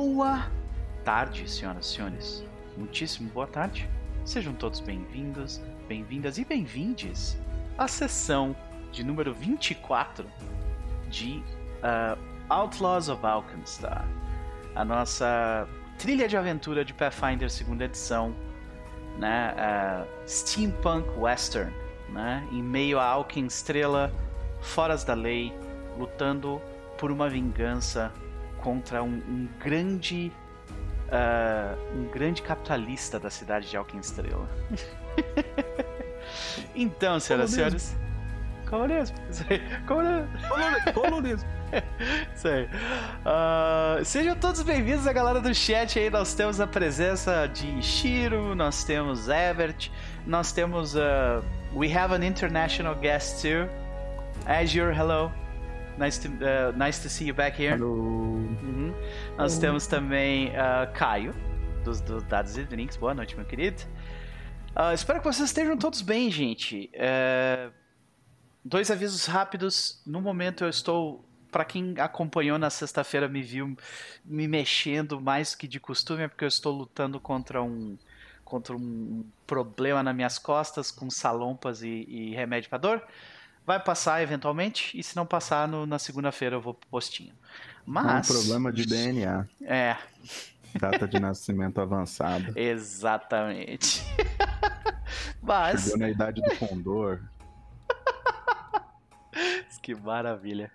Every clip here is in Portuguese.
Boa tarde, senhoras e senhores. Muitíssimo boa tarde. Sejam todos bem-vindos, bem-vindas e bem-vindes à sessão de número 24 de uh, Outlaws of Alkenstar. A nossa trilha de aventura de Pathfinder segunda edição, né? Uh, Steampunk Western, né? Em meio a Alken Estrela, foras da lei, lutando por uma vingança contra um, um grande uh, um grande capitalista da cidade de Alken Estrela. então, senhoras e senhores. Comunismo. Comunismo. Comunismo. Isso aí. Uh, sejam todos bem-vindos, a galera do chat aí. Nós temos a presença de Shiro, nós temos Evert, nós temos. Uh, we have an international guest too. Azure, hello. Nice to, uh, nice to see you back here. Hello. Uhum. Nós Hello. temos também uh, Caio, dos, dos Dados e Drinks. Boa noite, meu querido. Uh, espero que vocês estejam todos bem, gente. É, Dois avisos rápidos. No momento eu estou. Para quem acompanhou na sexta-feira, me viu me mexendo mais que de costume, é porque eu estou lutando contra um contra um problema nas minhas costas com salompas e, e remédio para dor. Vai passar eventualmente, e se não passar, no- na segunda-feira eu vou pro postinho. Um Mas. problema de DNA. É, Data de nascimento avançada. exatamente. Mas. Chegou na idade do condor. Que maravilha.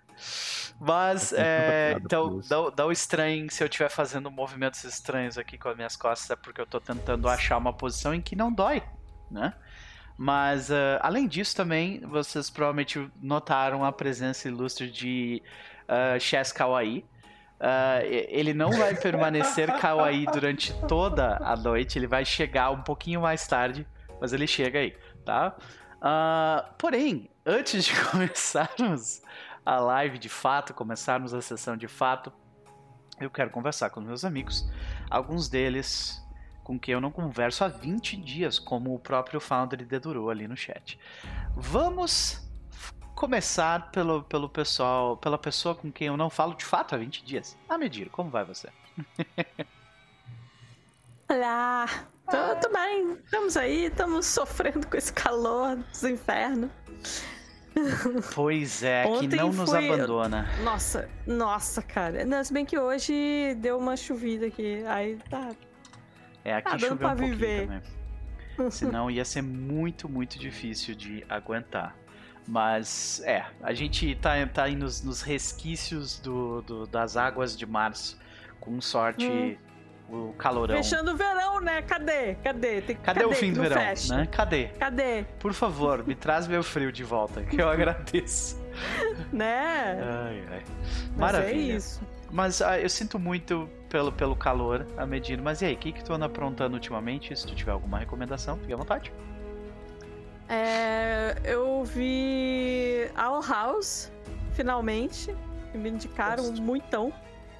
Mas, é, piada então, dá, dá o estranho se eu estiver fazendo movimentos estranhos aqui com as minhas costas, é porque eu tô tentando achar uma posição em que não dói, né? Mas, ah, além disso também, vocês provavelmente notaram a presença ilustre de uh, Chess Kawaii. E- ele não vai permanecer Kawaii durante toda a noite, ele vai chegar um pouquinho mais tarde, mas ele chega aí, tá? Ah, porém, antes de começarmos a live de fato, começarmos a sessão de fato, eu quero conversar com meus amigos, alguns deles com quem eu não converso há 20 dias, como o próprio Foundry dedurou ali no chat. Vamos começar pelo, pelo pessoal, pela pessoa com quem eu não falo de fato há 20 dias. Ah, Medir, como vai você? Olá! Tudo bem? Estamos aí, estamos sofrendo com esse calor dos infernos. Pois é, que não nos foi- abandona. Nossa, nossa, cara. Não, se bem que hoje deu uma chovida aqui. Aí tá. É, aqui dando choveu um pouquinho viver. também. Senão ia ser muito, muito difícil de aguentar. Mas, é, a gente tá, tá aí nos, nos resquícios do, do- das águas de março. Com sorte, o calorão. Hum. Fechando o verão, né? Cadê? Cadê? Tem- Cadê, o fim do verão, fecha? né? Cadê? Cadê? Por favor, me traz meu frio de volta, que eu agradeço. Né? Ai, ai. Mas Maravilha. é isso. Mas ah, eu sinto muito pelo, pelo calor, a Medina. Mas e aí, o que, que tu anda aprontando ultimamente? Se tu tiver alguma recomendação, fique à vontade. É, eu vi Our House, finalmente. Me indicaram Gosto. muitão.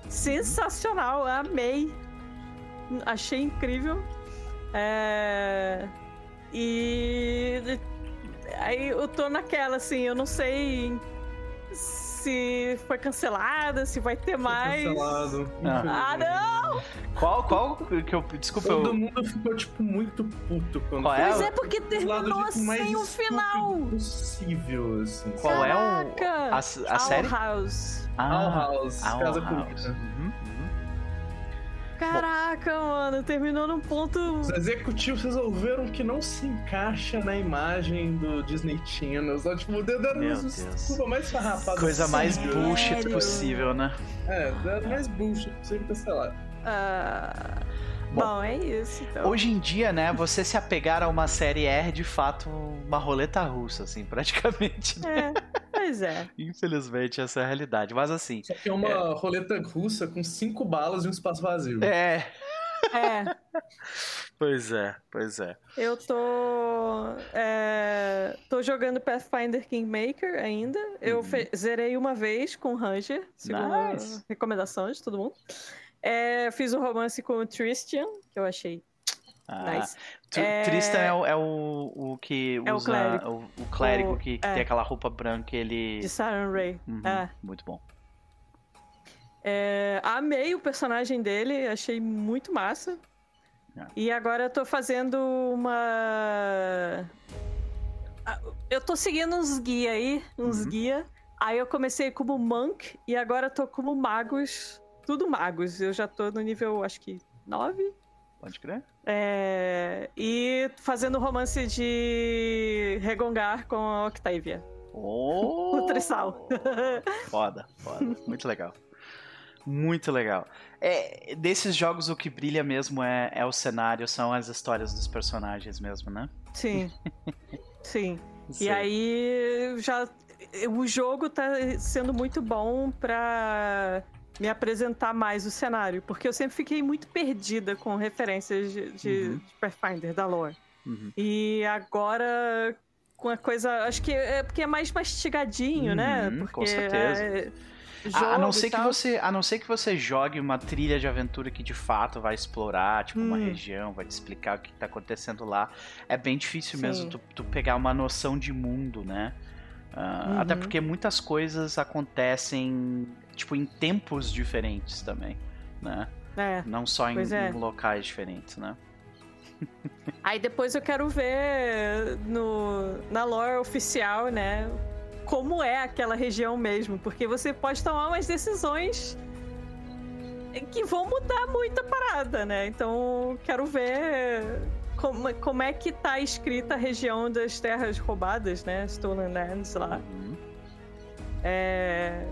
Sensacional, amei. Achei incrível. É, E aí eu tô naquela, assim, eu não sei se foi cancelada, se vai ter mais. Cancelado. Ah, não! Qual, qual que eu. Desculpa, Todo eu, mundo ficou, tipo, muito puto quando Qual é? Mas o- é porque terminou sem um estúpido final. possível, assim. qual é o. Caraca! A, a série? House. All House, Owl Casa House. Pública. Uhum, Caraca, mano, terminou num ponto. Os executivos resolveram que não se encaixa na imagem do Disney Channel. Só, tipo, deram Meu uma Deus. desculpa mais farrapada Coisa mais possível. bullshit Sério? possível, né? É, deram mais bullshit possível cancelar. Ah, Bom, bom, é isso. Então. Hoje em dia, né, você se apegar a uma série é de fato uma roleta russa, assim, praticamente. né? É, pois é. Infelizmente, essa é a realidade. Mas assim. Só que é uma roleta russa com cinco balas e um espaço vazio. É. É, Pois é, pois é. eu tô. é, tô jogando Pathfinder Kingmaker ainda. Eu Uhum. zerei uma vez com o Ranger, segundo Nice. recomendação de todo mundo. É, fiz um romance com o Tristan, que eu achei Ah, nice. Tu- É- Tristan é, o, é o, o que É o clérigo. O, o clérigo que, que é. tem aquela roupa branca, ele. De Siren Ray. Uhum, É. Muito bom. É, amei o personagem dele, achei muito massa. E agora eu tô fazendo uma. Eu tô seguindo uns guia aí, uns Uhum. guia. Aí eu comecei como monk e agora eu tô como magos. Tudo magos. Eu já tô no nível, acho que 9. Pode crer? É, E fazendo romance de Regongar com a Octavia. Oh, O Trissal. Foda, foda. Muito legal. Muito legal. É, desses jogos o que brilha mesmo é, é o cenário, são as histórias dos personagens mesmo, né? Sim. Sim. Sei. E aí já o jogo tá sendo muito bom pra me apresentar mais o cenário, porque eu sempre fiquei muito perdida com referências de, de, Uhum. de Pathfinder da lore. Uhum. E agora com a coisa, acho que é porque é mais mastigadinho, né? Uhum, Porque com certeza. é A, a não ser que você, a não ser que você jogue uma trilha de aventura que de fato vai explorar, tipo, uma Hum. região, vai te explicar o que tá acontecendo lá. É bem difícil Sim. mesmo tu, tu pegar uma noção de mundo, né? Até Uhum. porque muitas coisas acontecem, tipo, em tempos diferentes também, né? É. Não só em, é. em locais diferentes, né? Aí depois eu quero ver no, na lore oficial, né? Como é aquela região mesmo. Porque você pode tomar umas decisões que vão mudar muita parada, né? Então quero ver como, como é que tá escrita a região das terras roubadas, né? Stolen Lands lá. Uhum. É.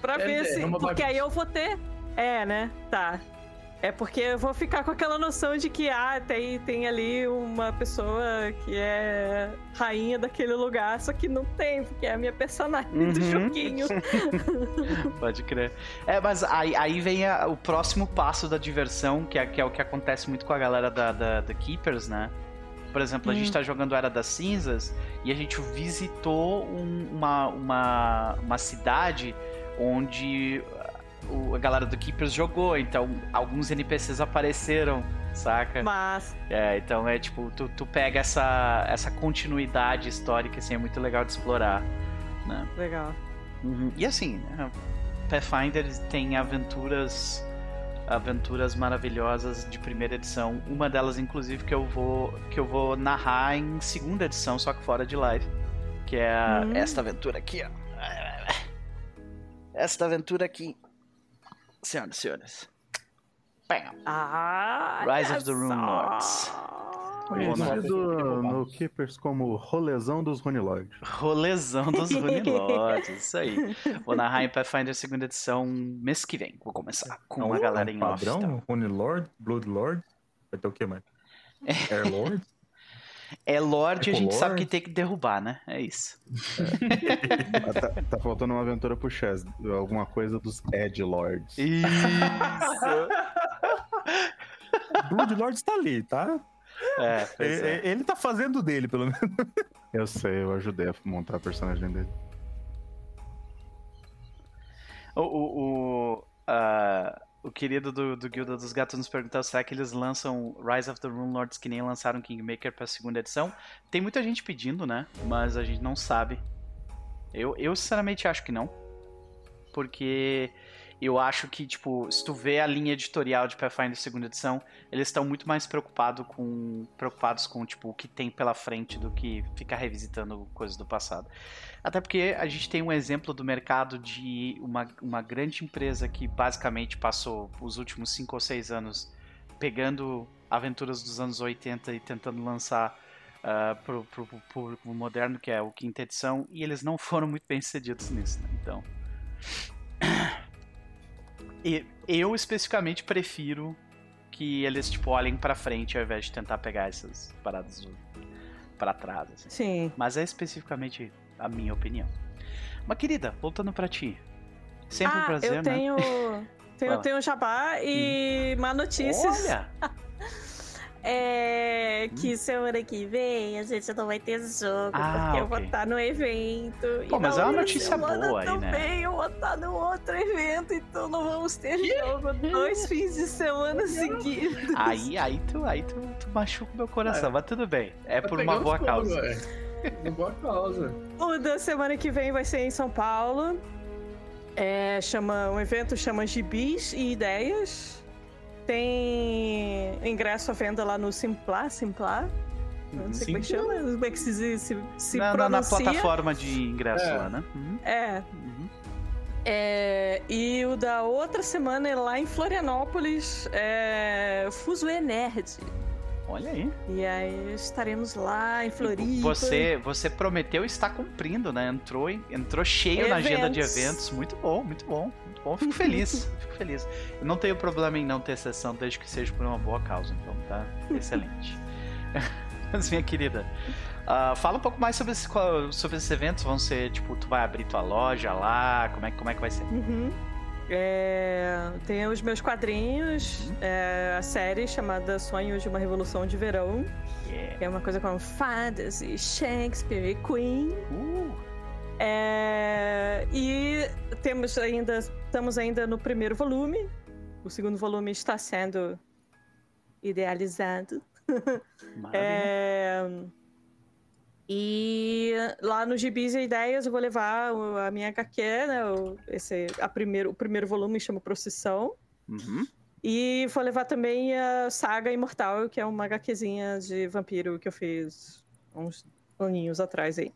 Pra É, ver é se. uma Porque bagunça. aí eu vou ter. É, né? Tá. É porque eu vou ficar com aquela noção de que, ah, tem, tem ali uma pessoa que é rainha daquele lugar, só que não tem, porque é a minha personagem do Uhum. joguinho. Pode crer. É, mas aí, aí vem a- o próximo passo da diversão, que é, que é o que acontece muito com a galera da, da, da Keepers, né? Por exemplo, a Hum. gente tá jogando Era das Cinzas e a gente visitou um- uma, uma, uma cidade onde o- a galera do Keepers jogou, então alguns NPCs apareceram, saca? Mas, É, então é tipo, tu, tu pega essa, essa continuidade histórica, assim, é muito legal de explorar, né? legal. Uhum. E assim, né, Pathfinder tem aventuras aventuras maravilhosas de primeira edição. Uma delas, inclusive, que eu vou que eu vou narrar em segunda edição, só que fora de live, que é Hum. esta aventura aqui, ó. Esta aventura aqui, senhoras e senhores. Bam. Ah! Rise of the Rune. Lords. Conhecido no Keepers como Rolezão dos Runelords. Rolezão dos Runelords, isso aí. Vou narrar em Pathfinder segunda edição mês que vem. Vou começar com uma galera em off. tá? padrão, Rune Lord, Blood Lord. Vai ter o que mais? Air Lord? É Lorde, a gente sabe que tem que derrubar, né? É isso. Ah, tá, tá faltando uma aventura pro Chess. Alguma coisa dos Edge Lords. Isso! Blood Lord está ali, tá? É, Ele, é. ele tá fazendo dele, pelo menos. Eu sei, eu ajudei a montar a personagem dele. O, o, o, ah, o querido do, do Guilda dos Gatos nos perguntou será que eles lançam Rise of the Rune Lords que nem lançaram Kingmaker pra segunda edição. Tem muita gente pedindo, né? Mas a gente não sabe. Eu, eu sinceramente acho que não. Porque eu acho que, tipo, se tu vê a linha editorial de Pathfinder segunda edição, eles estão muito mais preocupado com, preocupados com, tipo, o que tem pela frente do que ficar revisitando coisas do passado. Até porque a gente tem um exemplo do mercado de uma, uma grande empresa que basicamente passou os últimos 5 ou 6 anos pegando aventuras dos anos 80 e tentando lançar ah, pro, pro, pro público moderno, que é o quinta edição, e eles não foram muito bem sucedidos nisso, né? Então. E eu especificamente prefiro que eles tipo olhem pra frente ao invés de tentar pegar essas paradas pra trás, assim. Sim. Mas é especificamente a minha opinião. Mas querida, voltando pra ti. Sempre um ah, prazer, eu né? tenho. Tenho, tenho um jabá e má notícias. Olha! É que semana que vem a gente não vai ter jogo, Ah, porque eu vou estar no evento. Pô, e mas é uma notícia boa aí, né? também eu vou estar no outro evento, então não vamos ter jogo dois fins de semana seguidos. Aí, aí tu, aí tu, tu machuca o meu coração, mas tudo bem. É por uma boa fogo, causa. Uma boa causa. O da semana que vem vai ser em São Paulo. É, chama, um evento chama Gibis e Ideias. Tem ingresso à venda lá no Simplar, Simplar. Não sei como é que chama, como é que se, se, se na, na- na pronuncia. plataforma de ingresso É. lá, né? Uhum, É, uhum. É, e o da outra semana é lá em Florianópolis, é Fuzue Nerd. Olha aí. E aí estaremos lá em Floripa. Você, você prometeu e está cumprindo, né? Entrou, entrou cheio na agenda de Eventos. eventos. Muito bom, muito bom. Muito bom. Fico feliz. Fico feliz. Eu não tenho problema em não ter sessão, desde que seja por uma boa causa. Então tá excelente. Mas, minha querida, ah, fala um pouco mais sobre, esse, sobre esses eventos. Vão ser, tipo, tu vai abrir tua loja lá? Como é, como é que vai ser? Uhum. É, tem os meus quadrinhos, Uhum. é, a série chamada Sonhos de uma Revolução de Verão, Yeah. é uma coisa como fantasy, Shakespeare e Queen. Uh, É, e temos ainda, estamos ainda no primeiro volume. O segundo volume está sendo idealizado. É, E lá no Gibis e Ideias eu vou levar a minha HQ, né? O, esse, a primeiro, o primeiro volume chama Procissão. Uhum. E vou levar também a Saga Imortal, que é uma HQzinha de vampiro que eu fiz uns aninhos atrás aí.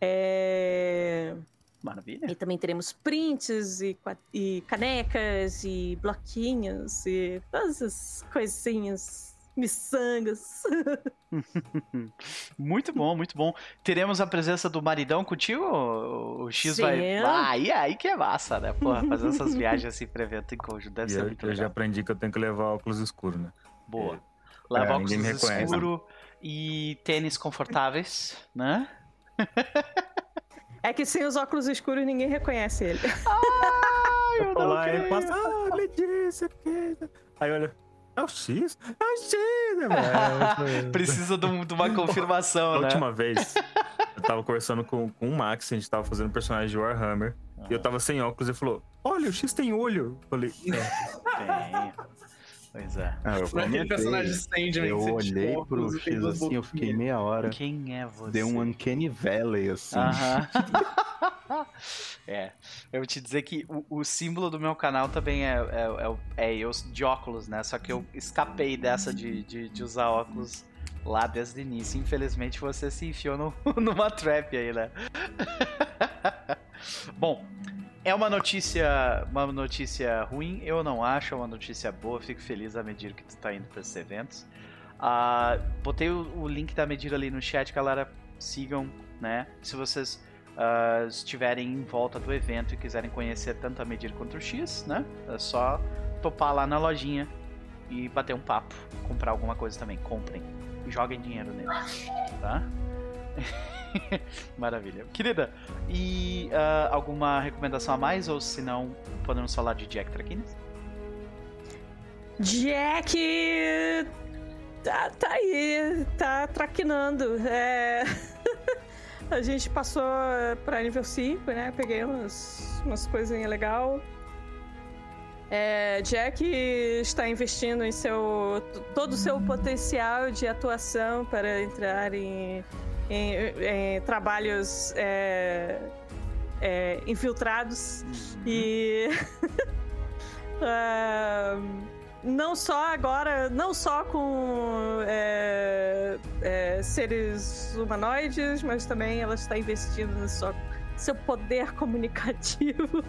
É, Maravilha. E também teremos prints e, e canecas e bloquinhos e todas as coisinhas miçangas. Muito bom, muito bom. Teremos a presença do maridão contigo? O, o X Sim. vai. Ah, aí, aí que é massa, né? Porra, fazer essas viagens assim pra evento em conjunto deve E ser eu, muito eu já legal. aprendi que eu tenho que levar óculos escuros, né? Boa. É, Leva ninguém me óculos reconhece. escuro e tênis confortáveis, né? É que sem os óculos escuros ninguém reconhece ele. Ai, eu não lá e creio. passa, ah, me disse que... Aí olha, é o X? É o X, né, velho? Precisa de, um- de uma confirmação, A né? última vez, eu tava conversando com, com o Max, a gente tava fazendo personagem de Warhammer, e eu tava sem óculos, e ele falou, olha, o X tem olho. Eu falei, "É." Tem. Pois é. Ah, eu comentei. personagem Sandman Eu olhei tira pro X assim, eu fiquei meia hora. Quem é você? Deu um Uncanny Valley, assim. Aham. é, eu vou te dizer que o, o símbolo do meu canal também é, é, é, é eu de óculos, né? Só que eu escapei dessa de, de, de usar óculos lá desde o início. Infelizmente você se enfiou no- numa trap aí, né? Bom, é uma notícia, uma notícia ruim, eu não acho, é uma notícia boa, fico feliz à medida que tu tá indo para esses eventos. Ah, botei o, o link da medida ali no chat, galera, sigam, né? Se vocês ah, estiverem em volta do evento e quiserem conhecer tanto a Medir quanto o X, né? É só topar lá na lojinha e bater um papo, comprar alguma coisa também. Comprem, joguem dinheiro nele, tá? Maravilha. Querida, e ah, alguma recomendação a mais? Ou se não, podemos falar de Jack Traquinas? Jack tá, tá aí, tá traquinando. É... A gente passou pra nível 5, né? Peguei umas, umas coisinhas legais. É, Jack está investindo em seu todo o seu potencial de atuação para entrar em, em- em trabalhos é, é, infiltrados e ah, não só agora, não só com é, é, seres humanoides, mas também ela está investindo no seu, poder comunicativo.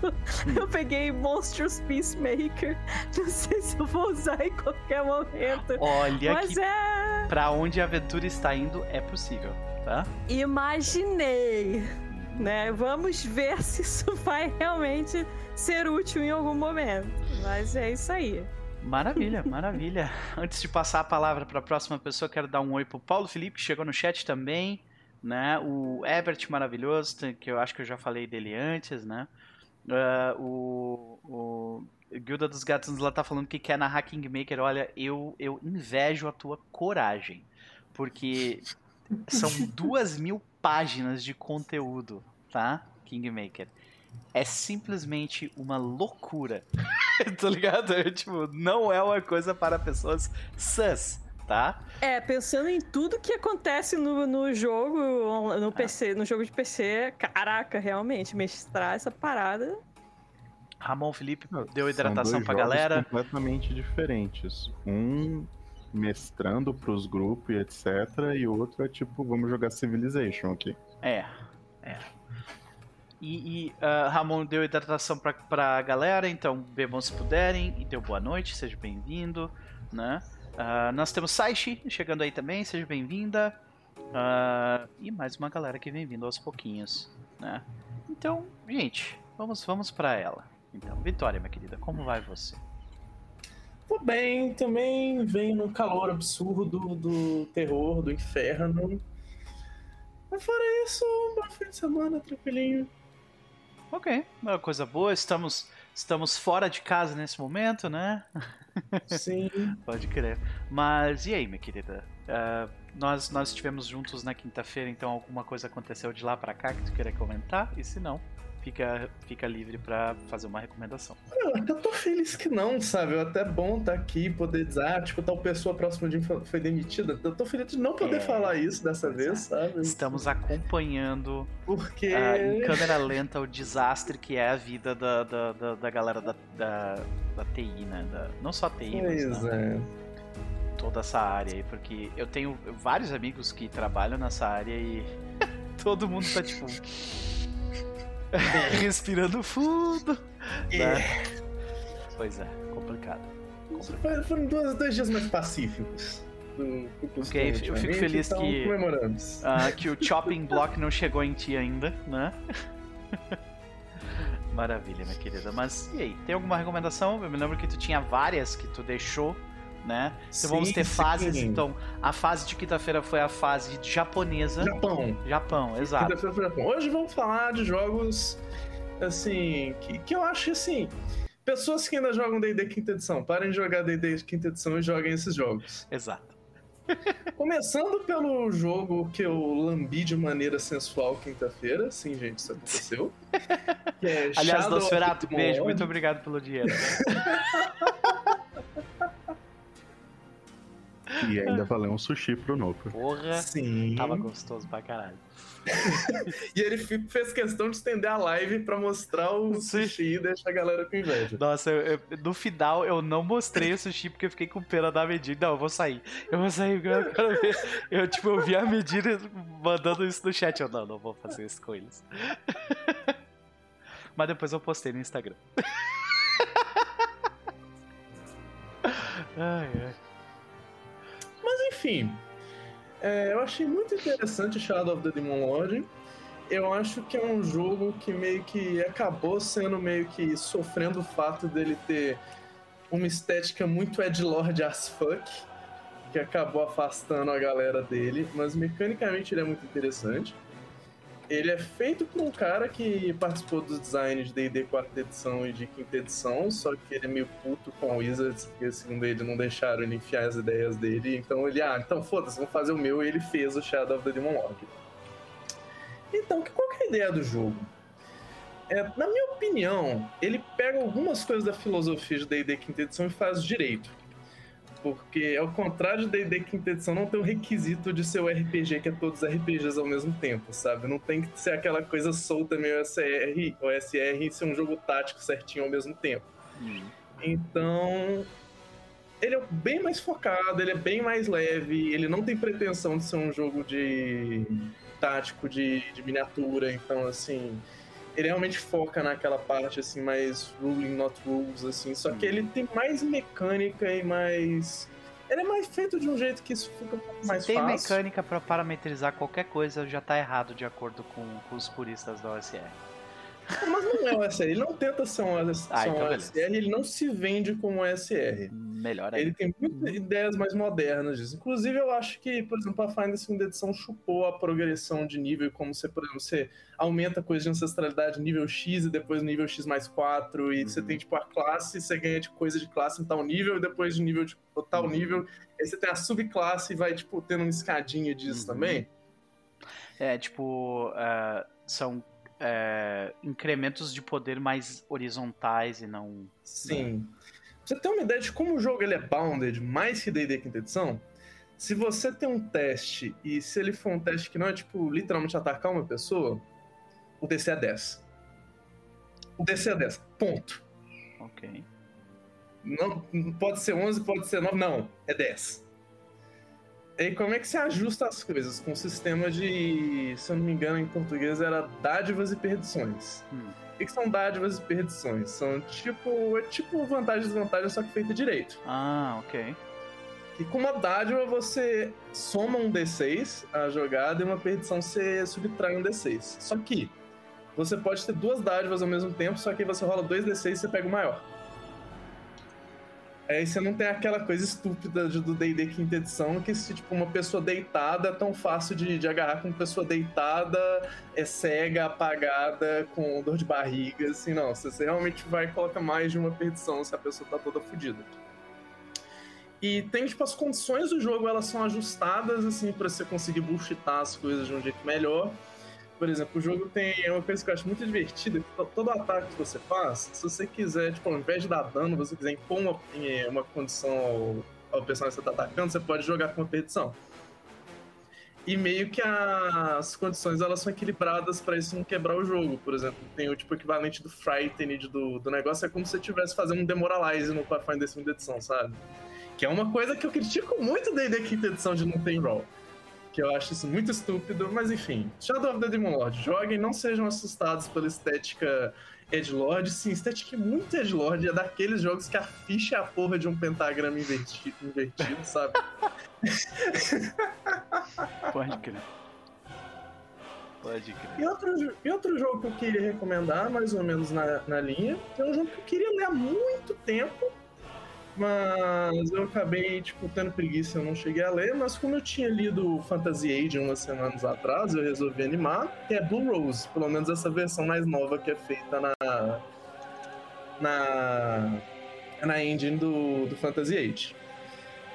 Eu peguei Monstrous Peacemaker. Não sei se eu vou usar em qualquer momento. Olha Mas que é. pra onde a aventura está indo é possível, tá? Imaginei. Né? Vamos ver se isso vai realmente ser útil em algum momento. Mas é isso aí. Maravilha, maravilha. Antes de passar a palavra para a próxima pessoa, quero dar um oi pro Paulo Felipe, que chegou no chat também, né? O Ebert maravilhoso, que eu acho que eu já falei dele antes, né? Ah, o, o Guilda dos Gatos lá tá falando que quer narrar Kingmaker. Olha, eu, eu invejo a tua coragem, porque são duas mil páginas de conteúdo, tá? Kingmaker. É simplesmente uma loucura. tá ligado? É, tipo, não é uma coisa para pessoas sãs, tá? É, pensando em tudo que acontece no, no jogo, no PC, no jogo de PC, caraca, realmente, mestrar essa parada Ramon Felipe deu são hidratação dois pra jogos galera. completamente diferentes. Um mestrando pros grupos e etc. E o outro é tipo, vamos jogar Civilization aqui. É, é. E, e, ah, Ramon deu hidratação pra, pra galera, então bebam se puderem e deu boa noite, seja bem-vindo, né? Ah, nós temos Saishi chegando aí também, seja bem-vinda. Ah, e mais uma galera que vem vindo aos pouquinhos, né? Então, gente, vamos, vamos para ela. Então, Vitória, minha querida, como vai você? Tô bem, também vem num calor absurdo do terror, do inferno. Mas fora isso, um bom fim de semana, tranquilinho. Ok, uma coisa boa, estamos, estamos fora de casa nesse momento, né? Sim. Pode crer. Mas e aí, minha querida? Ah, nós, nós estivemos juntos na quinta-feira, então alguma coisa aconteceu de lá pra cá que tu queira comentar? E se não, fica, fica livre pra fazer uma recomendação. Eu até tô feliz que não, sabe? É até bom estar aqui, poder dizer, ah, tipo, tal pessoa próxima de mim foi- demitida. Eu tô feliz de não poder É, falar isso dessa vez, sabe? Estamos acompanhando Porque. ah, em câmera lenta o desastre que é a vida da, da, da, da galera da, da, da TI, né? Da- não só TI, mas Pois né? é. toda essa área aí, porque eu tenho vários amigos que trabalham nessa área e todo mundo tá tipo. respirando fundo. né? Pois é, complicado. Foi- Foram dois, dois dias mais pacíficos. Do, do eu fico feliz então que-. Ah, que o chopping block não chegou em ti ainda, né? Maravilha, minha querida. Mas e aí, tem alguma recomendação? Eu me lembro que tu tinha várias que tu deixou, né? Então vamos Sim, ter sim. fases. Então, a fase de quinta-feira foi a fase japonesa. Japão. Japão, exato. Quinta-feira foi Japão. Hoje vamos falar de jogos, assim, que, que eu acho assim. Pessoas que ainda jogam DD quinta edição, parem de jogar DD quinta edição e joguem esses jogos. Exato. Começando pelo jogo que eu lambi de maneira sensual quinta-feira. Sim, gente, isso aconteceu. Que é Aliás, Nosferatu, beijo, muito obrigado pelo dinheiro. E ainda valeu um sushi pro Nopo. Porra, Sim. tava gostoso pra caralho. E ele fez questão de estender a live pra mostrar o sushi e deixar a galera com inveja. Nossa, eu- eu- no final eu não mostrei o sushi porque eu fiquei com pena da medida. Não, eu vou sair. Eu vou sair porque eu quero ver. Eu, tipo, eu vi a medida mandando isso no chat. Eu, não, não vou fazer isso com eles. Mas depois eu postei no Instagram. Ai, ai. Mas enfim, é, eu achei muito interessante Shadow of the Demon Lord. Eu acho que é um jogo que meio que acabou sendo meio que sofrendo o fato dele ter uma estética muito edgelord as fuck, que acabou afastando a galera dele, mas mecanicamente ele é muito interessante. Ele é feito por um cara que participou dos designs de D&D 4 edição e de 5 edição, só que ele é meio puto com a Wizards, porque segundo ele não deixaram ele enfiar as ideias dele, então ele, ah, então foda-se, vamos fazer o meu, e ele fez o Shadow of the Demon Lord. Então, qual que é a ideia do jogo? É, na minha opinião, ele pega algumas coisas da filosofia de D&D 5 edição e faz direito. Porque, ao contrário de D&D quinta edição, não tem o requisito de ser o RPG, que é todos os RPGs ao mesmo tempo, sabe? Não tem que ser aquela coisa solta meio SR ou SR e ser um jogo tático certinho ao mesmo tempo. Então, ele é bem mais focado, ele é bem mais leve, ele não tem pretensão de ser um jogo de tático de, de miniatura, então assim, ele realmente foca naquela parte assim mais ruling not rules assim, só que ele tem mais mecânica e mais ele é mais feito de um jeito que isso fica um pouco mais Se tem fácil. mecânica pra parametrizar qualquer coisa, já tá errado de acordo com, com os puristas da OSR. Mas não é o SR, ele não tenta ser um, Ah, um então beleza. SR, ele não se vende como SR. Melhor Ele ainda. tem muitas ideias mais modernas disso. Inclusive, eu acho que, por exemplo, a Pathfinder segunda edição chupou a progressão de nível, como você, por exemplo, você aumenta coisa de ancestralidade nível X e depois nível X mais 4, e você Uhum. tem, tipo, a classe, você ganha de coisa de classe em tal nível, e depois de nível de tal Uhum. nível, aí você tem a subclasse e vai, tipo, tendo uma escadinha disso Uhum. também. É, tipo, ah, são é, incrementos de poder mais horizontais e não. Sim. Pra você ter uma ideia de como o jogo ele é bounded, mais que D&D quinta edição, se você tem um teste, e se ele for um teste que não é, tipo, literalmente atacar uma pessoa, o DC é 10. O DC é 10. Ponto. Ok. Não, pode ser 11, pode ser 9. Não, é 10. E como é que se ajusta as coisas? Com o sistema de, se eu não me engano, em português era dádivas e perdições. Hum. O que são dádivas e perdições? São tipo, é tipo vantagem e desvantagem, só que feita direito. Ah, ok. Que com uma dádiva você soma um D6 a jogada e uma perdição você subtrai um D6. Só que você pode ter duas dádivas ao mesmo tempo, só que você rola dois D6 e você pega o maior. Aí você não tem aquela coisa estúpida do D&D quinta edição que se tipo uma pessoa deitada é tão fácil de, de agarrar com uma pessoa deitada, é cega, apagada, com dor de barriga, assim, não. Você, você realmente vai e coloca mais de uma perdição se a pessoa tá toda fodida. E tem, tipo, as condições do jogo, elas são ajustadas, assim, pra você conseguir bullshitar as coisas de um jeito melhor. Por exemplo, o jogo tem uma coisa que eu acho muito divertida, todo ataque que você faz, se você quiser, tipo, ao invés de dar dano, você quiser impor uma, eh, uma condição ao, ao personagem que você tá atacando, você pode jogar com uma perdição. E meio que as condições elas são equilibradas pra isso não quebrar o jogo. Por exemplo, tem o tipo equivalente do Frightened do, do negócio, é como se você estivesse fazendo um Demoralize no Pathfinder 5 edição, sabe? Que é uma coisa que eu critico muito desde a quinta edição de não ter roll. Que eu acho isso muito estúpido, mas enfim. Shadow of the Demon Lord, joguem, não sejam assustados pela estética Edgelord. Sim, estética muito Edgelord. É daqueles jogos que a ficha é a porra de um pentagrama invertido, invertido sabe? Pode crer. Pode crer. E outro, e outro jogo que eu queria recomendar, mais ou menos na, na linha, é um jogo que eu queria ler há muito tempo, mas eu acabei, tipo, tendo preguiça, eu não cheguei a ler, mas como eu tinha lido Fantasy Age umas semanas atrás, eu resolvi animar, que é Blue Rose, pelo menos essa versão mais nova que é feita na... na... na engine do, do Fantasy Age.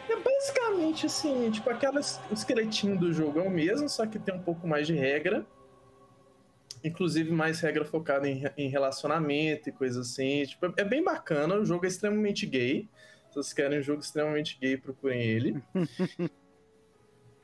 É basicamente assim, tipo, aquela, o esqueletinho do jogo é o mesmo, só que tem um pouco mais de regra. Inclusive mais regra focada em, em relacionamento e coisas assim. Tipo, é bem bacana, o jogo é extremamente gay. Vocês querem um jogo extremamente gay, procurem ele.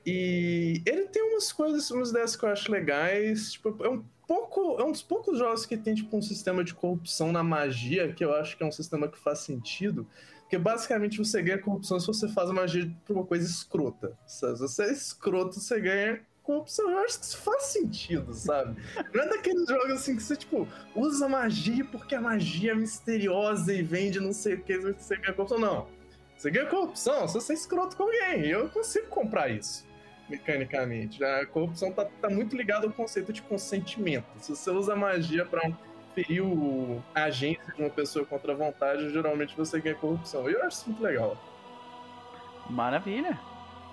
e ele tem umas coisas, umas ideias que eu acho legais. Tipo, é um pouco. É um dos poucos jogos que tem, tipo, um sistema de corrupção na magia, que eu acho que é um sistema que faz sentido. Porque basicamente você ganha corrupção se você faz a magia por uma coisa escrota. Se você é escroto, você ganha corrupção. Eu acho que isso faz sentido, sabe? Não é daqueles jogos assim que você, tipo, usa magia porque a magia é misteriosa e vende não sei o que, você ganha corrupção. Não. Você ganha corrupção se você é escroto com alguém. Eu consigo comprar isso, mecanicamente. Já a corrupção tá, tá muito ligada ao conceito de consentimento. Se você usa magia pra ferir o- a agência de uma pessoa contra a vontade, geralmente você ganha corrupção. Eu acho isso muito legal. Maravilha.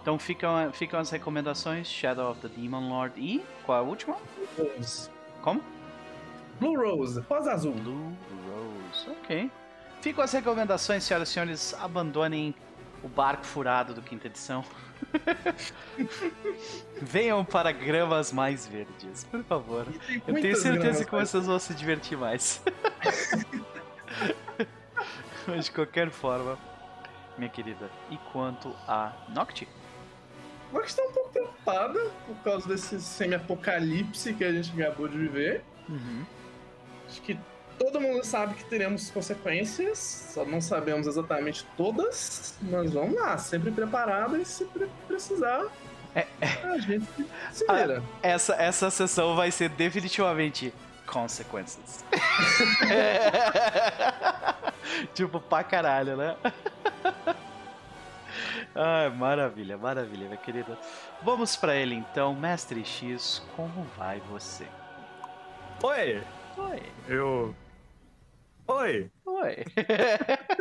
Então ficam, ficam as recomendações: Shadow of the Demon Lord e. Qual é a última? Rose. Como? Blue Rose, rosa azul. Blue Rose. Ok. Ficam as recomendações, senhoras e senhores. Abandonem o barco furado do quinta edição. Venham para gramas mais verdes, por favor. Eu tenho certeza que vocês vão se divertir mais. Mas de qualquer forma, minha querida, e quanto a Nocti? Mas está um pouco preocupada por causa desse semi-apocalipse que a gente acabou de viver. Uhum. Acho que todo mundo sabe que teremos consequências, só não sabemos exatamente todas, mas vamos lá, sempre preparado e se pre- precisar, É, a gente se Ah, vira. Essa, essa sessão vai ser definitivamente consequências. tipo, pra caralho, né? Ai, maravilha, maravilha, minha querida. Vamos pra ele então, Mestre X, como vai você? Oi! Oi, Eu. Oi! oi.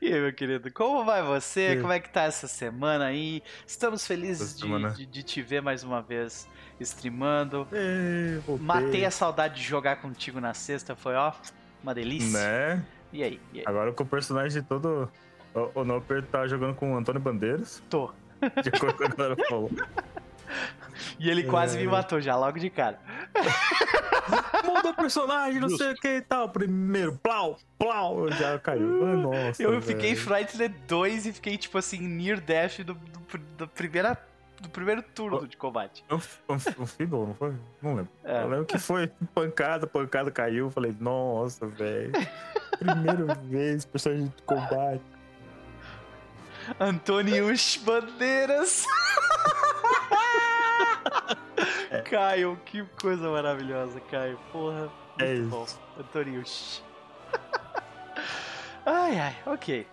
E aí, meu querido, como vai você? Como é que tá essa semana aí? Estamos felizes de, de- de te ver mais uma vez streamando. Ei. Matei a saudade de jogar contigo na sexta, foi ó, uma delícia. Né? E aí? E aí? Agora com o personagem todo. O, o Noper tá jogando com o Antônio Bandeiras, Tô. de acordo com a galera falou. E ele quase É. me matou já, logo de cara. Muda o personagem, não sei o que e tal. Primeiro, plau, plau, já caiu. Ah, Nossa. eu fiquei velho. Frightened 2 e fiquei, tipo assim, near death do, do- da primeira do primeiro turno de combate. Um, um, um Feeble, não foi? Não lembro. É. Eu lembro que foi pancada, pancada caiu. Eu falei, nossa, velho. Primeira vez, personagem de combate. Antonius Bandeiras. Caio, que coisa maravilhosa, Caio. Porra. É muito isso. bom. Antonius. ai, ai, ok.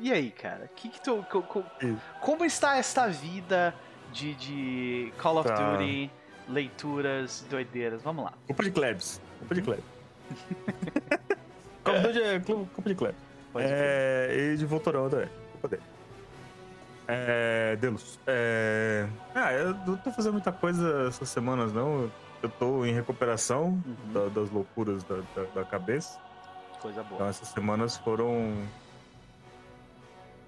E aí, cara? Que que tu, co- co- Isso. como está esta vida de, de Call of Tá. Duty, leituras, doideiras? Vamos lá. Culpa de Klebs. Culpa de Klebs. Call of Duty é culpa de Klebs. É, e de Voltorão também. Culpa dele. É, Delos. É, ah, eu não tô fazendo muita coisa essas semanas, não. Eu tô em recuperação Uhum. da- das loucuras da, da- da cabeça. Coisa Então boa. essas semanas foram.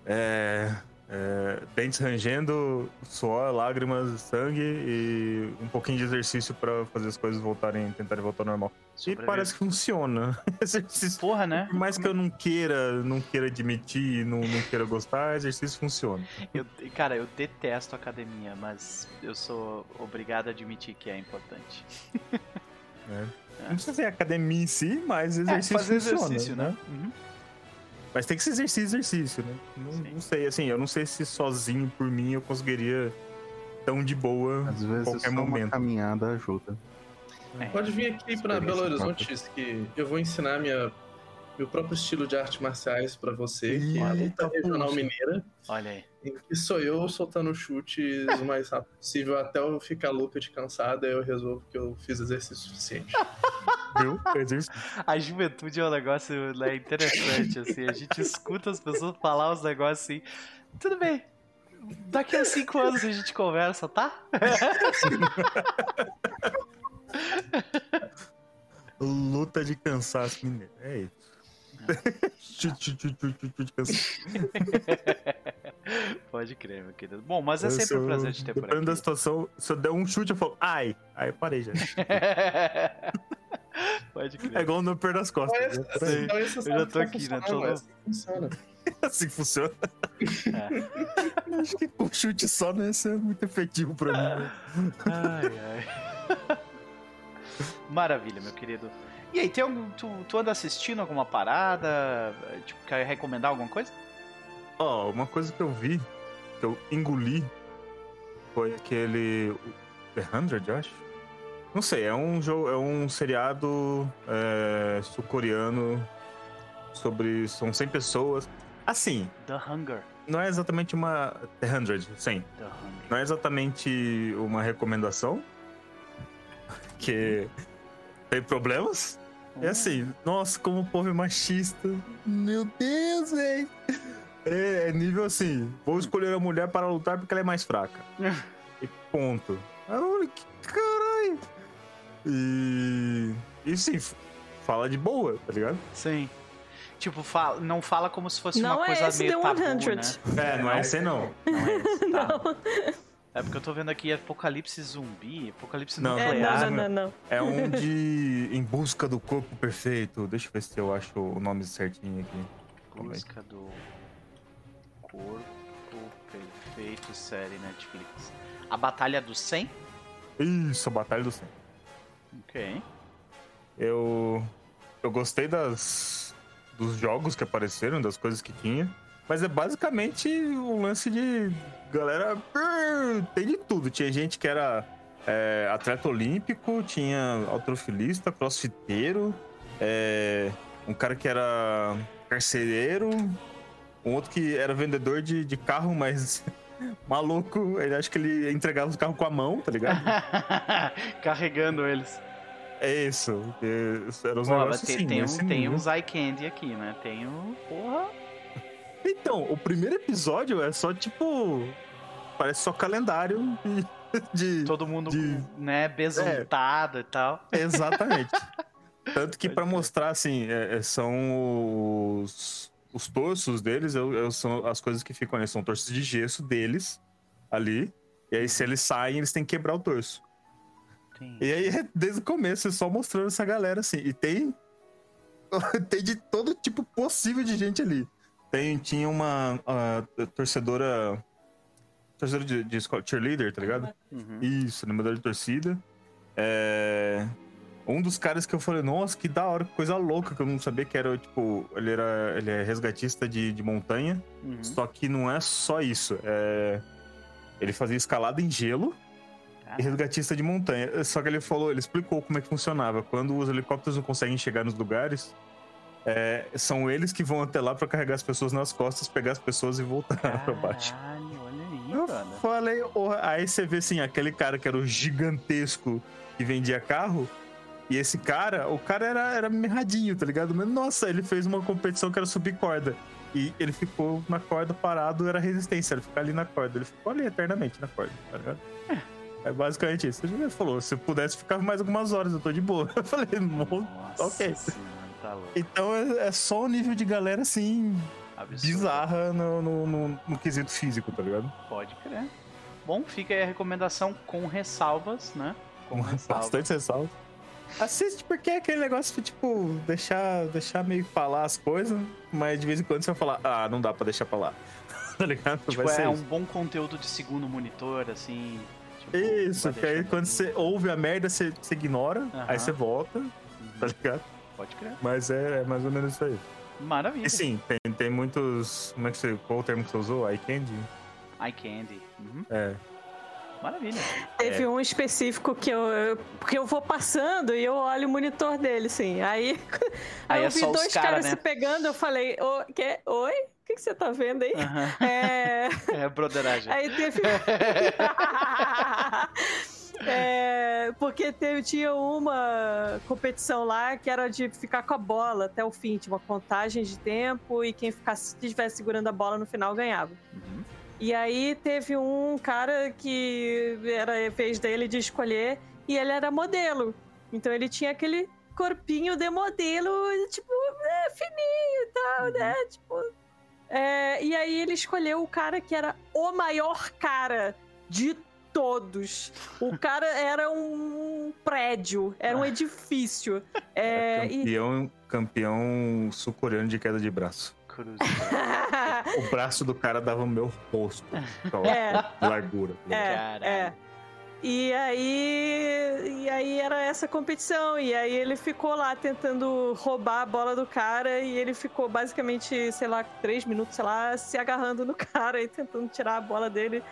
É, é, dentes rangendo, suor, lágrimas, sangue e um pouquinho de exercício pra fazer as coisas voltarem, tentarem voltar ao normal. E Sobrevive. parece que funciona. exercício. Porra, né? Por mais que eu não queira, não queira admitir, não, não queira gostar, exercício funciona. Eu, cara, eu detesto academia, mas eu sou obrigado a admitir que é importante. Né? Não precisa ser academia em si, mas exercício é, fazer funciona. exercício, né? Uhum. Mas tem que ser exercício, exercício, né? Não, não sei, assim, eu não sei se sozinho, por mim, eu conseguiria tão de boa Às vezes qualquer só uma momento. caminhada ajuda. É. Pode vir aqui pra Experiência Belo própria. Horizonte, que eu vou ensinar minha, meu próprio estilo de artes marciais pra você, que é a luta regional mineira, Olha aí. Em que sou eu soltando chutes o mais rápido possível até eu ficar louco de cansado, aí eu resolvo que eu fiz exercício suficiente. Viu? A juventude é um negócio né, interessante, assim. A gente escuta as pessoas falar uns negócios assim. Tudo bem. Daqui a cinco anos a gente conversa, tá? Luta de cansaço mineiro. É isso. Chute, chute, chute, chute, chute de cansaço. Pode crer, meu querido. Bom, mas é Eu sempre um prazer te ter por Dependendo da aqui. situação, se eu der um chute, eu falo, ai. Aí eu parei já. Pode É crer. igual no perder das costas. Mas, né? Aí. então, Eu já tô que aqui, né? Tô é assim funciona. Assim funciona. É. Acho que com chute só não ia ser muito efetivo pra mim. né? Ai, ai. Maravilha, meu querido. E aí, tem algum, tu, tu anda assistindo alguma parada? Tipo, quer recomendar alguma coisa? Ó, uma coisa que eu vi, que eu engoli, foi aquele. The Hundred, eu acho. Não sei, é um jogo, é um seriado é, sul-coreano sobre. São 100 pessoas. Assim, The Hunger. não é exatamente uma. The Hundred, 100. The Hunger. Não é exatamente uma recomendação. Que tem problemas. É assim, nossa, como o povo é machista. Meu Deus, velho. É, é nível assim, vou escolher a mulher para lutar porque ela é mais fraca. e ponto. Ah, olha que caralho. E. E sim, fala de boa, tá ligado? Sim. Tipo, fala, não fala como se fosse Não uma é coisa esse meio The tabu, 100. né? É, não é esse não. Não é esse, tá. Não, É porque eu tô vendo aqui Apocalipse Zumbi, Apocalipse Não, é, não, não, não, não. É um de Em Busca do Corpo Perfeito. Deixa eu ver se eu acho o nome certinho aqui. Busca do Corpo Perfeito, série Netflix. A Batalha do 100? Isso, a Batalha do 100. Ok. Eu, eu gostei das, dos jogos que apareceram, das coisas que tinha. Mas é basicamente um lance de. Galera. brrr, Tem de tudo. Tinha gente que era é, atleta olímpico, tinha alterofilista, crossfiteiro, é, um cara que era carcereiro, um outro que era vendedor de, de carro, mas maluco. Ele acho que ele entregava os carros com a mão, tá ligado? Carregando eles. É isso. é, Eram os Pô, negócios tem, assim, tem, nesse um, tem nível. uns eye candy aqui, né? Tem um. Porra. Então, o primeiro episódio é só tipo. Parece só calendário de. de- Todo mundo, de- né, besuntado e tal. Exatamente. Tanto que crer. mostrar, assim, é- é- são os, os torsos deles, é- é- são as coisas que ficam ali, são torsos de gesso deles ali. E aí, se eles saem, eles têm que quebrar o torso. Tem- E aí, desde o começo, é só mostrando essa galera assim. E tem. tem de todo tipo possível de gente ali. Tem, tinha uma ah, torcedora. torcedor de, de escola, cheerleader, tá ligado? Uhum. Isso, animador de torcida. É... Um dos caras que eu falei, nossa, que da hora, que coisa louca, que eu não sabia que era, tipo, ele era. Ele é resgatista de, de montanha. Uhum. Só que não é só isso. É... Ele fazia escalada em gelo Ah, e resgatista de montanha. Só que ele falou, ele explicou como é que funcionava. Quando os helicópteros não conseguem chegar nos lugares, é, são eles que vão até lá pra carregar as pessoas nas costas, pegar as pessoas e voltar pra baixo. Caralho, olha aí, Eu brother. falei, "Porra." aí você vê assim, aquele cara que era o gigantesco que vendia carro. E esse cara, o cara era, era mirradinho, tá ligado? Mas nossa, ele fez uma competição que era subir corda. E ele ficou na corda parado, era resistência. Ele ficou ali na corda. Ele ficou ali eternamente na corda, tá ligado? É basicamente isso. Ele falou: se eu pudesse ficar mais algumas horas, eu tô de boa. Eu falei, "Mo- Nossa ok. tá então é, é só o nível de galera assim, Absurdo. bizarra no, no, no- no quesito físico, tá ligado? Pode crer. Bom, fica aí a recomendação com ressalvas, né? Com ressalvas. Bastante ressalva. Assiste porque é aquele negócio de, tipo, deixar, deixar meio falar as coisas, mas de vez em quando você vai falar, ah, não dá pra deixar pra lá. tá ligado? Tipo, vai ser é um isso. bom conteúdo de segundo monitor, assim. tipo, Isso, que aí quando você ouve a merda, você, você ignora, Aham. aí você volta, Uhum, tá ligado? Pode crer. Mas é, é mais ou menos isso aí. Maravilha. E sim, tem, tem muitos. Como é que você. Qual o termo que você usou? Eye candy? Eye candy. Uhum, É. Maravilha. Teve um específico que eu, eu- porque eu vou passando e eu olho o monitor dele, assim. Aí, Aí aí, eu é vi dois cara, caras né? se pegando, eu falei, "Ô, que, oi? O que, que você tá vendo aí? É, É broderagem. aí teve. É, porque teve, tinha uma competição lá que era de ficar com a bola até o fim, tinha uma contagem de tempo e quem ficasse, estivesse segurando a bola no final ganhava. Uhum. E aí teve um cara que era a vez dele de escolher e ele era modelo. Então ele tinha aquele corpinho de modelo, tipo, é, fininho e tal, né? Tipo. é, e aí ele escolheu o cara que era o maior cara de todos. O cara era um prédio, era um edifício. É, e- campeão, campeão sul-coreano de queda de braço. Cruz. O braço do cara dava o meu rosto. Só, É. largura. É, é. E aí, e aí era essa competição. E aí ele ficou lá tentando roubar a bola do cara. E ele ficou basicamente, sei lá, três minutos, sei lá, se agarrando no cara e tentando tirar a bola dele.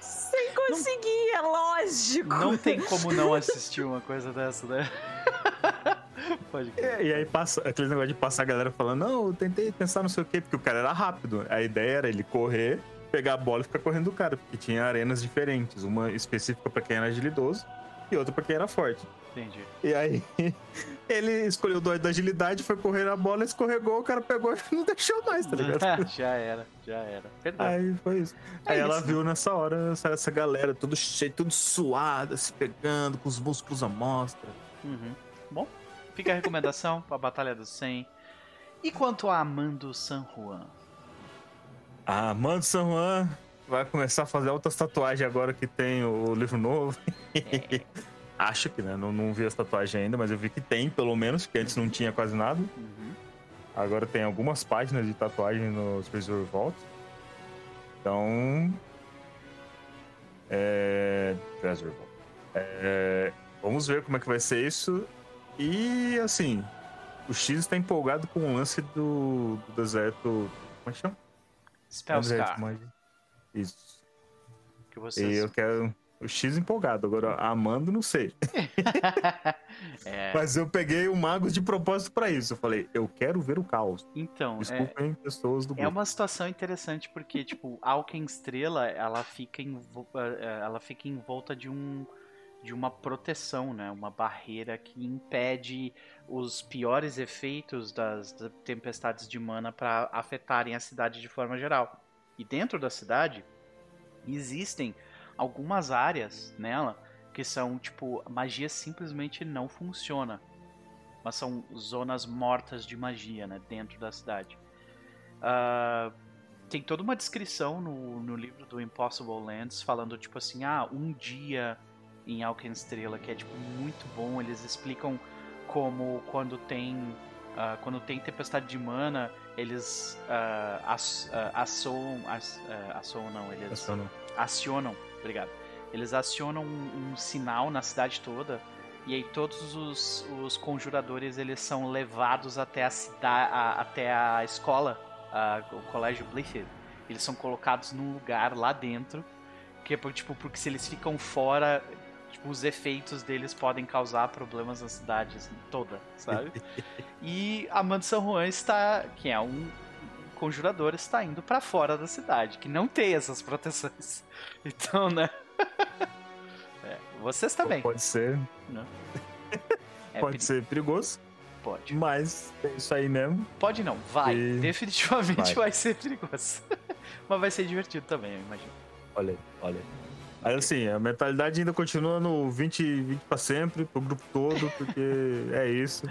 Sem conseguir, é lógico. Não tem como não assistir uma coisa dessa, né? Pode crer. É, E aí passa aquele negócio de passar a galera falando, não, eu tentei pensar não sei o quê, porque o cara era rápido. A ideia era ele correr, pegar a bola e ficar correndo do cara, porque tinha arenas diferentes, uma específica pra quem era agilidoso e outra pra quem era forte. Entendi. E aí ele escolheu o dó da agilidade, foi correr na bola, escorregou, o cara pegou e não deixou mais, tá ligado? já era, já era. Perdão. Aí foi isso. É aí ela isso, viu nessa hora essa, essa galera tudo cheio, tudo suada, se pegando, com os músculos à mostra. Uhum. Bom, fica a recomendação pra Batalha do 100. E quanto a Amando San Juan? A Mando San Juan vai começar a fazer outras tatuagens agora que tem o livro novo. Acho que, né? Não, não vi as tatuagens ainda, mas eu vi que tem, pelo menos, que antes não tinha quase nada. Uhum. Agora tem algumas páginas de tatuagem no Treasure Vault. Então. É. Treasure Vault. É, Vamos ver como é que vai ser isso. E assim, o X está empolgado com o lance do, do deserto. Como é que chama? Spellscar. Isso. Que E vocês. eu quero o X empolgado. Agora, a Amanda, não sei. é, Mas eu peguei o Magos de propósito pra isso. Eu falei, eu quero ver o caos. então, é, Desculpem, pessoas do É grupo. uma situação interessante porque, tipo, a Alken Estrela, ela fica, em, vo- eh, ela fica em volta de um de uma proteção, né? Uma barreira que impede os piores efeitos das, tempestades de mana para afetarem a cidade de forma geral. E dentro da cidade existem algumas áreas nela que são tipo magia simplesmente não funciona, mas são zonas mortas de magia, né? Dentro da cidade. Ah, tem toda uma descrição no, no livro do Impossible Lands falando tipo assim, ah, um dia em Alkenstrela que é tipo muito bom. Eles explicam como quando tem ah, quando tem tempestade de mana eles uh, uh, assoam, ass, uh, assoam não, eles Acionam. acionam, obrigado. Eles acionam um, um sinal na cidade toda e aí todos os, os conjuradores eles são levados até a cidade, até a escola, a- o colégio Blifid. Eles são colocados num lugar lá dentro, que é tipo porque se eles ficam fora, tipo, os efeitos deles podem causar problemas na cidade assim, toda, sabe? e Amanda San Juan está, que é um conjurador, está indo pra fora da cidade, que não tem essas proteções. Então, né? É, vocês também. Pode ser, É, pode ser perigoso, Pode. mas é isso aí mesmo. Pode não, vai. E- Definitivamente vai. vai. ser perigoso. Mas vai ser divertido também, eu imagino. Olha olha aí. Assim, a mentalidade ainda continua no 20, 20 pra sempre, pro grupo todo, porque é isso.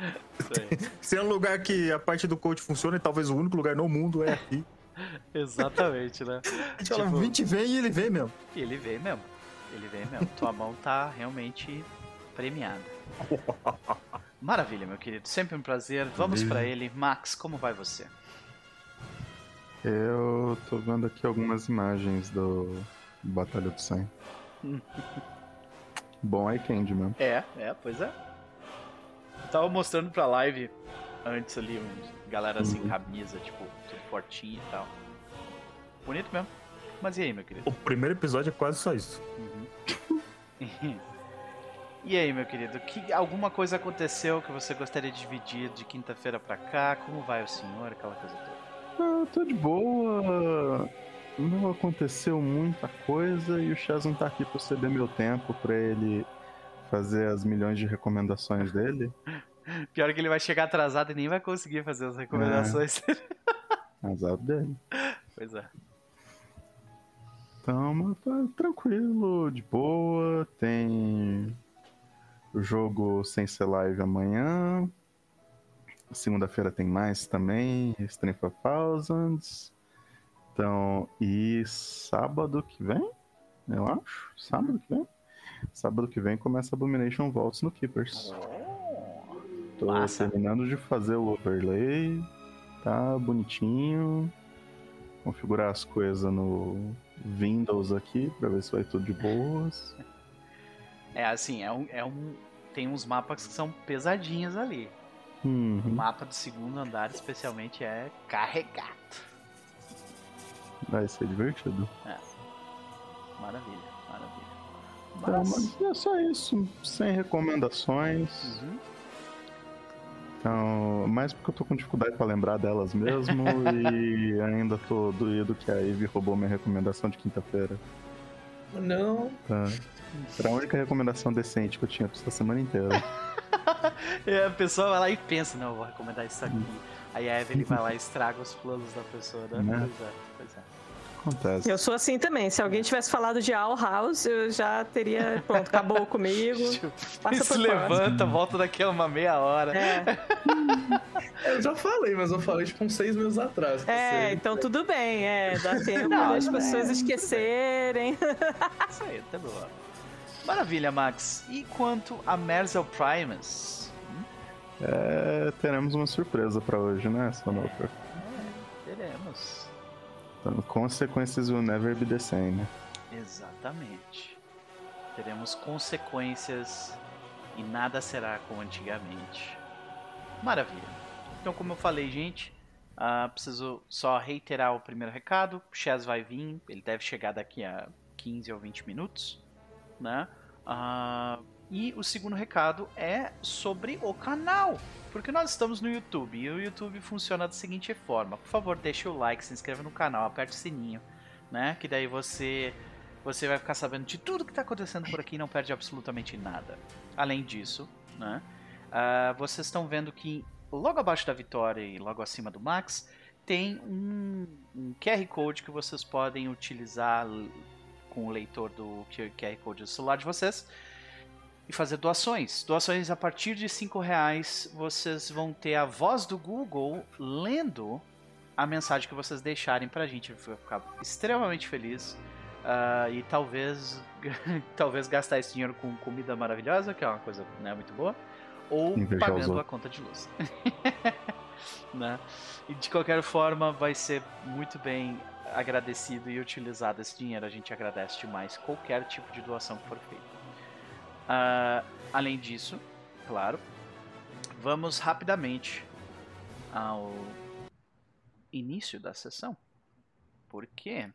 Isso. Se é um lugar que a parte do coach funciona, e talvez o único lugar no mundo é aqui. Exatamente, né? A gente fala, Tipo- 20 vem e ele vem mesmo. Ele vem mesmo. Ele vem mesmo. Tua mão tá realmente premiada. Maravilha, meu querido. Sempre um prazer. Vamos pra ele. Max, como vai você? Eu tô vendo aqui algumas imagens do Batalha do 100. Bom iCandy mesmo. É, é, pois é. Eu tava mostrando pra live antes ali, um, galera sem Uhum. camisa, tipo, tudo fortinho e tal. Bonito mesmo. Mas e aí, meu querido? O primeiro episódio é quase só isso. Uhum. e aí, meu querido? Que, alguma coisa aconteceu que você gostaria de dividir de quinta-feira pra cá? Como vai o senhor? Aquela coisa toda. Ah, tô de boa. Não aconteceu muita coisa e o Chaz não tá aqui pra ceder meu tempo pra ele fazer as milhões de recomendações dele. Pior que ele vai chegar atrasado e nem vai conseguir fazer as recomendações. Azar dele. pois é. Então, mas tá tranquilo, de boa. Tem o jogo sem ser live amanhã. Segunda-feira tem mais também, Strength of Thousands. Então, e sábado que vem, eu acho. Sábado que vem? Sábado que vem começa Abomination Vaults no Keepers. Tô Massa. terminando de fazer o overlay. Tá bonitinho. Configurar as coisas no Windows aqui pra ver se vai tudo de boas. É assim, é um, é um. Tem uns mapas que são pesadinhos ali. O Uhum. mapa do segundo andar, especialmente, é carregado. Vai ser divertido. Maravilha, maravilha. Então, Mas- mas é só isso. Sem recomendações. Uhum. Então, mais porque eu tô com dificuldade pra lembrar delas mesmo. e ainda tô doído que a Ivy roubou minha recomendação de quinta-feira. Não. Tá. Era a única recomendação decente que eu tinha pra essa semana inteira. E a pessoa vai lá e pensa, não, eu vou recomendar isso aqui. Aí a Evelyn vai lá e estraga os planos da pessoa, né? Né? Pois é, pois é. Acontece. Eu sou assim também. Se alguém tivesse falado de All House, eu já teria. Pronto, acabou comigo. Passa se levanta, volta daqui a uma meia hora. É, Eu já falei, mas eu falei tipo uns seis meses atrás. é, então tudo bem. É, dá tempo Não, das é. pessoas esquecerem. Isso aí, tá boa. Maravilha, Max. E quanto a Merzel Primus? É, teremos uma surpresa pra hoje, né, Sonoper? É, teremos. Então, consequências will never be the same. Exatamente. Teremos consequências e nada será como antigamente. Maravilha. Então, como eu falei, gente, ah, preciso só reiterar o primeiro recado. O Chaz vai vir, ele deve chegar daqui a 15 ou 20 minutos, né? Ah, e o segundo recado é sobre o canal. Porque nós estamos no YouTube e o YouTube funciona da seguinte forma. Por favor, deixe o like, se inscreva no canal, aperte o sininho, né? Que daí você você vai ficar sabendo de tudo que está acontecendo por aqui e não perde absolutamente nada. Além disso, né? ah, vocês estão vendo que logo abaixo da Vitória e logo acima do Max tem um, um QR Code que vocês podem utilizar com o leitor do QR Code do celular de vocês e fazer doações. Doações a partir de 5 reais, vocês vão ter a voz do Google lendo a mensagem que vocês deixarem pra gente. Eu vou ficar extremamente feliz. Ah, e talvez talvez gastar esse dinheiro com comida maravilhosa, que é uma coisa né, muito boa, ou pagando a conta de luz. né? E de qualquer forma, vai ser muito bem agradecido e utilizado esse dinheiro. A gente agradece demais qualquer tipo de doação que for feita. Uh, além disso, claro, vamos rapidamente ao início da sessão. Porque,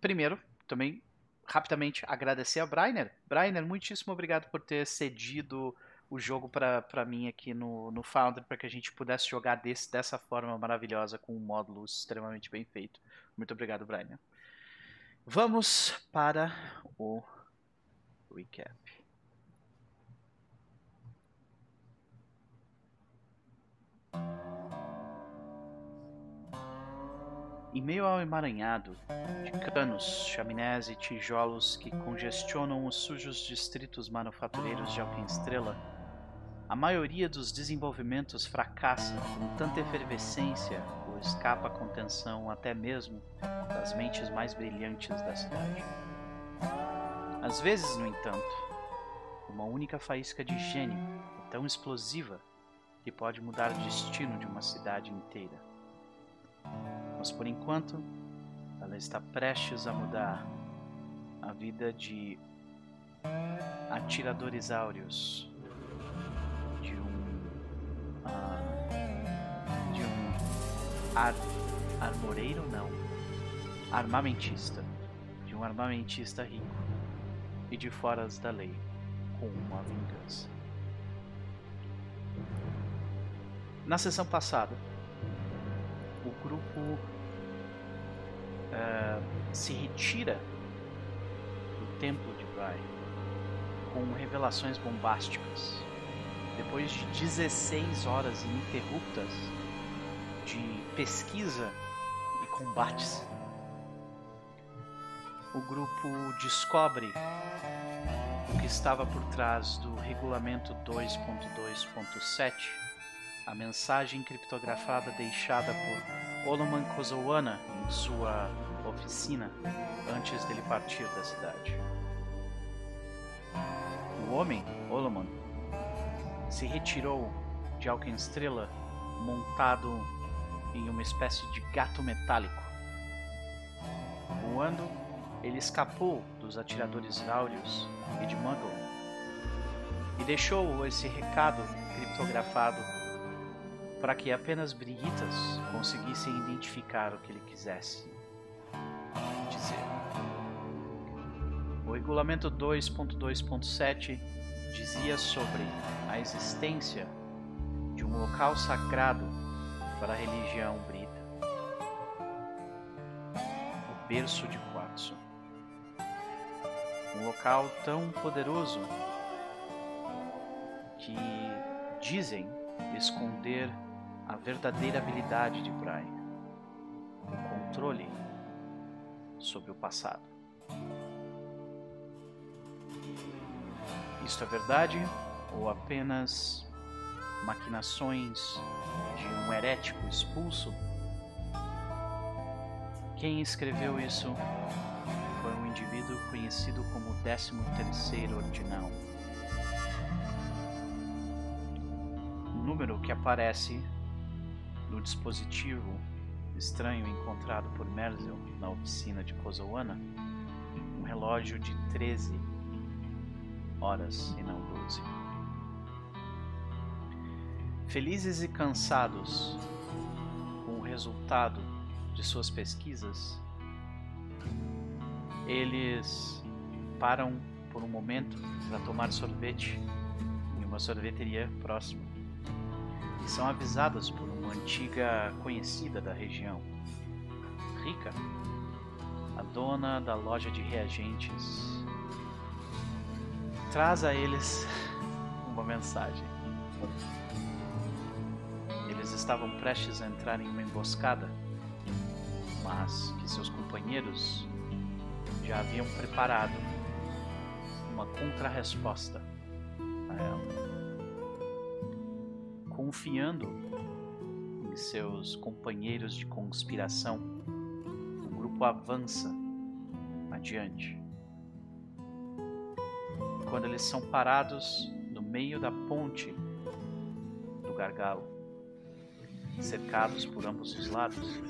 primeiro, também rapidamente agradecer a Brainer. Brainer, muitíssimo obrigado por ter cedido o jogo para mim aqui no, no Founder para que a gente pudesse jogar desse, dessa forma maravilhosa com um módulo extremamente bem feito. Muito obrigado, Brian. Vamos para o recap. Em meio ao emaranhado de canos, chaminés e tijolos que congestionam os sujos distritos manufatureiros de Alquestrela, a maioria dos desenvolvimentos fracassa com tanta efervescência ou escapa à contenção até mesmo das mentes mais brilhantes da cidade. Às vezes, no entanto, uma única faísca de gênio é tão explosiva que pode mudar o destino de uma cidade inteira. Mas por enquanto, ela está prestes a mudar a vida de atiradores áureos de um ar, armoreiro não, armamentista, de um armamentista rico e de foras da lei, com uma vingança. Na sessão passada, o grupo uh, se retira do templo de Brai com revelações bombásticas depois de 16 horas ininterruptas de pesquisa e combates, o grupo descobre o que estava por trás do regulamento 2.2.7, a mensagem criptografada deixada por Oloman Kozowana em sua oficina antes dele partir da cidade. O homem, Oloman, se retirou de Alquestrela montado em uma espécie de gato metálico. Voando, ele escapou dos atiradores áureos e de Muggle e deixou esse recado criptografado para que apenas Brigitas conseguissem identificar o que ele quisesse dizer. O regulamento 2.2.7 dizia sobre a existência de um local sagrado para a religião brita, o berço de local tão poderoso que dizem esconder a verdadeira habilidade de Brian, o controle sobre o passado. Isto é verdade ou apenas maquinações de um herético expulso? Quem escreveu isso indivíduo conhecido como o 13 terceiro Ordinal. Número que aparece no dispositivo estranho encontrado por Merzel na oficina de Kozowana, um relógio de 13 horas e não doze. Felizes e cansados com o resultado de suas pesquisas, eles param por um momento para tomar sorvete em uma sorveteria próxima e são avisados por uma antiga conhecida da região, Rica, a dona da loja de reagentes traz a eles uma mensagem. Eles estavam prestes a entrar em uma emboscada, mas que seus companheiros já haviam preparado uma contrarresposta a ela. Confiando em seus companheiros de conspiração, o grupo avança adiante quando eles são parados no meio da ponte do gargalo, cercados por ambos os lados.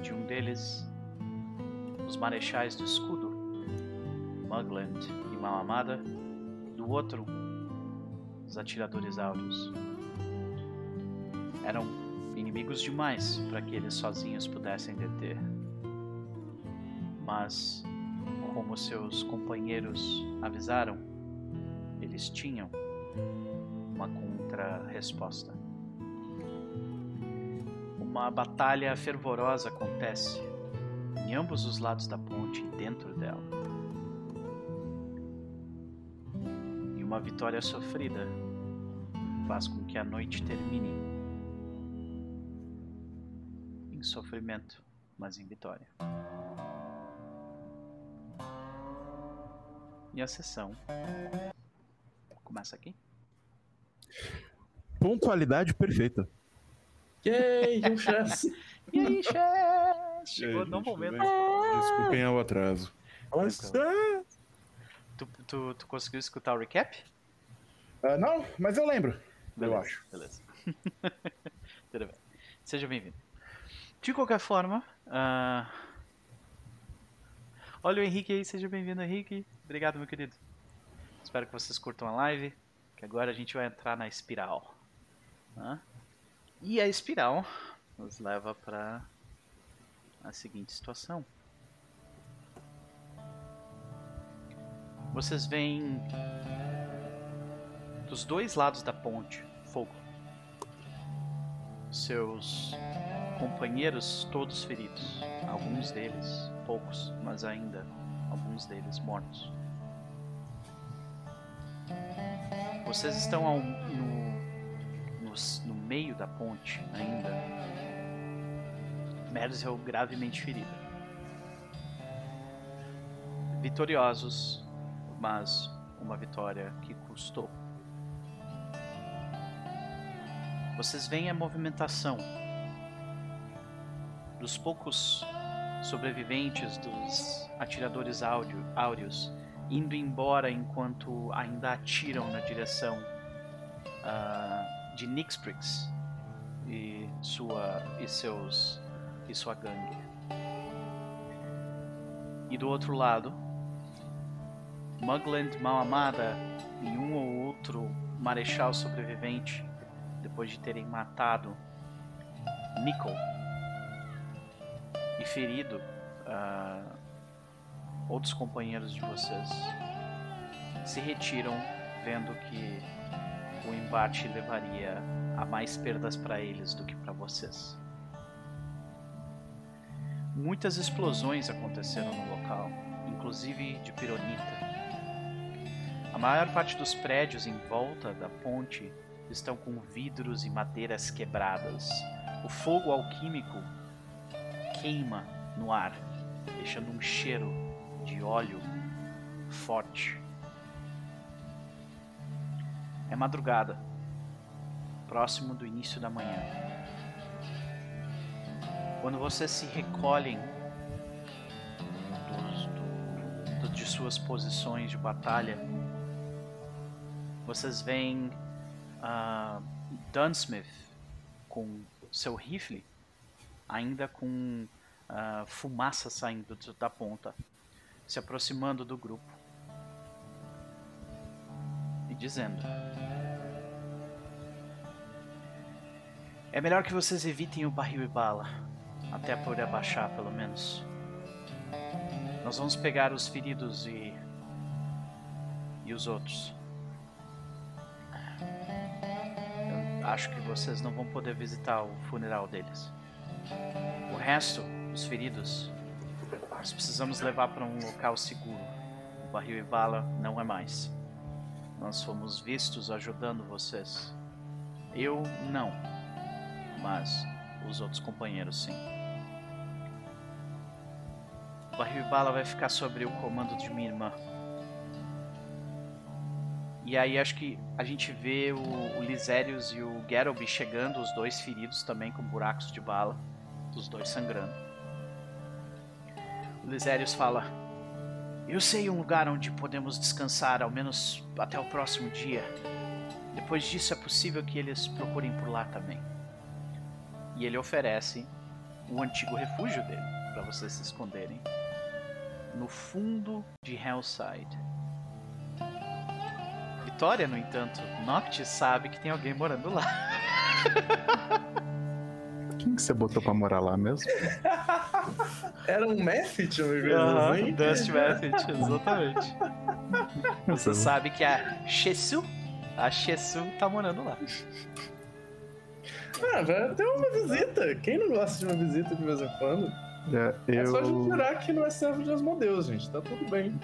De um deles, os marechais do escudo, Mugland e Malamada, do outro, os atiradores áureos. Eram inimigos demais para que eles sozinhos pudessem deter. Mas, como seus companheiros avisaram, eles tinham uma contra-resposta. Uma batalha fervorosa acontece em ambos os lados da ponte e dentro dela. E uma vitória sofrida faz com que a noite termine em sofrimento, mas em vitória. E a sessão começa aqui. Pontualidade perfeita. Yay, um chance. E aí, chefe? Chegou no momento. Desculpem ao atraso. Tu, tu, tu conseguiu escutar o recap? Ah, não, mas eu lembro. Beleza, acho. Beleza. Tudo bem. Seja bem-vindo. De qualquer forma, ah, olha o Henrique aí, seja bem-vindo, Henrique. Obrigado, meu querido. Espero que vocês curtam a live, que agora a gente vai entrar na espiral. né? E a espiral nos leva para a seguinte situação. Vocês veem dos dois lados da ponte fogo. Seus companheiros todos feridos. Alguns deles, poucos, mas ainda alguns deles mortos. Vocês estão ao- no, no, no meio da ponte ainda. Merzel gravemente ferida. Vitoriosos, mas uma vitória que custou. Vocês veem a movimentação dos poucos sobreviventes dos atiradores áudio, áureos indo embora enquanto ainda atiram na direção ah, de Nixprix e sua e seus e sua gangue. E do outro lado, Mugland Malamada e um ou outro marechal sobrevivente, depois de terem matado Mikkel e ferido ah, outros companheiros de vocês, se retiram, vendo que o embate levaria a mais perdas para eles do que para vocês. Muitas explosões aconteceram no local, inclusive de pironita. A maior parte dos prédios em volta da ponte estão com vidros e madeiras quebradas. O fogo alquímico queima no ar, deixando um cheiro de óleo forte. É madrugada, próximo do início da manhã. Quando vocês se recolhem dos- do- do- de suas posições de batalha, vocês veem ah, Dunsmith com seu rifle, ainda com ah, fumaça saindo do- da ponta, se aproximando do grupo e dizendo: É melhor que vocês evitem o barril e bala, até por abaixar pelo menos. Nós vamos pegar os feridos e. e os outros. Eu acho que vocês não vão poder visitar o funeral deles. O resto, os feridos, nós precisamos levar para um local seguro. O barril e bala não é mais. Nós fomos vistos ajudando vocês. Eu não, mas os outros companheiros sim. O bala vai ficar sobre o comando de minha irmã. E aí acho que a gente vê o, o Lisérius e o Geralby chegando, os dois feridos também com buracos de bala, os dois sangrando. O Lisérius fala: Eu sei um lugar onde podemos descansar, ao menos até o próximo dia. Depois disso, é possível que eles procurem por lá também. E ele oferece o antigo refúgio dele para vocês se esconderem no fundo de Hellside. Vitória, no entanto, Noct sabe que tem alguém morando lá. Quem que você botou pra morar lá mesmo? Era um Method, uma coisa Aham, assim? Dust Method, exatamente. Você sabe que a Shesu, a Shesu tá morando lá. Ah, vai ter uma visita. Quem não gosta de uma visita de vez em quando? É, É só a gente eu, jurar que não é servo de Asmodeus, gente. Tá tudo bem.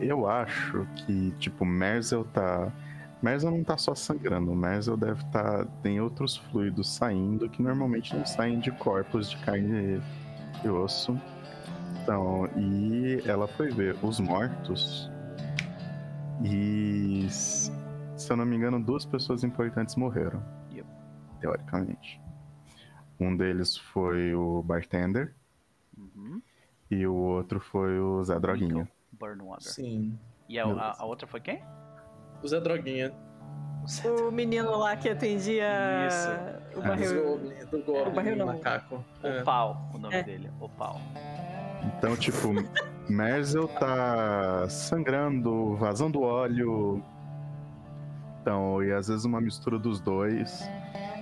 eu acho que, tipo, Merzel tá. Merzel não tá só sangrando, Merzel deve estar. tem outros fluidos saindo que normalmente não saem de corpos de carne e osso. Então, e ela foi ver os mortos. E se eu não me engano, duas pessoas importantes morreram. Yep. Teoricamente. Um deles foi o bartender Uhum. e o outro foi o Zé Droguinha. Michael Burnwater. Sim. E a, a- a outra foi quem? O Zé Droguinha. O Zé. O menino lá que atendia Isso. o Ah, Do barril. Goblin, do Goblin, O barril não. macaco. O É. Pau, o nome É. dele. O Pau. Então, tipo, Merzel tá sangrando, vazando óleo. Então, e às vezes uma mistura dos dois.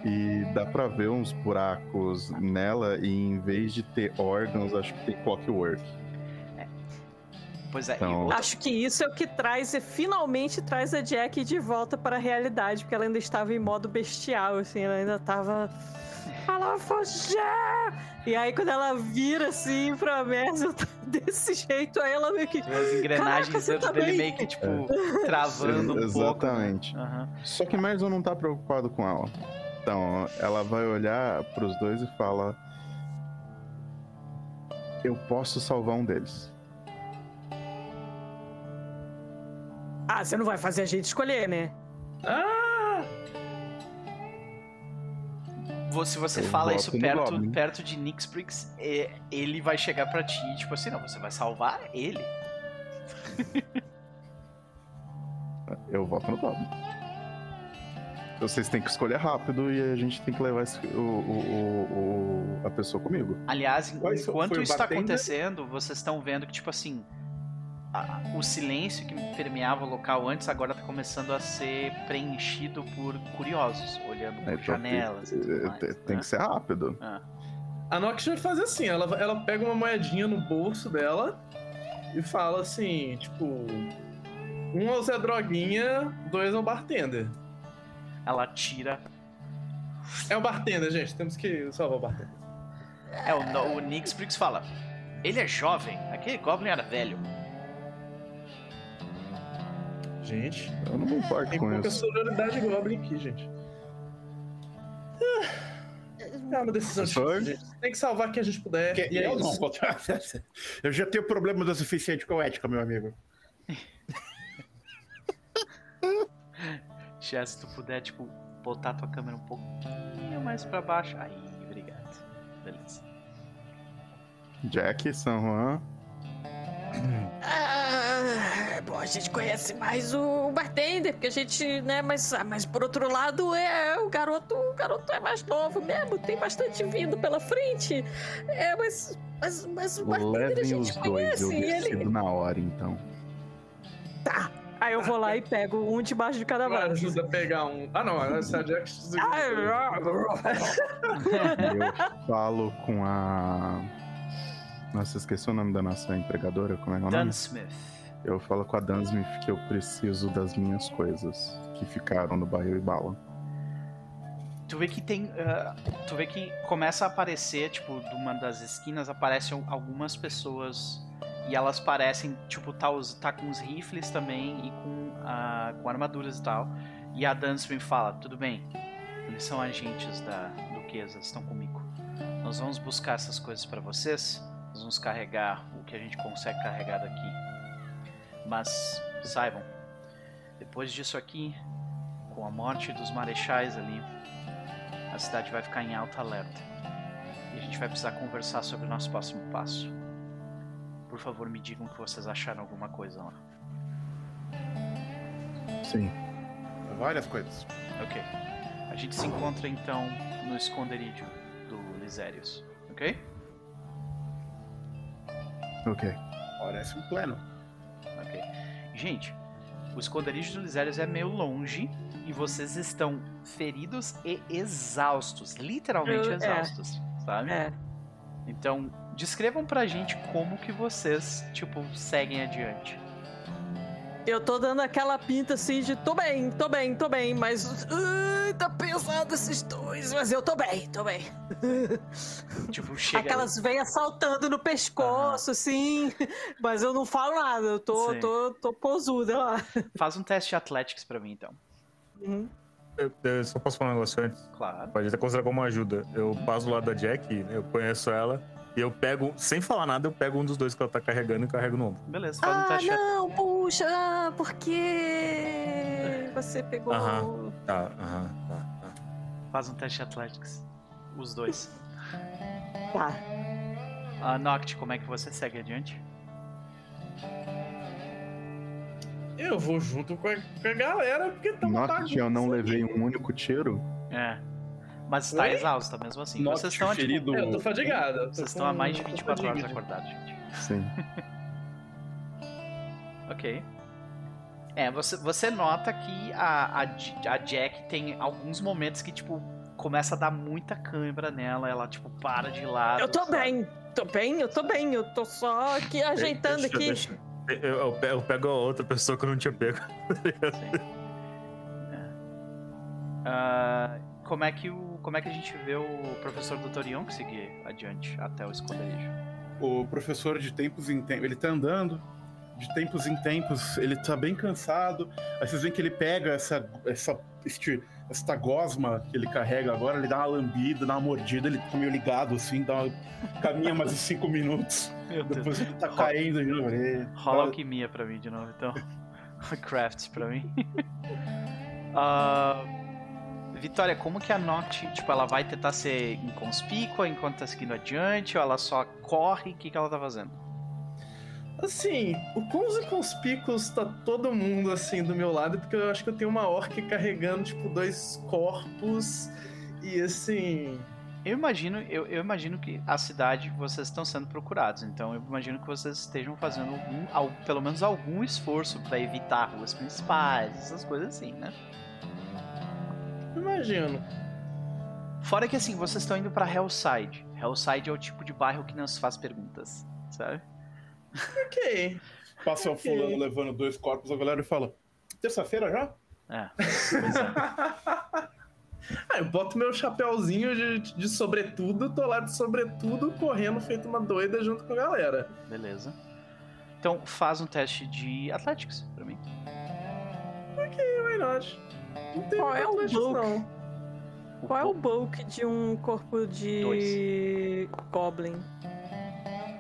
E dá pra ver uns buracos nela. E em vez de ter órgãos, acho que tem clockwork. Pois é, Então- Acho que isso é o que traz, e finalmente traz a Jack de volta para a realidade, porque ela ainda estava em modo bestial, assim, ela ainda estava. Ela fugir! E aí, quando ela vira assim pra Merzel desse jeito, aí ela meio que. as engrenagens dentro tá dele bem? meio que, tipo, travando um pouco. Exatamente. Aham. Só que Merzel não tá preocupado com ela. Então, ela vai olhar pros dois e fala: Eu posso salvar um deles. Ah, você não vai fazer a gente escolher, né? Ah! Se você Eu fala isso perto, perto de Nixprix, é, ele vai chegar pra ti, tipo assim, não, você vai salvar ele. Eu voto no Goblin. Vocês têm que escolher rápido e a gente tem que levar esse- o, o- o- o- a pessoa comigo. Aliás, Quais- enquanto o isso tá bartender? acontecendo, vocês estão vendo que, tipo assim, a- o silêncio que permeava o local antes agora tá começando a ser preenchido por curiosos, olhando por É, então, janelas e tudo tem- mais. tem, né? que ser rápido. A Nox vai fazer assim, ela, ela pega uma moedinha no bolso dela e fala assim, tipo... Um ao Zé Droguinha, dois ao bartender. Ela tira. É o bartender, gente, temos que salvar o bartender. É, o, o Nixprix fala: ele é jovem, aquele Goblin era velho. Gente, Eu não me importo tem com pouca isso. sororidade Goblin aqui, gente. Ah, É uma decisão Professor? difícil. Tem que salvar quem a gente puder. Que- e é eu não, isso. eu já tenho problemas o suficiente com ética, meu amigo. Já se tu puder, tipo, botar tua câmera um pouquinho mais pra baixo. Aí, obrigado. Beleza. Jack, San Juan. Ah, bom, a gente conhece mais o bartender, porque a gente, né, mas, ah, mas por outro lado, é o garoto, o garoto é mais novo mesmo, tem bastante vida pela frente. É, mas, mas, mas o bartender a Levem gente os dois, conhece. eu e decido ele... na hora, então. Tá. Aí eu vou lá e pego um debaixo de cada braço. ajuda a pegar um. Ah, não, essa é a Jack. Eu falo com a. Nossa, esqueci o nome da nossa empregadora, como é que é o nome? Dunsmith. Eu falo com a Dansmith que eu preciso das minhas coisas que ficaram no barril e bala. Tu vê que tem. ah, tu vê que começa a aparecer, tipo, de uma das esquinas aparecem algumas pessoas. E elas parecem, tipo, tá, tá com os rifles também e com, com armaduras e tal. E a Dunsmith fala: tudo bem, eles são agentes da Duquesa, estão comigo. Nós vamos buscar essas coisas pra vocês. Nós vamos carregar o que a gente consegue carregar daqui. Mas saibam, depois disso aqui, com a morte dos marechais ali, a cidade vai ficar em alta alerta. E a gente vai precisar conversar sobre o nosso próximo passo. Por favor, me digam que vocês acharam alguma coisa lá. Sim. várias coisas. Ok. A gente se encontra então no esconderijo do Lisérios, ok? Ok. Parece um plano. Ok. Gente, o esconderijo do Lisérios é meio longe e vocês estão feridos e exaustos. Literalmente Eu- é. exaustos, sabe? É. Então, descrevam pra gente como que vocês, tipo, seguem adiante. Eu tô dando aquela pinta assim de tô bem, tô bem, tô bem, mas. Ai, tá pesado esses dois, mas eu tô bem, tô bem. Tipo, chega. Aquelas veias saltando no pescoço, assim. Mas eu não falo nada, eu tô, Sim. tô, tô posuda lá. Faz um teste de Athletics pra mim, então. Uhum. Eu, eu só posso falar um negócio antes. Claro. Pode até considerar como ajuda. Eu passo lado da Jack, eu conheço ela, e eu pego, sem falar nada, eu pego um dos dois que ela tá carregando e carrego no ombro. Beleza, faz um Ah, teste de não, puxa, ah, por que você pegou. Aham. Tá, aham, tá, tá. Faz um teste de Athletics. Os dois. Tá. A Noct, como é que você segue adiante? Eu vou junto com a, com a galera, porque tá uma Note, eu não levei um único tiro. É. Mas está Oi? exausta mesmo assim. Note vocês estão, tipo, ferido. É, eu tô fadigado. eu tô vocês estão há mais de tô 24 horas acordados, gente. Sim. Ok. É, você, você nota que a, a, a Jack tem alguns momentos que, tipo, começa a dar muita câimbra nela, ela, tipo, para de lado. Eu tô sabe? bem, tô bem, eu tô bem, eu tô só aqui ajeitando Deixa- aqui. deixa- Eu, eu pe- eu pego a outra pessoa que eu não tinha pego. Sim. É. Ah, como é que o como é que a gente vê o professor Dr. Young seguir adiante até o esconderijo? O professor de tempos em tempos, ele tá andando, de tempos em tempos, ele tá bem cansado. Aí vocês veem que ele pega essa, essa, este, esta gosma que ele carrega agora, ele dá uma lambida, dá uma mordida, ele fica meio ligado assim, dá uma, caminha mais uns 5 minutos. Meu Depois ele tá caindo de novo. Ele, Rola alquimia pra mim de novo, então. Crafts pra mim. Ah, Vitória, como que a Noct, tipo, ela vai tentar ser inconspícua enquanto tá seguindo adiante, ou ela só corre? O que, que ela tá fazendo? Assim, o quão inconspícuos tá todo mundo assim do meu lado, porque eu acho que eu tenho uma orc carregando, tipo, dois corpos. E assim. Eu imagino, eu, eu imagino que a cidade vocês estão sendo procurados, então eu imagino que vocês estejam fazendo algum, al- pelo menos algum esforço pra evitar ruas principais, essas coisas assim, né? Imagino. Fora que assim, vocês estão indo pra Hellside. Hellside é o tipo de bairro que não se faz perguntas, sabe? Ok. Passa o Ok. fulano levando dois corpos, a galera fala: Terça-feira já? É, pois é. Ah, eu boto meu chapéuzinho de, de sobretudo, tô lá de sobretudo, correndo feito uma doida junto com a galera. Beleza. Então faz um teste de Athletics pra mim. Why not? Não tem Qual é o bulk? não. Qual é o bulk de um corpo de Goblin?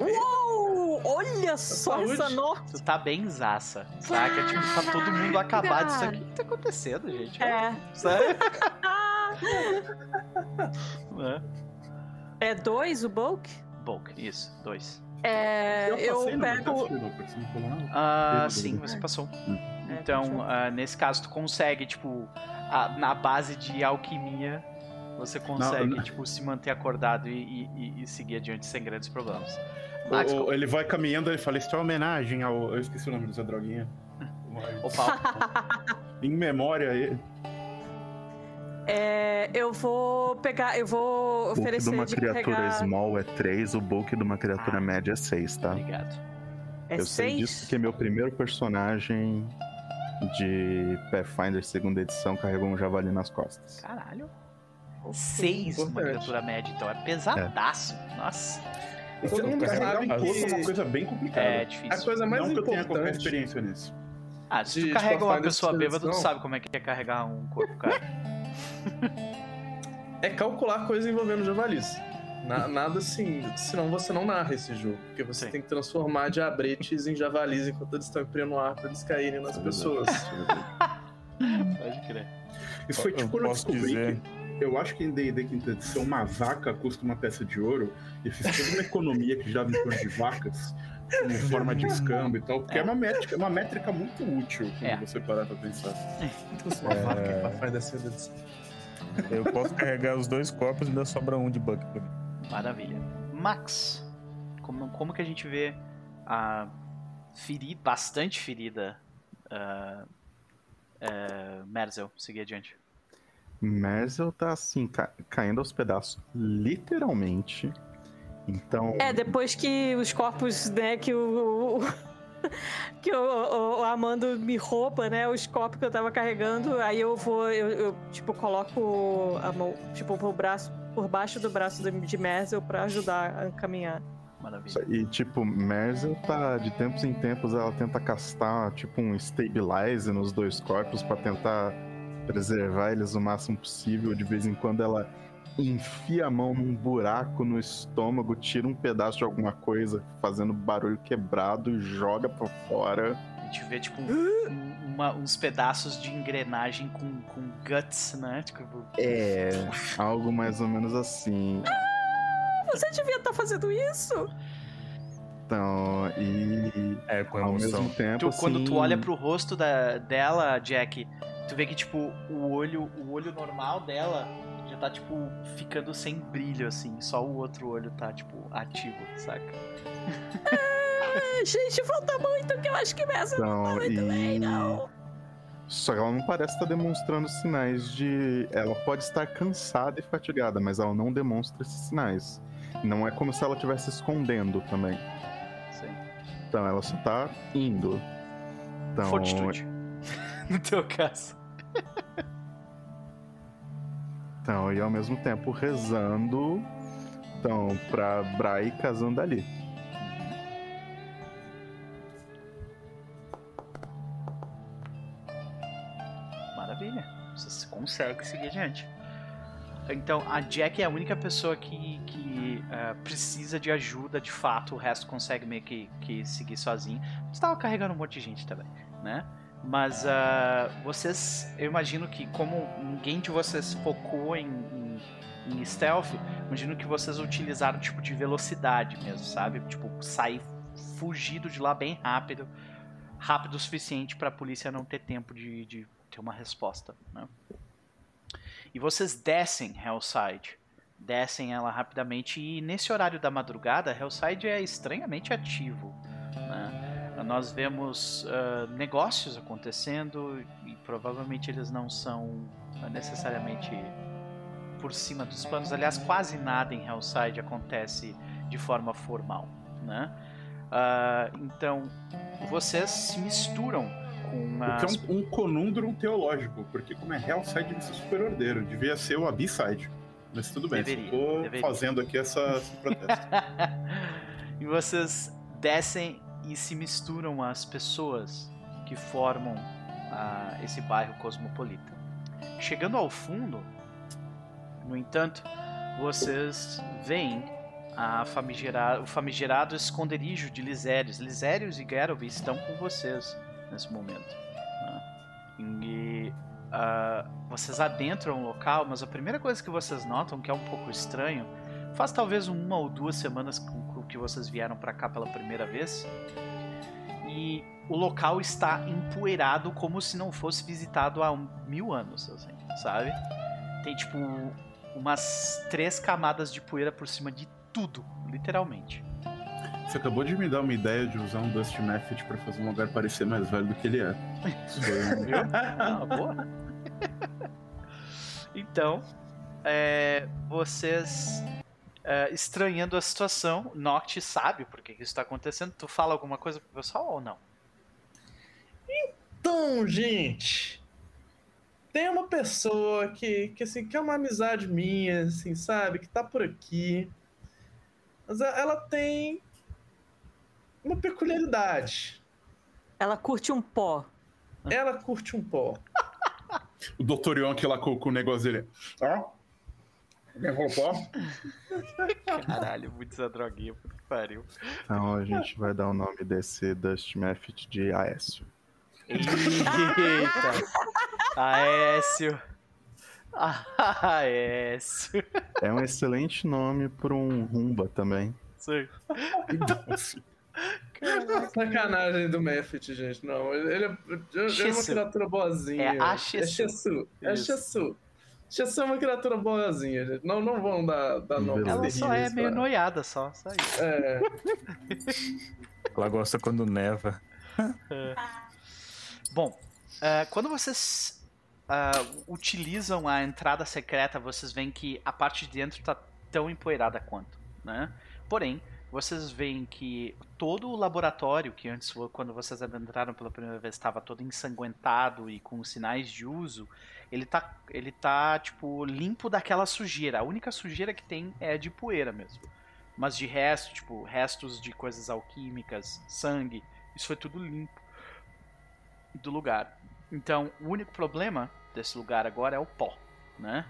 Uou! Olha só Saúde. essa nota! Tu tá bem zaça, saca? Tipo, tá todo mundo acabado. Isso aqui, o que tá acontecendo, gente? É. Sério? É. É dois o bulk? Bulk, isso, dois. É. Eu, passei no meu pego. não? Ah, sim, você passou. É, Então, deixa eu- ah, nesse caso, tu consegue, tipo, a- na base de alquimia, você consegue, não. tipo, se manter acordado e, e- e- e seguir adiante sem grandes problemas. Max, o- ele vai caminhando ele fala: Isso é uma homenagem ao. Eu esqueci o nome dessa droguinha. o Paulo, em memória ele. É, eu vou pegar. Eu vou O bulk de oferecer uma de criatura carregar. small é 3, o bulk de uma criatura Ah. média é 6, tá? obrigado. É Eu sei seis? disso porque meu primeiro personagem de Pathfinder segunda edição carregou um javali nas costas. Caralho. Seis uma Importante. criatura média, então é pesadaço. Nossa, Você Todo mundo carregar um corpo que- é uma coisa bem complicada. é A difícil. coisa mais não que eu tenha qualquer importante. experiência nisso. Ah, se tu de carrega uma pessoa bêbada, tu sabe como é que é carregar um corpo, cara. É calcular coisa envolvendo javalis. Na- nada assim, senão você não narra esse jogo. Porque você Sim. tem que transformar diabretes em javalis enquanto eles estão empreendo no ar pra eles caírem nas pessoas. Pode crer. Isso foi Eu tipo quando eu posso descobri dizer- que eu acho que em D&D quinta edição uma vaca custa uma peça de ouro e fiz toda uma economia que girava em torno de vacas como forma de escambo e tal, porque é, uma métrica, uma métrica muito útil quando É. você parar pra pensar. Uma vaca pra faz da seda Eu posso carregar os dois corpos e ainda sobra um de buck pra mim. Maravilha. Max, como, como que a gente vê a ferida, bastante ferida, uh, uh, Merzel, seguir adiante. Merzel tá assim, ca- caindo aos pedaços, literalmente. Então, É, depois que os corpos, né, que o. que o, o, o Amando me rouba, né? Os corpos que eu tava carregando, aí eu vou, eu, eu, tipo, coloco a mão, tipo, o braço, por baixo do braço do- de Merzel pra ajudar a caminhar. Maravilha. e tipo, Merzel tá, de tempos em tempos, ela tenta castar, tipo, um stabilize nos dois corpos pra tentar preservar eles o máximo possível. De vez em quando ela enfia a mão num buraco no estômago, tira um pedaço de alguma coisa, fazendo barulho quebrado, e joga pra fora. A gente vê, tipo, um- uma- uns pedaços de engrenagem com, com guts, né? Tipo, É, algo mais ou menos assim. Você devia estar fazendo isso? Então, e É, com ao mesmo tempo. tu- quando tu assim, olha pro rosto da, dela, Jack, tu vê que, tipo, o olho, o olho normal dela já tá, tipo, ficando sem brilho, assim. Só o outro olho tá, tipo, ativo, saca? Ah, gente, falta muito, que eu acho que Merzel não tá Então, muito bem, e- não. Só que ela não parece estar demonstrando sinais de. Ela pode estar cansada e fatigada, mas ela não demonstra esses sinais. Não é como se ela estivesse escondendo também. Sim. Então ela só tá indo. Então, Fortitude. no teu caso. Então, e ao mesmo tempo rezando. Então, pra Brai casando ali. Maravilha. Você consegue seguir adiante. Então, a Jack é a única pessoa que, que eh, precisa de ajuda, de fato. O resto consegue meio que, que seguir sozinho. Você tava carregando um monte de gente também, né? Mas ah, vocês, eu imagino que como ninguém de vocês focou em, em, em stealth, imagino que vocês utilizaram tipo de velocidade mesmo, sabe? Tipo, sair fugido de lá bem rápido, rápido o suficiente para a polícia não ter tempo de, de ter uma resposta, né? E vocês descem Hellside. Descem ela rapidamente e nesse horário da madrugada, Hellside é estranhamente ativo. Né? Nós vemos ah, negócios acontecendo e provavelmente eles não são necessariamente por cima dos panos. Aliás, quase nada em Hellside acontece de forma formal. Né? Ah, então, vocês se misturam com O as que é um, um conundrum teológico, porque como é Hellside, devia ser super ordeiro. Devia ser o Abysside. Mas tudo bem, Deveria, tô deveria. fazendo aqui essa, esse protesto. e vocês descem e se misturam às pessoas que formam ah, esse bairro cosmopolita. Chegando ao fundo, no entanto, vocês veem a famigera- o famigerado esconderijo de Lisérios. Lisérios e Geralt estão com vocês nesse momento. né? E ah, vocês adentram o local, mas a primeira coisa que vocês notam, que é um pouco estranho, faz talvez uma ou duas semanas com que vocês vieram pra cá pela primeira vez, e o local está empoeirado como se não fosse visitado há mil anos, assim, sabe? Tem tipo umas três camadas de poeira por cima de tudo, literalmente. Você acabou de me dar uma ideia de usar um Dust Method pra fazer um lugar parecer mais velho do que ele é. Viu? Ah, boa. então, é, vocês é, estranhando a situação, Noct sabe por que que isso está acontecendo. Tu fala alguma coisa pro pessoal ou não? Então, gente, tem uma pessoa que, que, assim, que é uma amizade minha, assim, sabe? Que tá por aqui. Mas ela tem uma peculiaridade. Ela curte um pó. Ela curte um pó. O Dr. Yonk lá com, com o negócio dele. Ó. Levou o pó. Caralho, muito essa droguinha, puta que pariu. Então a gente vai dar o nome desse Dust Method de Aécio. Eita! Aécio! Ah, é. um excelente nome para um rumba também. Sim. Sacanagem do Meffit, gente. Não, ele é, ele é uma Shih-Tzu. criatura boazinha. É a É. É. Shih-Tzu é uma criatura boazinha, gente. Não, não vão dar, dar nomes Ela só é meio pra- noiada, só. só isso. É, Ela gosta quando neva. Bom, ah, quando vocês ah, utilizam a entrada secreta, vocês veem que a parte de dentro tá tão empoeirada quanto, né? Porém, vocês veem que todo o laboratório, que antes, quando vocês adentraram pela primeira vez, estava todo ensanguentado e com sinais de uso, ele tá, ele tá, tipo, limpo daquela sujeira. A única sujeira que tem é de poeira mesmo. Mas de resto, tipo, restos de coisas alquímicas, sangue, isso foi tudo limpo do lugar. Então, o único problema desse lugar agora é o pó, né?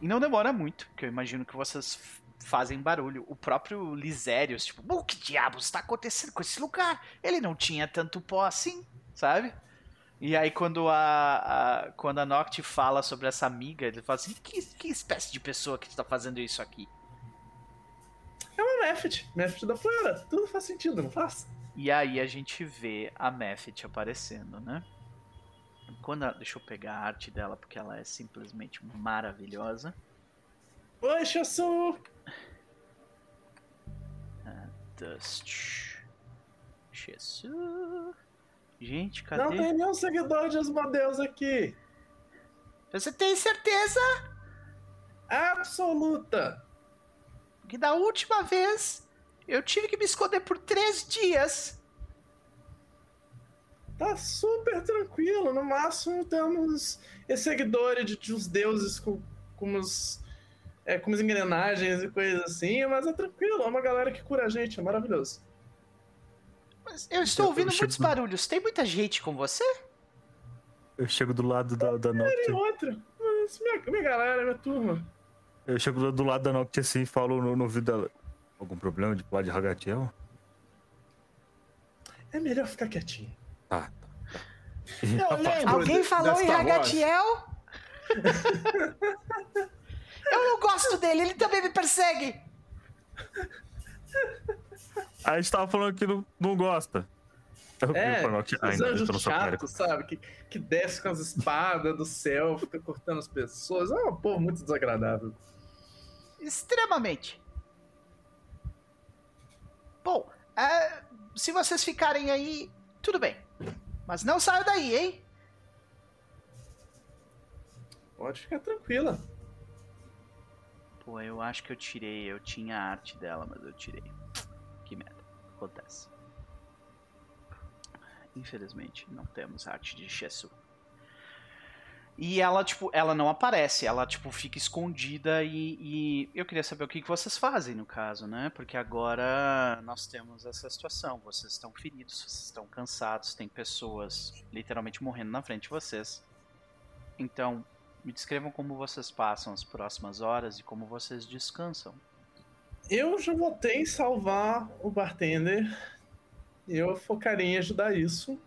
E não demora muito, que eu imagino que vocês fazem barulho. O próprio Lisérios, tipo, o que diabos está acontecendo com esse lugar? Ele não tinha tanto pó assim, sabe? E aí quando a, a- quando a Noct fala sobre essa amiga, ele fala assim, que, que espécie de pessoa que está fazendo isso aqui? é uma Meffit. Meffit da Flora. Tudo faz sentido, não faz? E aí a gente vê a Mephit aparecendo, né? Quando a- deixa eu pegar a arte dela porque ela é simplesmente maravilhosa. Oi, Shih-Tzu. Dust. Jesus. Gente, Não cadê? tem nenhum seguidor de Asmodeus aqui. Você tem certeza Absoluta. que da última vez eu tive que me esconder por três dias? Tá super tranquilo. No máximo temos esse seguidores de, de uns deuses com, com umas, é, com umas engrenagens e coisas assim, mas é tranquilo. É uma galera que cura a gente. É maravilhoso. Mas eu estou Eu- ouvindo eu muitos chego- barulhos. Tem muita gente com você? Eu chego do lado da, da E Noct. outra. Mas minha, minha galera, minha turma. Eu chego do- do lado da Noct assim e falo no, no ouvido dela. Algum problema de pular de Ragatiel? É melhor ficar quietinho. Tá, tá. Eu lembro Alguém falou em. Ragatiel? eu não gosto dele, ele também me persegue. A gente tava falando que não, não gosta. Eu É, os anjos chatos, sabe? Que, que desce com as espadas do céu, fica cortando as pessoas. É uma porra muito desagradável. Extremamente. Bom, é, se vocês ficarem aí, tudo bem. Mas não saiam daí, hein? Pode ficar tranquila. Pô, eu acho que eu tirei. Eu tinha a arte dela, mas eu tirei. Acontece. Infelizmente, não temos arte de Shesu. E ela, tipo, ela não aparece, ela, tipo, fica escondida e, e eu queria saber o que vocês fazem no caso, né? Porque agora nós temos essa situação. Vocês estão feridos, vocês estão cansados, tem pessoas literalmente morrendo na frente de vocês. Então, me descrevam como vocês passam as próximas horas e como vocês descansam. Eu já voltei em salvar o bartender. Eu focaria em ajudar isso.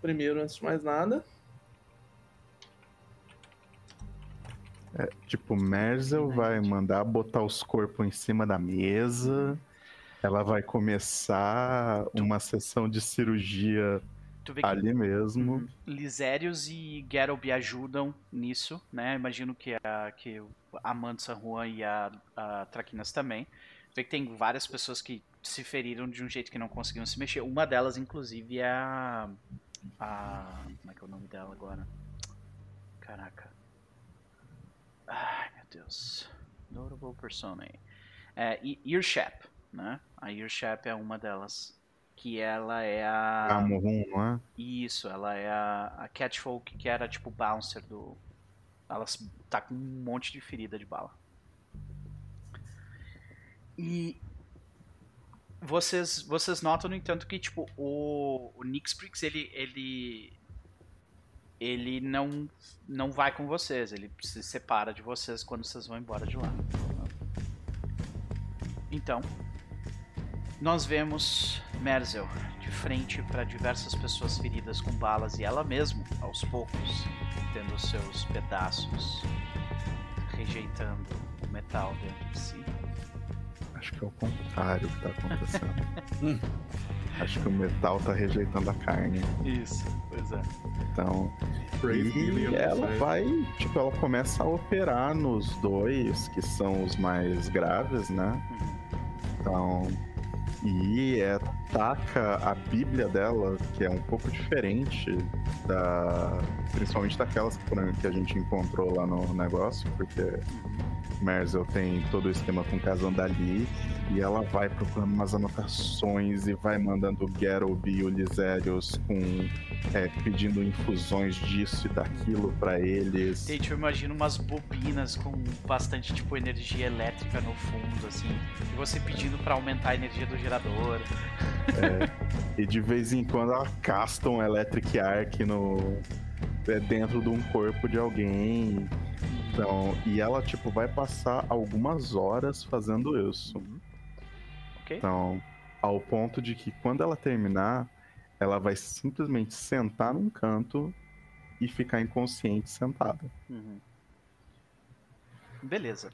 Primeiro, antes de mais nada. Tipo, Merzel vai mandar botar os corpos em cima da mesa. Ela vai começar uma sessão de cirurgia Tu vê que ali mesmo. Lisérios e Geralt ajudam nisso, né? Imagino que a, que a Mansa Juan e a, a Traquinas também. Vê que tem várias pessoas que se feriram de um jeito que não conseguiam se mexer. Uma delas, inclusive, é a. a como é que é o nome dela agora? Caraca. Ai, meu Deus. Notable persona aí. É, Earshap, né? A Earshap é uma delas. Que ela é a. A Morrum, não é? Isso, ela é a, a Catfolk que era tipo bouncer do. Ela tá com um monte de ferida de bala. E vocês, vocês notam, no entanto, que tipo, o, o Nixprix, ele. ele. ele não, não vai com vocês, ele se separa de vocês quando vocês vão embora de lá. Então, nós vemos Merzel, de frente para diversas pessoas feridas com balas e ela mesma, aos poucos, tendo seus pedaços rejeitando o metal dentro de si. Acho que é o contrário que tá acontecendo. Acho que o metal tá rejeitando a carne. Isso, pois é. Então. E ela sai. vai, tipo, ela começa a operar nos dois, que são os mais graves, né? Então. E é, taca a Bíblia dela, que é um pouco diferente da. Principalmente daquelas que a gente encontrou lá no negócio, porque Merzel tem todo o esquema com Kazandali e ela vai procurando umas anotações e vai mandando o Geralt e o Lisérios com é, pedindo infusões disso e daquilo pra eles. Gente, eu imagino umas bobinas com bastante, tipo, energia elétrica no fundo, assim. E você pedindo pra aumentar a energia do gerador. E de vez em quando ela casta um Electric Arc no é, dentro de um corpo de alguém. Então, e ela tipo vai passar algumas horas fazendo isso. Ok? Então, ao ponto de que quando ela terminar, ela vai simplesmente sentar num canto e ficar inconsciente sentada. Uhum. Beleza.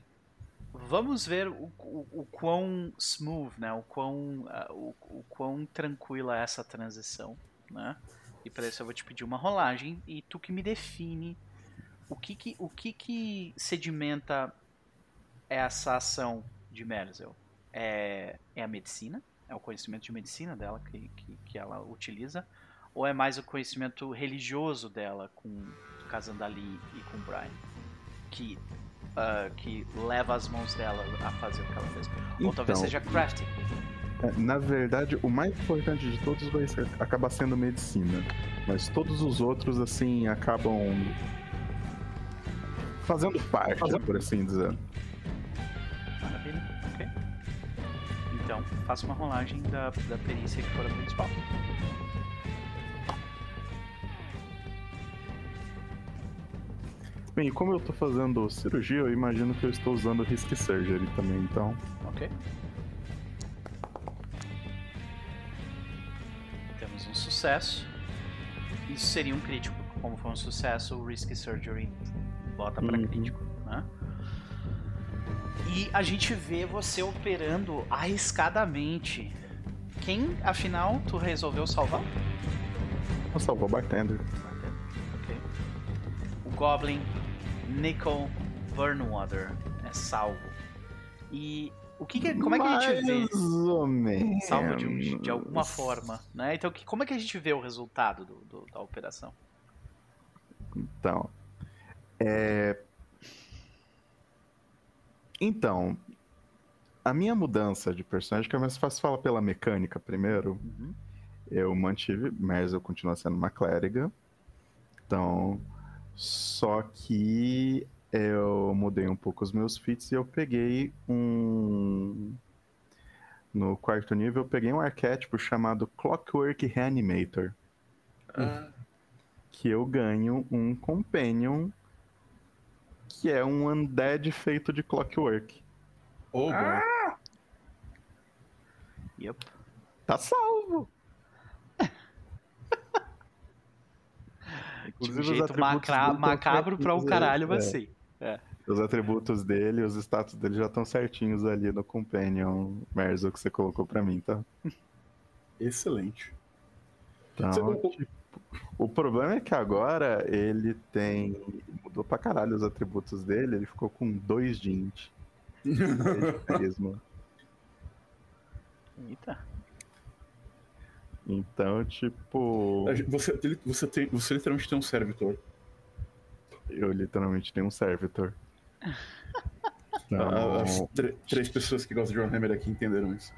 Vamos ver o, o, o quão smooth, né? O quão, ah, o, o quão tranquila é essa transição, né? E para isso eu vou te pedir uma rolagem e tu que me define o que que, o que, que sedimenta essa ação de Merzel. É, é a medicina? É o conhecimento de medicina dela que, que, que ela utiliza? Ou é mais o conhecimento religioso dela com Kazandali e com Brian? Que ah, que leva as mãos dela a fazer o que ela fez. Ou talvez Então, seja crafting. É, Na verdade, o mais importante de todos vai ser, acabar sendo medicina. Mas todos os outros, assim, acabam fazendo parte, por assim dizer. Maravilha, ok. Então, faça uma rolagem da, da perícia que for a principal. Bem, como eu tô fazendo cirurgia, eu imagino que eu estou usando Risk Surgery também, então. Ok. Temos um sucesso. Isso seria um crítico. Como foi um sucesso, o Risk Surgery bota pra Uhum. crítico, né? E a gente vê você operando arriscadamente. Quem, afinal, tu resolveu salvar? Vou salvar o bartender. Ok. O Goblin Nickel Burnwater é salvo. E o que, que como é que a gente vê? Mais ou menos. Salvo de, um- de alguma forma, né? Então, que- como é que a gente vê o resultado do- do- da operação? Então. É... Então. A minha mudança de personagem, que é mais fácil falar pela mecânica primeiro. Uhum. Eu mantive, Merzel continua sendo uma clériga. Então. Só que eu mudei um pouco os meus feats e eu peguei um. No quarto nível, eu peguei um arquétipo chamado Clockwork Reanimator. Ah, que eu ganho um Companion que é um undead feito de Clockwork. oh, bom. Yep. Tá salvo! De um Inclusive, os jeito atributos macra- dele macabro pra um caralho é. vai ser. Os atributos dele, os status dele já estão certinhos ali no Companion Merzo que você colocou pra mim, tá? Excelente. Então, Você tipo, o problema é que agora ele tem. Mudou pra caralho os atributos dele, ele ficou com dois de int. dois de carisma. Eita. Então, tipo. Você, você, tem, você literalmente tem um servitor. Eu literalmente tenho um servitor. Ah, Então, As três pessoas que gostam de Warhammer aqui entenderam isso.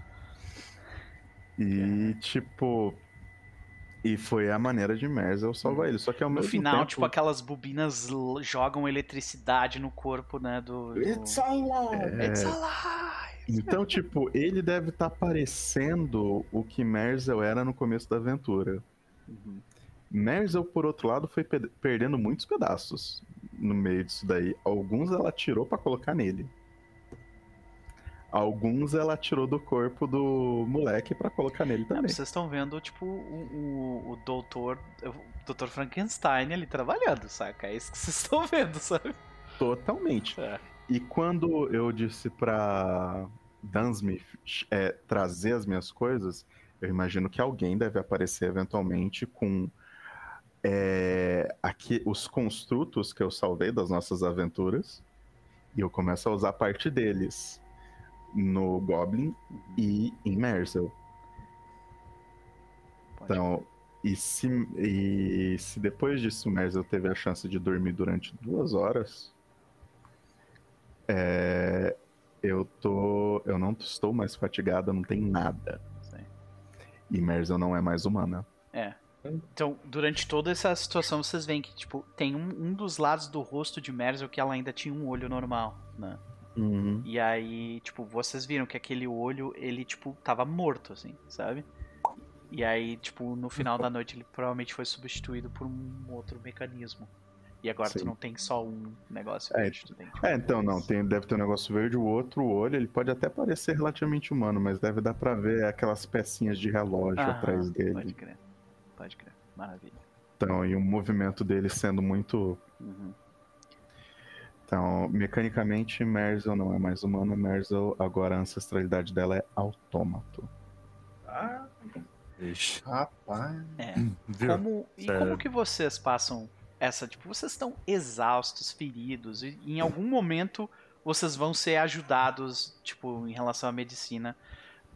e tipo. E foi a maneira de Merzel salvar ele. Só que ao No mesmo final, tempo, tipo, aquelas bobinas jogam eletricidade no corpo, né? Do. do... It's alive! É, It's alive! Então, tipo, ele deve estar parecendo o que Merzel era no começo da aventura. Uhum. Merzel, por outro lado, foi pe- perdendo muitos pedaços no meio disso daí. Alguns ela tirou pra colocar nele. Alguns ela tirou do corpo do moleque pra colocar nele também. vocês estão vendo, tipo, o, o, o doutor. O Dr. Frankenstein ali trabalhando, saca? É isso que vocês estão vendo, sabe? Totalmente. É. E quando eu disse pra Dunsmith é, trazer as minhas coisas, eu imagino que alguém deve aparecer eventualmente com é, aqui, os construtos que eu salvei das nossas aventuras. E eu começo a usar parte deles no Goblin e em Merzel. Então, e se, e se depois disso Merzel teve a chance de dormir durante duas horas, é, eu tô. Eu não estou mais fatigada, não tem nada. Sim. E Merzel não é mais humana. É. Então, durante toda essa situação, vocês veem que, tipo, tem um, um dos lados do rosto de Merzel que ela ainda tinha um olho normal, né? Uhum. E aí, tipo, vocês viram que aquele olho, ele, tipo, tava morto, assim, sabe? E aí, tipo, no final da noite ele provavelmente foi substituído por um outro mecanismo. E agora tu Sim. não tem só um negócio É, verde, tu tem, tipo, É, então, não, tem, deve ter um negócio verde, o outro olho, ele pode até parecer relativamente humano, mas deve dar pra ver aquelas pecinhas de relógio Aham, atrás dele. Pode crer. Pode crer. Maravilha. Então, e o movimento dele sendo muito. Uhum. Então, mecanicamente, Merzel não é mais humana, Merzel, agora a ancestralidade dela é autômato. Ah, Ixi. Rapaz. É. Como, e Sério. como que vocês passam essa, tipo, vocês estão exaustos, feridos, e em algum momento vocês vão ser ajudados, tipo, em relação à medicina,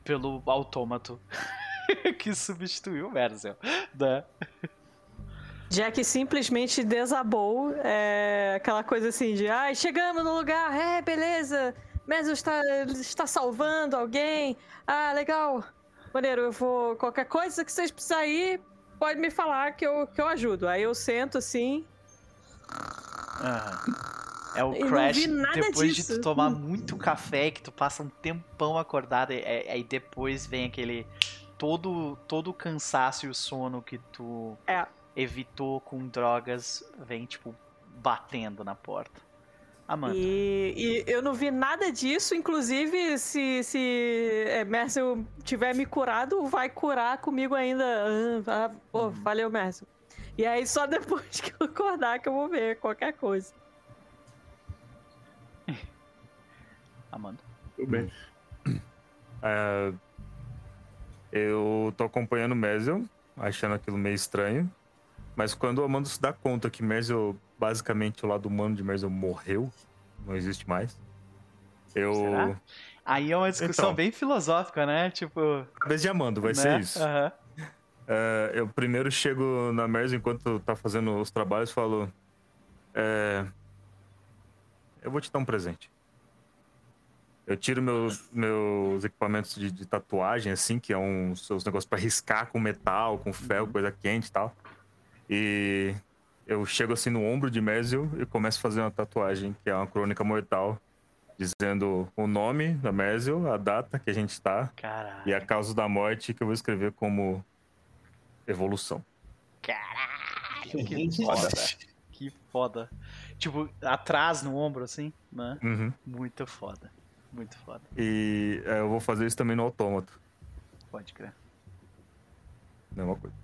pelo autômato que substituiu o Merzel, né? Jack simplesmente desabou. É, aquela coisa assim de, ai, chegamos no lugar, é, beleza. Mesmo está, está salvando alguém. Ah, legal. Maneiro, eu vou. Qualquer coisa que vocês precisarem pode me falar que eu, que eu ajudo. Aí eu sento assim. É o Eu crash depois de disso. tu tomar muito café, que tu passa um tempão acordado, e- e- aí depois vem aquele todo todo o cansaço e o sono que tu É. evitou com drogas, vem tipo batendo na porta. Amanda. E, e eu não vi nada disso. Inclusive, se, se é, Mércio tiver me curado, vai curar comigo ainda. Ah, ah, pô, valeu, Mércio. E aí, só depois que eu acordar que eu vou ver qualquer coisa. Amanda. Tudo bem. É, eu tô acompanhando o Mesel, achando aquilo meio estranho. Mas quando o Amando se dá conta que Mesel, basicamente o lado humano de Mesel morreu, não existe mais. Eu. Será? Aí é uma discussão Então. bem filosófica, né? Tipo. Cabeça de Amando, vai né? ser isso. É, eu primeiro chego na Merzel enquanto tá fazendo os trabalhos e falo. é, eu vou te dar um presente. Eu tiro meus, meus equipamentos de, de tatuagem, assim, que é um seus negócios pra riscar com metal, com ferro, coisa quente e tal. E eu chego assim no ombro de Merzel e começo a fazer uma tatuagem, que é uma crônica mortal, dizendo o nome da Merzel, a data que a gente tá Caralho. e a causa da morte que eu vou escrever como evolução. Caralho, que foda. que foda. Tipo, atrás no ombro, assim, né? Uhum. Muito foda. Muito foda. E é, eu vou fazer isso também no autômato. Pode crer. Mesma coisa.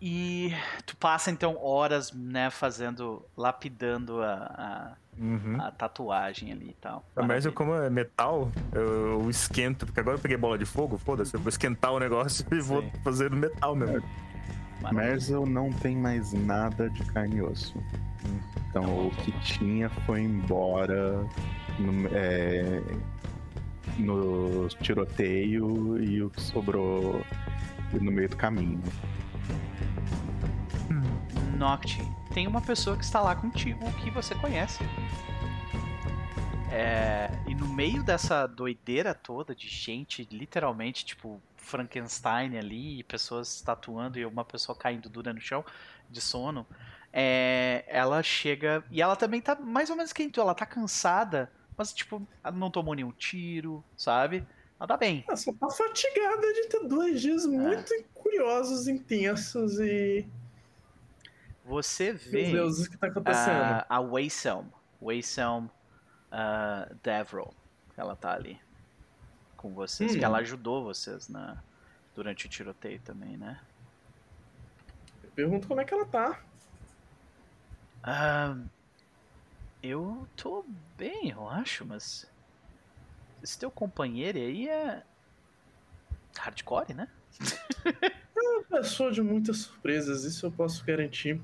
E tu passa então horas, né, fazendo, lapidando a, Uhum. a, a tatuagem ali e tal. A Merzel, Maravilha. como é metal, eu, eu esquento, porque agora eu peguei bola de fogo, foda-se, eu vou esquentar o negócio e vou Sim. fazer no metal mesmo. Maravilha. Merzel não tem mais nada de carne e osso. Então o que tinha foi embora no, é, no tiroteio e o que sobrou no meio do caminho. Noct, tem uma pessoa que está lá contigo que você conhece. É, e no meio dessa doideira toda de gente, literalmente, tipo, Frankenstein ali, e pessoas tatuando e uma pessoa caindo dura no chão de sono, é, ela chega. E ela também tá mais ou menos que tu, ela tá cansada, mas, tipo, ela não tomou nenhum tiro, sabe? Ela tá bem. ela só tá fatigada de ter dois dias muito curiosos, intensos e. Você Meu vê. Deus, o que tá acontecendo? a, a Wayselm. Wayselm uh, Devril. Ela tá ali. com vocês, Hum. que ela ajudou vocês na, durante o tiroteio também, né? Eu pergunto como é que ela tá. Ah, eu tô bem, eu acho, mas. Esse teu companheiro aí é. hardcore, né? Uma pessoa de muitas surpresas, isso eu posso garantir.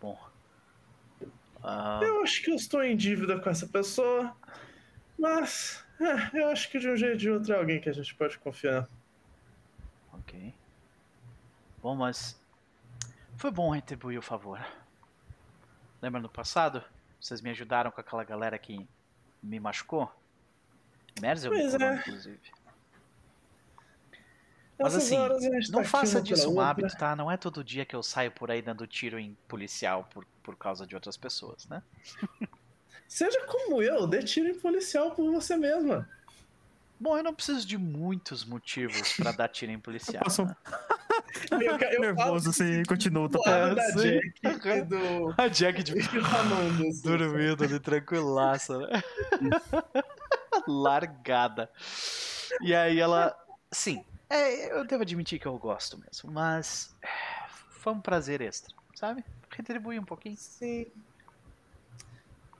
Bom. Ah, Eu acho que eu estou em dívida com essa pessoa, mas é, eu acho que de um jeito ou de outro é alguém que a gente pode confiar. ok. Bom, mas. Foi bom retribuir o favor. Lembra no passado? Vocês me ajudaram com aquela galera que me machucou? Merzel me curou, é. inclusive. Mas Nessas assim, a Não tá faça disso um hábito, tá? Não é todo dia que eu saio por aí dando tiro em policial por, por causa de outras pessoas, né? Seja como eu, dê tiro em policial por você mesma. Bom, eu não preciso de muitos motivos pra dar tiro em policial. Passo um né? Eu, eu nervoso assim, continua do tocando. lado da sim. Jack do, A Jack de Amanda. assim, dormindo ali, tranquilaça, né? Largada. E aí ela. Sim, é, eu devo admitir que eu gosto mesmo, mas. é, Foi um prazer extra, sabe? Retribuir um pouquinho. Sim.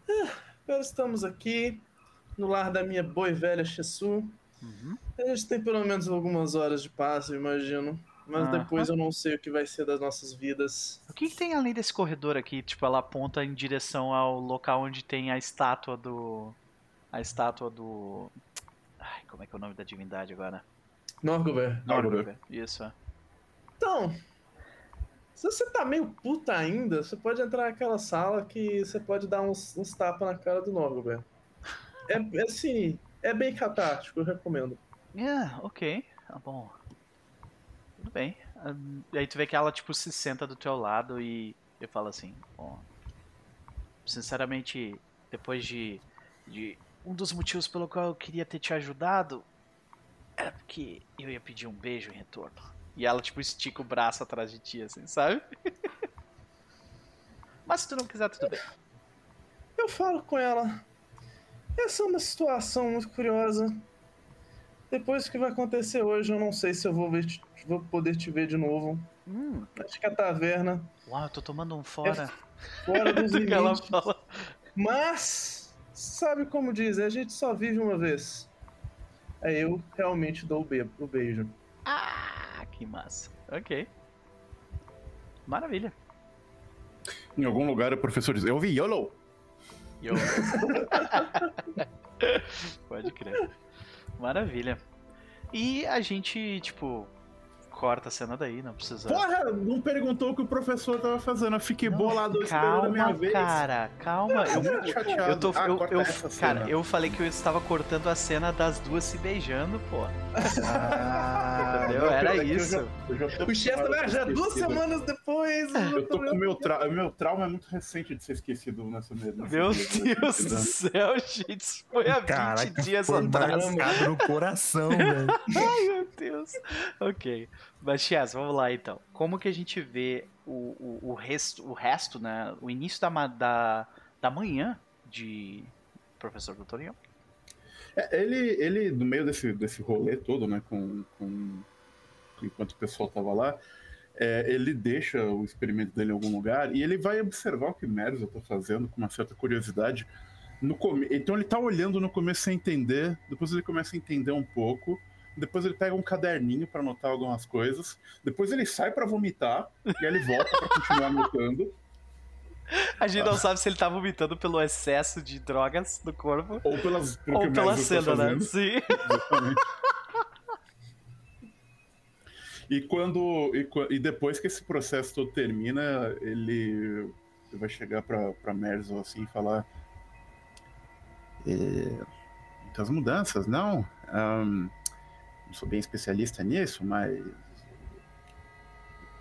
Ah, agora estamos aqui, no lar da minha boa e velha Chesu. Uhum. A gente tem pelo menos algumas horas de paz, eu imagino. Mas Aham. depois eu não sei o que vai ser das nossas vidas. O que, que tem além desse corredor aqui? Tipo, ela aponta em direção ao local onde tem a estátua do. A estátua do. Ai, como é que é o nome da divindade agora? Norgover. Norgover. Isso, é. Então, se você tá meio puta ainda, você pode entrar naquela sala que você pode dar uns, uns tapas na cara do Norgover. É, é assim, é bem catártico, eu recomendo. Yeah, ok. Tá bom. Tudo bem. E aí tu vê que ela, tipo, se senta do teu lado e, e fala assim, bom. Sinceramente, depois de, de. Um dos motivos pelo qual eu queria ter te ajudado era porque eu ia pedir um beijo em retorno. E ela, tipo, estica o braço atrás de ti, assim, sabe? Mas se tu não quiser, tudo bem. Eu falo com ela. Essa é uma situação muito curiosa. Depois do que vai acontecer hoje, eu não sei se eu vou, ver vou poder te ver de novo. Hum, Acho que a taverna, uau, eu tô tomando um fora. fora dos limites. fala. Mas, sabe como diz, a gente só vive uma vez. Aí eu realmente dou o, be o beijo. Ah, que massa. Ok. Maravilha. Em algum lugar o professor diz: Eu vi YOLO! Eu- Pode crer. Maravilha. E a gente, tipo, corta a cena daí, não precisa. Porra, não perguntou o que o professor tava fazendo. Eu fiquei Não, bolado esperando a minha calma, vez. cara, calma. Eu, eu tô. Ah, eu, eu- cara, cena. eu falei que eu estava cortando a cena das duas se beijando, pô. Ah, Entendeu? Era é isso. já- eu já O Chester com já duas semanas depois. Eu tô com o meu trauma. Meu trauma é muito recente de ser esquecido nessa nessa Meu Deus do céu, gente. Isso foi há 20 Caraca, dias atrás. marcado no coração, velho. Ai, meu Deus. Ok. Chess, vamos lá então. Como que a gente vê o, o, o, resto, o resto, né? O início da, da, da manhã de Professor Doutorião? É, ele, ele, no meio desse, desse rolê todo, né, com, com- enquanto o pessoal tava lá, é, ele deixa o experimento dele em algum lugar e ele vai observar o que Merzel tá fazendo com uma certa curiosidade. No. Então ele tá olhando no começo sem entender, depois ele começa a entender um pouco, depois ele pega um caderninho para anotar algumas coisas, depois ele sai para vomitar e aí ele volta para continuar anotando. A gente não sabe se ele tá vomitando pelo excesso de drogas no corpo Ou pelas ou pela tá cena, né? Sim. Exatamente. E quando e, e depois que esse processo todo termina, ele vai chegar pra, pra Merzel assim e falar "É, muitas mudanças, não? Ahn, não sou bem especialista nisso, mas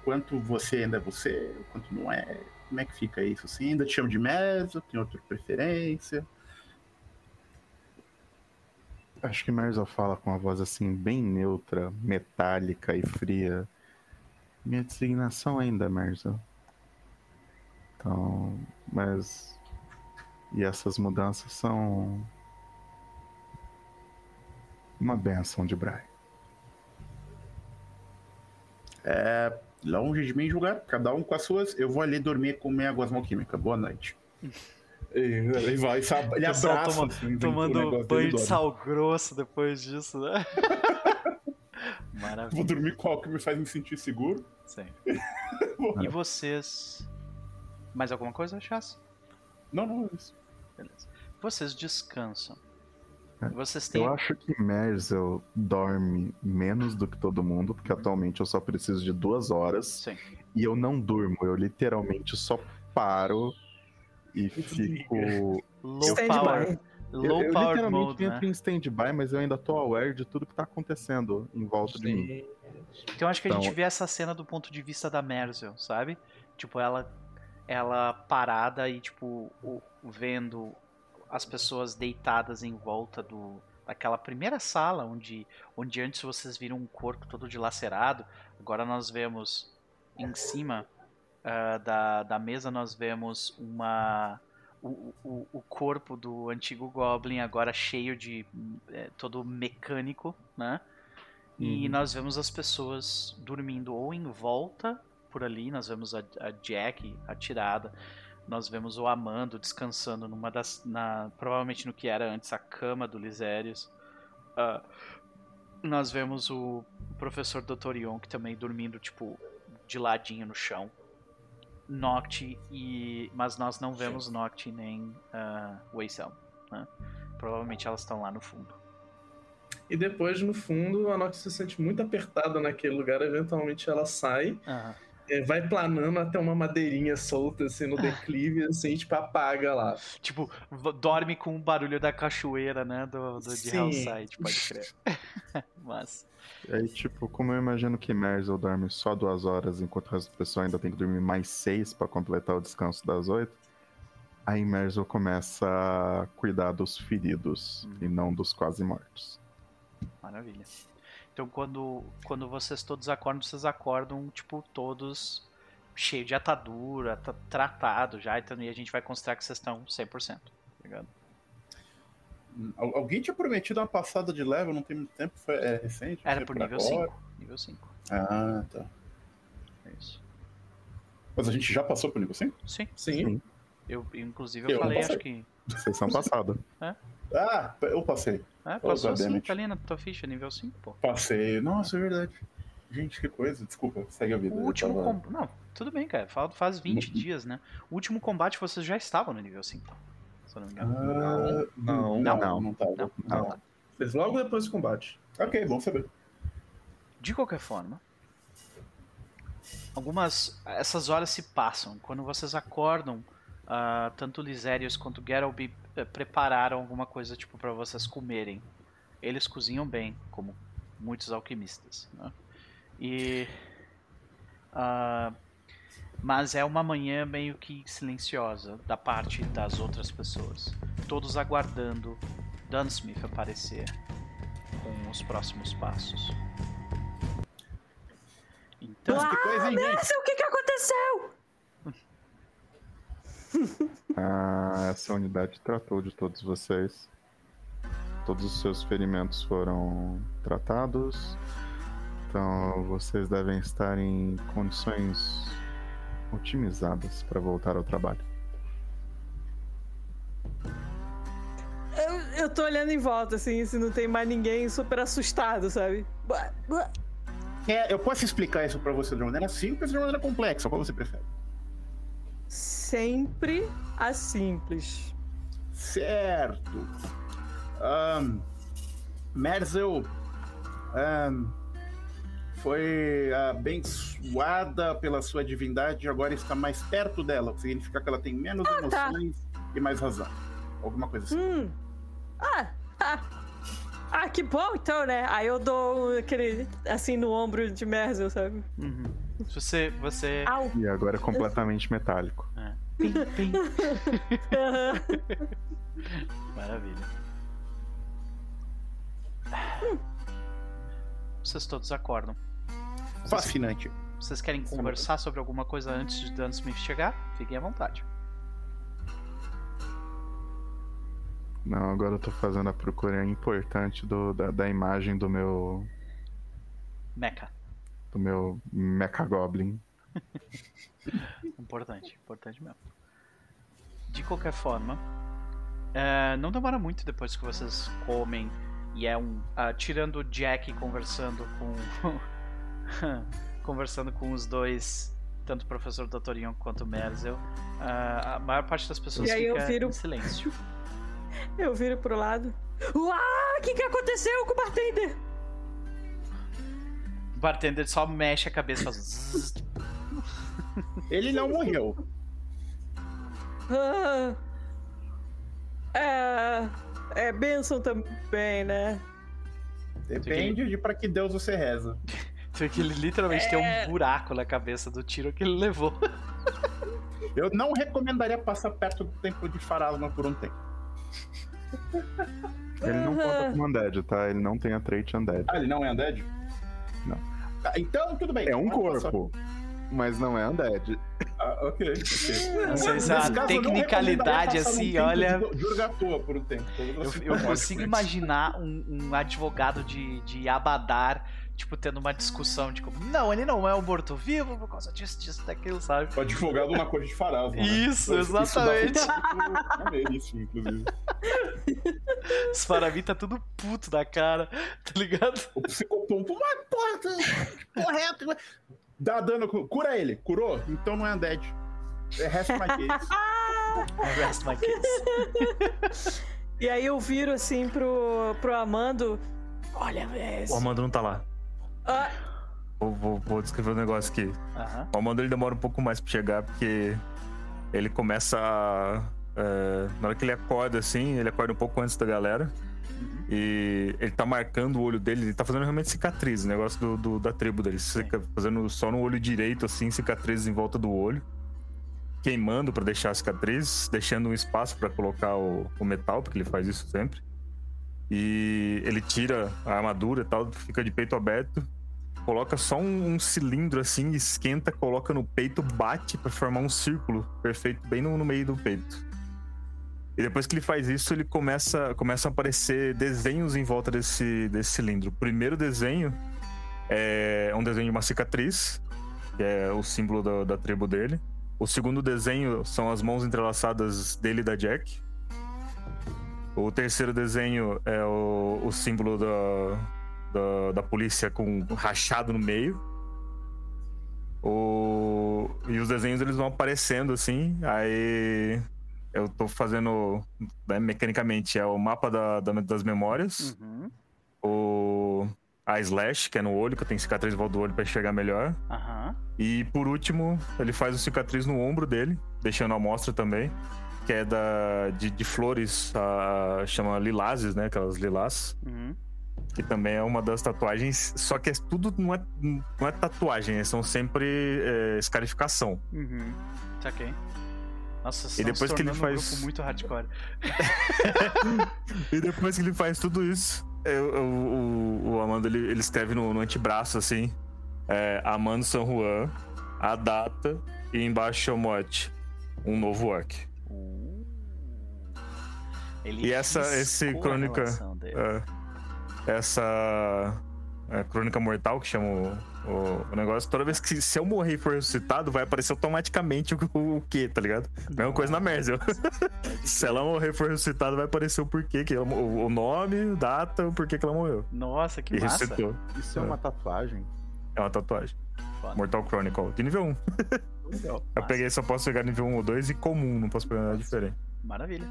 quanto você ainda é você, quanto não é, como é que fica isso? Assim, ainda te chamo de Merzel, tem outra preferência? Acho que Merzel fala com uma voz assim, bem neutra, metálica e fria. Minha designação ainda, Merzel. Então, mas. E essas mudanças são. Uma benção de Brian. É, longe de mim julgar, cada um com as suas. Eu vou ali dormir com minha gosma. Boa noite. Ele vai, sabe, ele abraça toma- assim, Tomando banho de sal grosso depois disso, né? Vou Maravilha. dormir com algo que me faz me sentir seguro. Sim. E vocês. Mais alguma coisa, Chas? Não, não, é isso. Beleza. Vocês descansam. É, Vocês têm. Eu acho que Merzel dorme menos do que todo mundo, porque atualmente eu só preciso de duas horas. Sim. E eu não durmo, eu literalmente só paro e fico. Low Stand power. Low eu, eu power literalmente mode, né? entro em stand-by, mas eu ainda tô aware de tudo que tá acontecendo em volta de mim. Então acho que a gente Então- vê essa cena do ponto de vista da Merzel, sabe? Tipo, ela ela parada e tipo o- vendo as pessoas deitadas em volta do daquela primeira sala onde onde antes vocês viram um corpo todo dilacerado, agora nós vemos em cima ah, da, da mesa nós vemos uma o, o, o corpo do antigo Goblin agora cheio de eh, todo mecânico, né? E Uhum. nós vemos as pessoas dormindo ou em volta por ali, nós vemos a, a Jack atirada, nós vemos o Amando descansando numa das. Na, provavelmente no que era antes a cama do Lisérius. Ah, nós vemos o professor Dr. Yonk também dormindo, tipo, de ladinho no chão. Noct e. Mas nós não vemos Noct nem uh, Weisel. Né? Provavelmente elas estão lá no fundo. E depois, no fundo, a Nox se sente muito apertada naquele lugar. Eventualmente ela sai, Aham. É, vai planando até uma madeirinha solta, assim, no declive, assim, e, tipo, apaga lá. Tipo, dorme com o barulho da cachoeira, né? Do, do de. Hellside, pode crer. Mas. Aí, tipo, como eu imagino que Merzel dorme só duas horas, enquanto o resto da pessoa ainda tem que dormir mais seis pra completar o descanso das oito, aí Merzel começa a cuidar dos feridos Hum. e não dos quase mortos. Maravilha. Então quando, quando vocês todos acordam, vocês acordam, tipo, todos cheios de atadura, tra- tratado já, então, e a gente vai considerar que vocês estão 100%, tá ligado? Al- Alguém tinha prometido uma passada de level, não tem muito tempo, foi é, recente? Era por nível agora? 5. Nível 5. Ah, tá. É isso. Mas a gente já passou pro nível 5? Sim. Sim. Eu, inclusive, eu, Eu falei, acho que. Sessão passada. Ah, eu passei. É, Oh, passou sim, goddammit. tá ali na tua ficha, nível 5, pô. Passei. Nossa, é verdade. Gente, que coisa. Desculpa, segue a vida. O último tava- combate. Não, tudo bem, cara. Faz 20 dias, né? O último combate vocês já estavam no nível 5. Se eu não me engano. Ah, não, Não, não, não, tava. Não, Não. não. Fez logo depois do combate. Ok, bom saber. De qualquer forma, algumas essas horas se passam. Quando vocês acordam, ah, tanto Lisérius quanto Geralby eh, prepararam alguma coisa tipo para vocês comerem. Eles cozinham bem, como muitos alquimistas, né? E ah, mas é uma manhã meio que silenciosa da parte das outras pessoas, todos aguardando Dunsmith aparecer com os próximos passos. Então, que coisa, hein? Nossa, o que que aconteceu? Ah, essa unidade tratou de todos vocês. Todos os seus ferimentos foram tratados. Então vocês devem estar em condições otimizadas para voltar ao trabalho. Eu, eu tô olhando em volta, assim, se não tem mais ninguém super assustado, sabe? É, eu posso explicar isso pra você de uma maneira simples ou de uma maneira complexa? Qual você prefere? Sempre a simples. Certo. Ahn, Merzel ahn, foi abençoada pela sua divindade e agora está mais perto dela, o que significa que ela tem menos Ah, tá. emoções e mais razão. Alguma coisa assim. Hum. Ah, ah. Ah, que bom então, né? Aí eu dou aquele, assim, no ombro de Merzel, sabe? uhum. Você, você, Au. E agora é completamente metálico. Pim, pim. Aham. Maravilha. Vocês todos acordam. Fascinante. Vocês querem conversar sobre alguma coisa antes de Dan Smith chegar? Fiquem à vontade. Não, agora eu tô fazendo a procura importante do, da, da imagem do meu. Mecha. Do meu Mecha Goblin. Importante, importante mesmo. De qualquer forma, é, não demora muito depois que vocês comem e é um. ah, tirando o Jack conversando com. conversando com os dois, tanto o professor Doutorinho quanto o Merzel, ah, a maior parte das pessoas E aí eu fica viro- em silêncio. Eu viro pro lado. Uau, o que, que aconteceu com o bartender? O bartender só mexe a cabeça e faz. zzz. Ele não morreu. Ah, é. É bênção também, né? Depende de pra que Deus você reza. Vê que ele literalmente tem É. um buraco na cabeça do tiro que ele levou. Eu não recomendaria passar perto do templo de Farasma por um tempo. Ele não conta como Undead, tá? Ele não tem a trait Undead. Ah, ele não é undead? Não. Tá, então, tudo bem. É um Pode passar. corpo, mas não é Undead. Ah, ok, ok. Não sei se não tecnicalidade assim, templo olha. Jurgatua por um tempo. Eu, eu consigo imaginar um, um advogado de, de Abadar, tipo, tendo uma discussão de como, não, ele não é um morto-vivo por causa disso, disso, daquilo, sabe? O advogado na corte de Farasma. né? Isso, Isso dá exatamente. muito- maneiríssimo, inclusive. Os para mim tá tudo puto da cara, tá ligado? O psicopompo, mas porra, tá correto. Dá dano, cura ele. Curou? Então não é undead. É resto my case. Rest my case. E aí eu viro assim pro, pro Amando. Olha, velho. O Armando não tá lá. Ah, Vou, vou- vou descrever um negócio aqui. Aham. O Armando ele demora um pouco mais pra chegar, porque ele começa a. é, na hora que ele acorda assim, ele acorda um pouco antes da galera. E ele tá marcando o olho dele, ele tá fazendo realmente cicatriz, o negócio do, do- da tribo dele. Fica fazendo só no olho direito, assim, cicatrizes em volta do olho. Queimando pra deixar a cicatriz, deixando um espaço pra colocar o, o metal, porque ele faz isso sempre. E ele tira a armadura e tal, fica de peito aberto coloca só um, um cilindro assim, esquenta, coloca no peito, bate pra formar um círculo perfeito bem no, no meio do peito. E depois que ele faz isso, ele começa, começa a aparecer desenhos em volta desse, desse cilindro. O primeiro desenho é um desenho de uma cicatriz, que é o símbolo da, da tribo dele. O segundo desenho são as mãos entrelaçadas dele e da Jack. O terceiro desenho é o, o símbolo da, da, da polícia com rachado no meio. O... E os desenhos eles vão aparecendo assim. Aí eu tô fazendo né, mecanicamente é o mapa da- da- das memórias, Uhum. o a slash, que é no olho, que eu tenho cicatriz em volta do olho pra enxergar melhor. Aham. E por último, ele faz o cicatriz no ombro dele, deixando a amostra também, que é da de, de flores, a, chama lilazes, né? Aquelas lilás. Uhum. Que também é uma das tatuagens, só que é tudo não é, não é tatuagem, são sempre é, escarificação. Uhum. Saquei. Nossa, E depois que ele um faz- grupo muito hardcore. E depois que ele faz tudo isso, eu- eu- o, o Amando ele, ele escreve no, no antebraço assim: é, Amando San Juan, a data e embaixo o mote, um novo orc. Ele E essa- esse crônica-. É, essa é, crônica mortal que chama o, o- o negócio. Toda vez que se eu morrer e for ressuscitado, vai aparecer automaticamente o, o, quê, tá ligado? Mesma coisa na Merzel. se ela morrer e for ressuscitada, vai aparecer o porquê, que ela- o, o nome, data, o porquê que ela morreu. Nossa, que e massa. ressuscitou. Isso é uma tatuagem? É uma tatuagem. Foda. Mortal Chronicle, de nível 1. Legal. Eu Massa. peguei, só posso pegar nível 1 ou 2 e comum, não posso pegar nada diferente. Maravilha.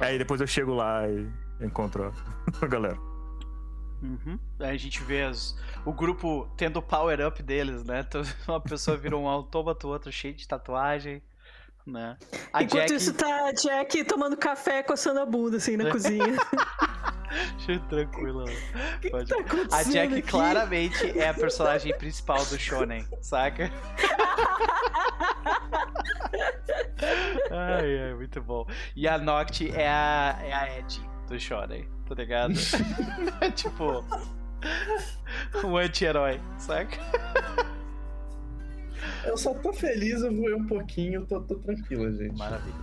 Aí depois eu chego lá e encontro a galera. Uhum. Aí a gente vê as- o grupo tendo o power up deles, né? Então, Uma pessoa vira um autômato, outra cheio de tatuagem, né? A Enquanto Jack... isso tá a Jack tomando café, coçando a bunda, assim, na cozinha. Tranquilo. Pode... tá A Jack aqui? claramente é a personagem principal do Shonen, saca? ai, ai, muito bom. E a Noct é a, é a Ed do Shonen, tá ligado? É tipo. Um anti-herói, saca? Eu só tô feliz, eu voei um pouquinho, tô, tô tranquila, gente. Maravilha.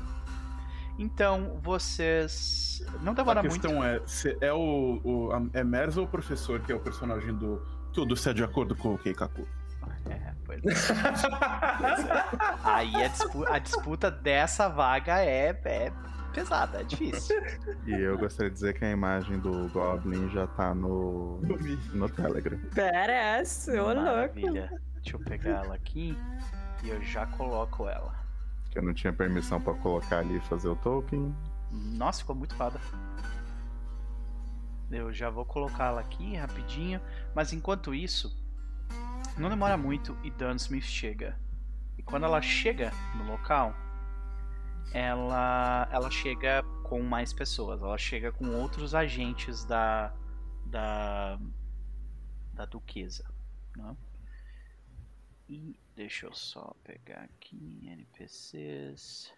Então, vocês. Não A demora muito. questão é, se é o, o a- é Mers ou o professor que é o personagem do tudo se é de acordo com o Keikaku? É, pois é. Aí a, dispu- a disputa dessa vaga é, é pesada, é difícil. E eu gostaria de dizer que a imagem do Goblin já tá no, no Telegram. Badass, ô louco. Maravilha. Deixa eu pegar ela aqui e eu já coloco ela. Que eu não tinha permissão pra colocar ali e fazer o token. Nossa, ficou muito fada. Eu já vou colocá-la aqui rapidinho. Mas enquanto isso, não demora muito e Dunsmith chega. E quando ela chega no local, ela, ela chega com mais pessoas. Ela chega com outros agentes da da da duquesa, né? E deixa eu só pegar aqui NPCs.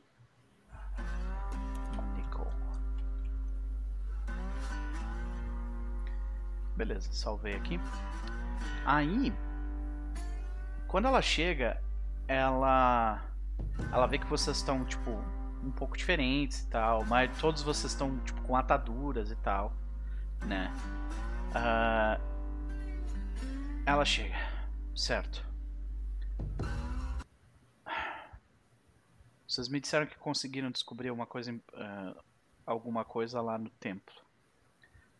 Nicole. Beleza, salvei aqui. Aí, quando ela chega, ela ela vê que vocês estão tipo um pouco diferentes e tal, mas todos vocês estão tipo com ataduras e tal, né? Ah, ela chega, certo? Vocês me disseram que conseguiram descobrir uma coisa, ah, alguma coisa lá no templo.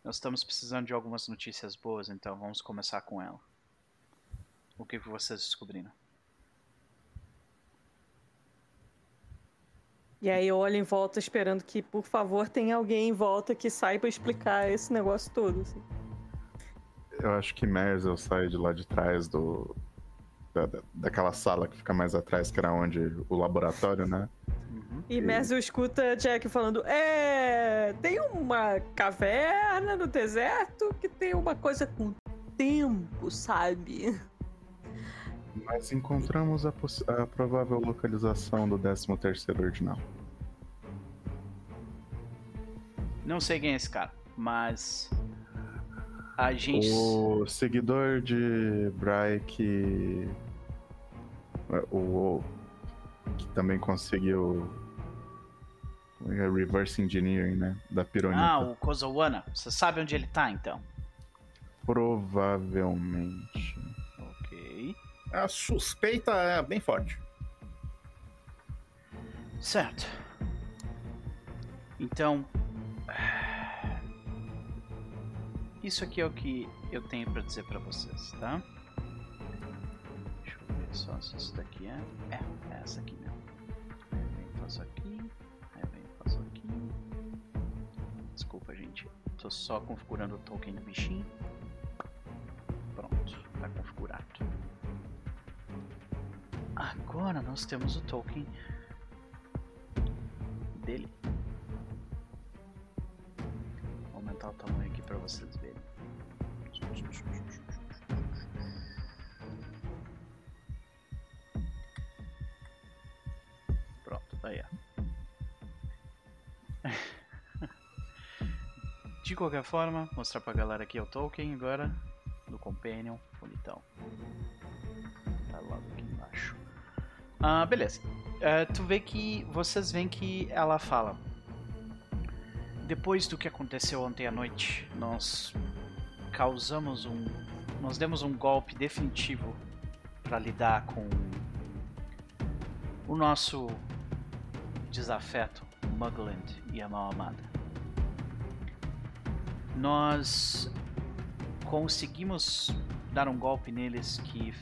Nós estamos precisando de algumas notícias boas, então vamos começar com ela. O que vocês descobriram? E aí eu olho em volta esperando que, por favor, tenha alguém em volta que saiba explicar esse negócio todo. assim. Eu acho que Merzel sai de lá de trás do. da- da- daquela sala que fica mais atrás, que era onde o laboratório, né? Uhum. E Merzel escuta Jack falando: É. Tem uma caverna no deserto que tem uma coisa com tempo, sabe? Mas encontramos a, a provável localização do 13º ordinal. Não sei quem é esse cara, mas a gente O seguidor de Bry que. O, o- que também conseguiu. é, Reverse engineering, né? Da pironita. Ah, o Kozawana. Você sabe onde ele tá, então? Provavelmente. Ok. A suspeita é bem forte. Certo. Então. Isso aqui é o que eu tenho pra dizer pra vocês, tá? Deixa eu ver só se isso daqui é. É, é essa aqui mesmo. Aí eu faço aqui. Aí eu faço aqui. Desculpa, gente. Tô só configurando o token do bichinho. Pronto, tá configurado. Agora nós temos o token dele. Vou aumentar o tamanho aqui para vocês verem. Pronto, tá aí. ó. De qualquer forma, mostrar pra galera aqui o token agora do Companion, bonitão. Tá logo aqui embaixo. Ah, beleza. É, tu vê que. Vocês veem que ela fala. Depois do que aconteceu ontem à noite, nós causamos um. Nós demos um golpe definitivo para lidar com o nosso desafeto, Mugland e a mal amada. Nós conseguimos dar um golpe neles que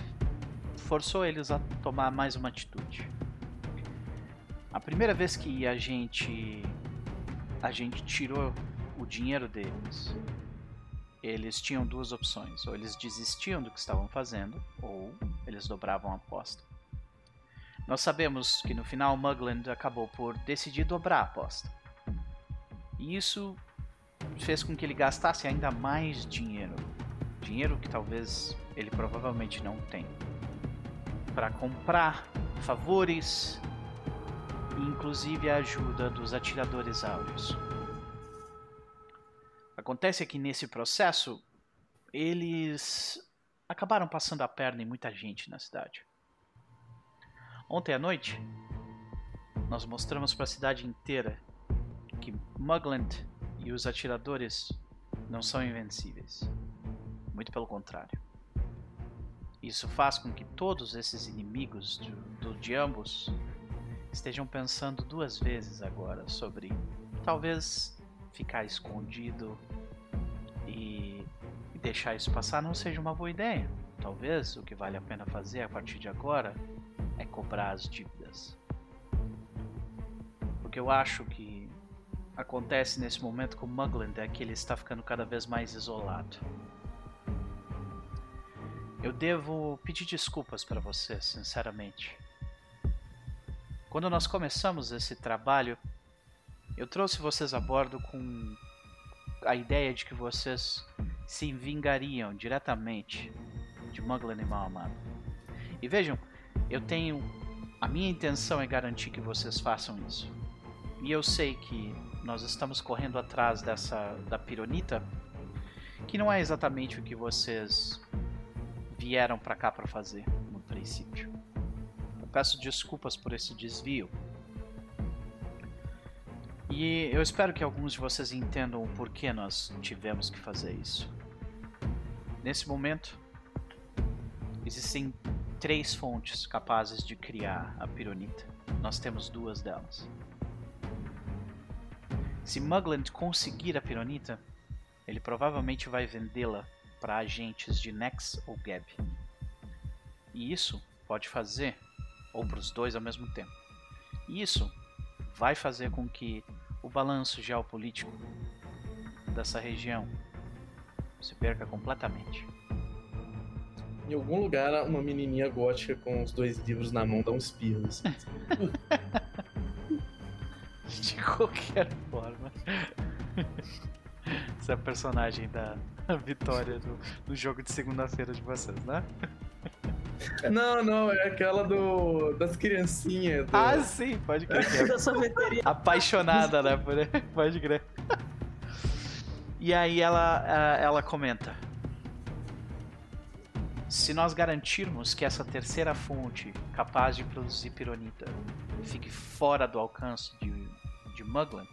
forçou eles a tomar mais uma atitude. A primeira vez que a gente a gente tirou o dinheiro deles, eles tinham duas opções: ou eles desistiam do que estavam fazendo, ou eles dobravam a aposta. Nós sabemos que no final Mugland acabou por decidir dobrar a aposta. E isso fez com que ele gastasse ainda mais dinheiro, dinheiro que talvez ele provavelmente não tem para comprar favores e inclusive a ajuda dos atiradores áureos. Acontece que nesse processo eles acabaram passando a perna em muita gente na cidade. Ontem à noite nós mostramos para a cidade inteira que Mugland e os atiradores não são invencíveis. Muito pelo contrário. Isso faz com que todos esses inimigos de, do, de ambos estejam pensando duas vezes agora sobre talvez ficar escondido e, e deixar isso passar não seja uma boa ideia. Talvez o que vale a pena fazer a partir de agora é cobrar as dívidas. O que eu acho que acontece nesse momento com Mugland é que ele está ficando cada vez mais isolado. Eu devo pedir desculpas para você, sinceramente. Quando nós começamos esse trabalho, eu trouxe vocês a bordo com a ideia de que vocês se vingariam diretamente de Mugland e Mahamado. E vejam, eu tenho. A minha intenção é garantir que vocês façam isso. E eu sei que nós estamos correndo atrás dessa. da Pironita, que não é exatamente o que vocês vieram para cá para fazer no princípio. Eu peço desculpas por esse desvio. E eu espero que alguns de vocês entendam o porquê nós tivemos que fazer isso. Nesse momento, existem três fontes capazes de criar a pironita. Nós temos duas delas. Se Mugland conseguir a pironita, ele provavelmente vai vendê-la para agentes de Nex ou Gab. E isso pode fazer, ou para os dois ao mesmo tempo. E isso vai fazer com que o balanço geopolítico dessa região se perca completamente. Em algum lugar, uma menininha gótica com os dois livros na mão dá uns espirros. De qualquer forma. Essa é a personagem da vitória do, do jogo de segunda-feira de vocês, né? Não, não, é aquela do das criancinhas. Do... Ah, sim, pode crer. Da sorveteria. Apaixonada, né? Por... Pode crer. E aí ela, ela comenta. Se nós garantirmos que essa terceira fonte capaz de produzir pironita fique fora do alcance de, de Mugland,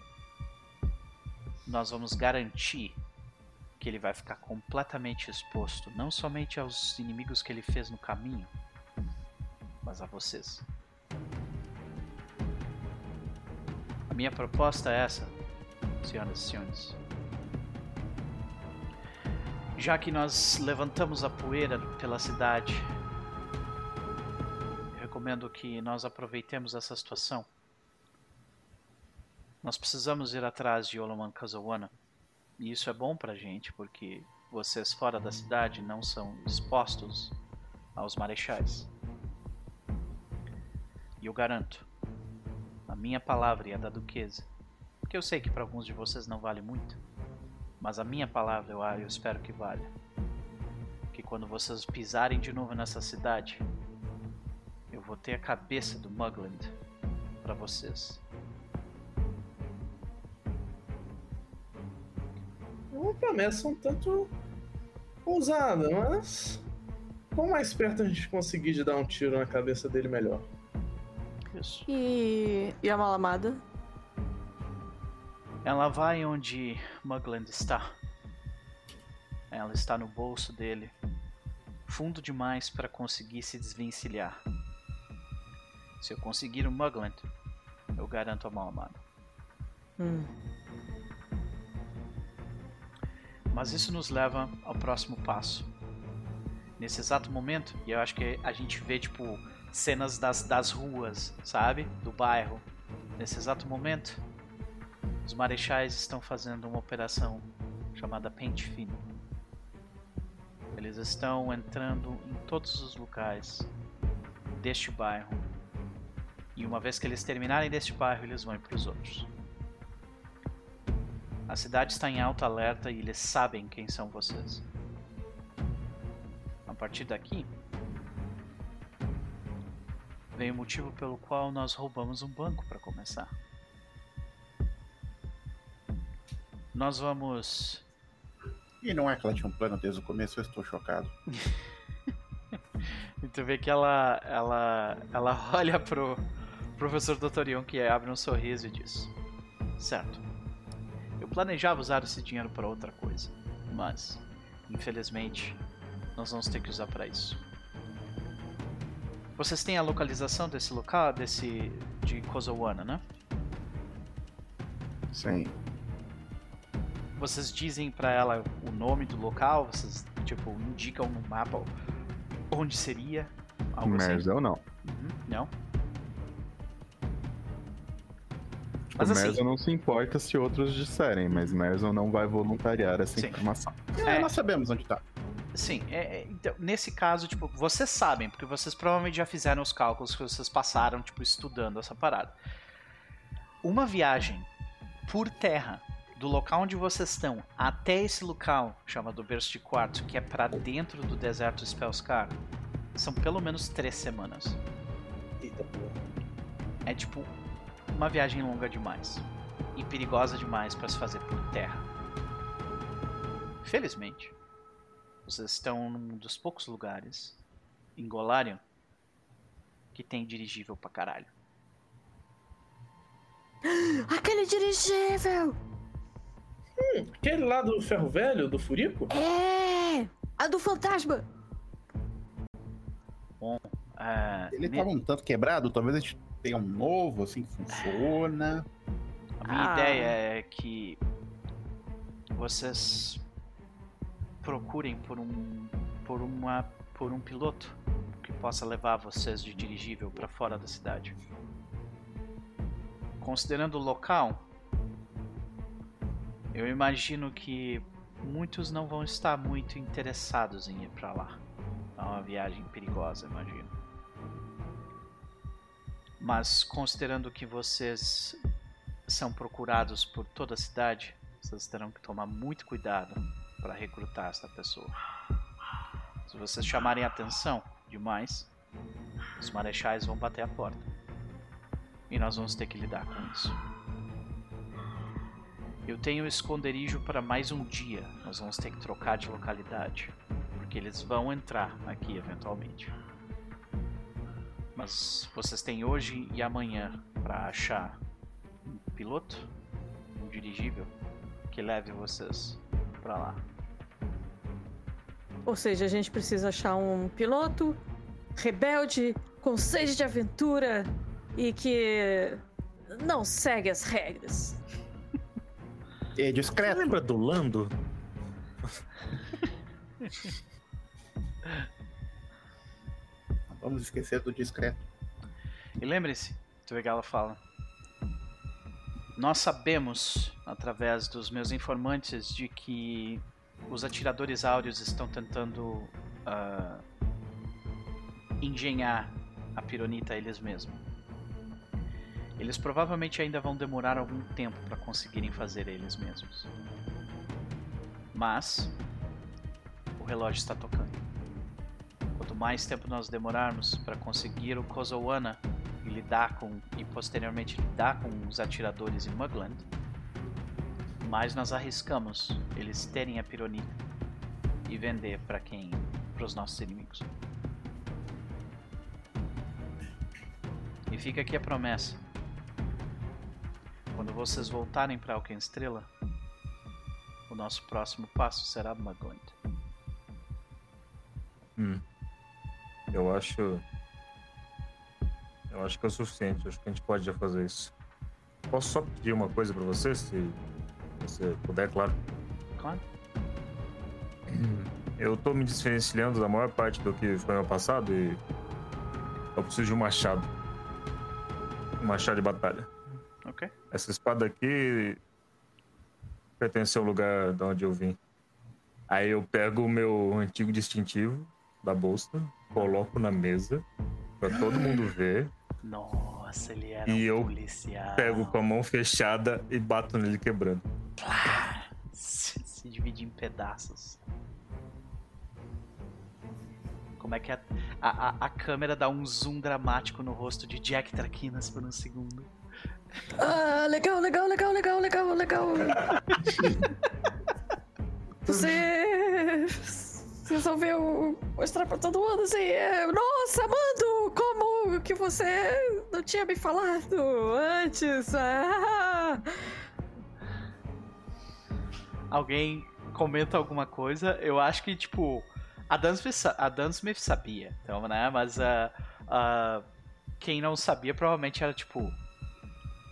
nós vamos garantir que ele vai ficar completamente exposto não somente aos inimigos que ele fez no caminho, mas a vocês. A minha proposta é essa, senhoras e senhores. Já que nós levantamos a poeira pela cidade, recomendo que nós aproveitemos essa situação. Nós precisamos ir atrás de Oloman Kazawana. E isso é bom pra gente, porque vocês fora da cidade não são expostos aos marechais. E eu garanto, a minha palavra e a da duquesa, que eu sei que para alguns de vocês não vale muito, mas a minha palavra eu, eu espero que valha. Que quando vocês pisarem de novo nessa cidade, eu vou ter a cabeça do Mugland para vocês. Uma promessa um tanto ousada, mas. Quanto mais perto a gente conseguir de dar um tiro na cabeça dele, melhor. Isso. E, e a malamada? Ela vai onde Mugland está. Ela está no bolso dele, fundo demais para conseguir se desvencilhar. Se eu conseguir o Mugland, eu garanto a Malamada. Hum. Mas isso nos leva ao próximo passo. Nesse exato momento, e eu acho que a gente vê, tipo, cenas das, das ruas, sabe? Do bairro. Nesse exato momento, os marechais estão fazendo uma operação chamada Pente Fino. Eles estão entrando em todos os locais deste bairro. E uma vez que eles terminarem deste bairro, eles vão para os outros. A cidade está em alto alerta e eles sabem quem são vocês. A partir daqui, vem o motivo pelo qual nós roubamos um banco para começar. Nós vamos. E não é que ela tinha um plano desde o começo, eu estou chocado. E tu vê que ela, ela, ela olha pro professor Dr. Young que abre um sorriso e diz: Certo. Planejava usar esse dinheiro para outra coisa, mas infelizmente nós vamos ter que usar para isso. Vocês têm a localização desse local, desse de Kozowana, né? Sim. Vocês dizem pra ela o nome do local, vocês tipo indicam no mapa onde seria, algo assim. Merzel não. Uhum, Não. Mas assim- Merzel não se importa se outros disserem, mas Merzel não vai voluntariar essa Sim. informação. É, É. nós sabemos onde tá. Sim, é- é, então, nesse caso, tipo, vocês sabem, porque vocês provavelmente já fizeram os cálculos que vocês passaram, tipo, estudando essa parada. Uma viagem por terra do local onde vocês estão até esse local chamado Berço de Quartzo, que é pra dentro do deserto Spellscar, são pelo menos três semanas. Eita porra. É tipo uma viagem longa demais e perigosa demais para se fazer por terra. Felizmente, vocês estão num dos poucos lugares em Golarion que tem dirigível pra caralho. Aquele dirigível! Aquele lá do ferro velho, do Furico? É! A do fantasma! Ah, Ele ne- tava um tanto quebrado, talvez a gente tenha um novo, assim, que funciona. A minha Ah. ideia é que vocês procurem por um por uma por um piloto que possa levar vocês de dirigível para fora da cidade. Considerando o local, eu imagino que muitos não vão estar muito interessados em ir para lá. É uma viagem perigosa, imagino. Mas considerando que vocês são procurados por toda a cidade, vocês terão que tomar muito cuidado para recrutar essa pessoa. Se vocês chamarem atenção demais, os marechais vão bater a porta. E nós vamos ter que lidar com isso. Eu tenho esconderijo para mais um dia. Nós vamos ter que trocar de localidade. Porque eles vão entrar aqui eventualmente. Mas vocês têm hoje e amanhã para achar um piloto, um dirigível que leve vocês para lá. Ou seja, a gente precisa achar um piloto rebelde, com sede de aventura e que não segue as regras. É Você discreto. lembra do Lando? Vamos esquecer do discreto. E lembre-se, Tvegala fala. Nós sabemos, através dos meus informantes, de que os atiradores áureos estão tentando ah, engenhar a pironita eles mesmos. Eles provavelmente ainda vão demorar algum tempo para conseguirem fazer eles mesmos. Mas o relógio está tocando. Quanto mais tempo nós demorarmos para conseguir o Kozowana e lidar com e posteriormente lidar com os atiradores em Mugland, mais nós arriscamos eles terem a pironita e vender para quem, para os nossos inimigos. E fica aqui a promessa. Quando vocês voltarem para Alken Estrela, o nosso próximo passo será Mugland. Hum. Eu acho. Eu acho que é o suficiente. Acho que a gente pode já fazer isso. Posso só pedir uma coisa pra você, se você puder, claro. Claro? Eu tô me desvencilhando da maior parte do que foi no passado e. Eu preciso de um machado. Um machado de batalha. Ok. Essa espada aqui pertence ao lugar de onde eu vim. Aí eu pego o meu antigo distintivo da bolsa, coloco na mesa pra todo mundo ver, Nossa, ele era E um eu policial. pego com a mão fechada e bato nele quebrando. se, se divide em pedaços. Como é que a, a, a- a câmera dá um zoom dramático no rosto de Jack Traquinas por um segundo? Ah, legal, legal, legal, legal, legal, legal. Você resolveu mostrar pra todo mundo assim, é, nossa, Mando, como que você não tinha me falado antes? Ah. alguém comenta alguma coisa, eu acho que, tipo, a Dan Smith, a Dan Smith sabia, então, né? Mas a a- quem não sabia provavelmente era, tipo,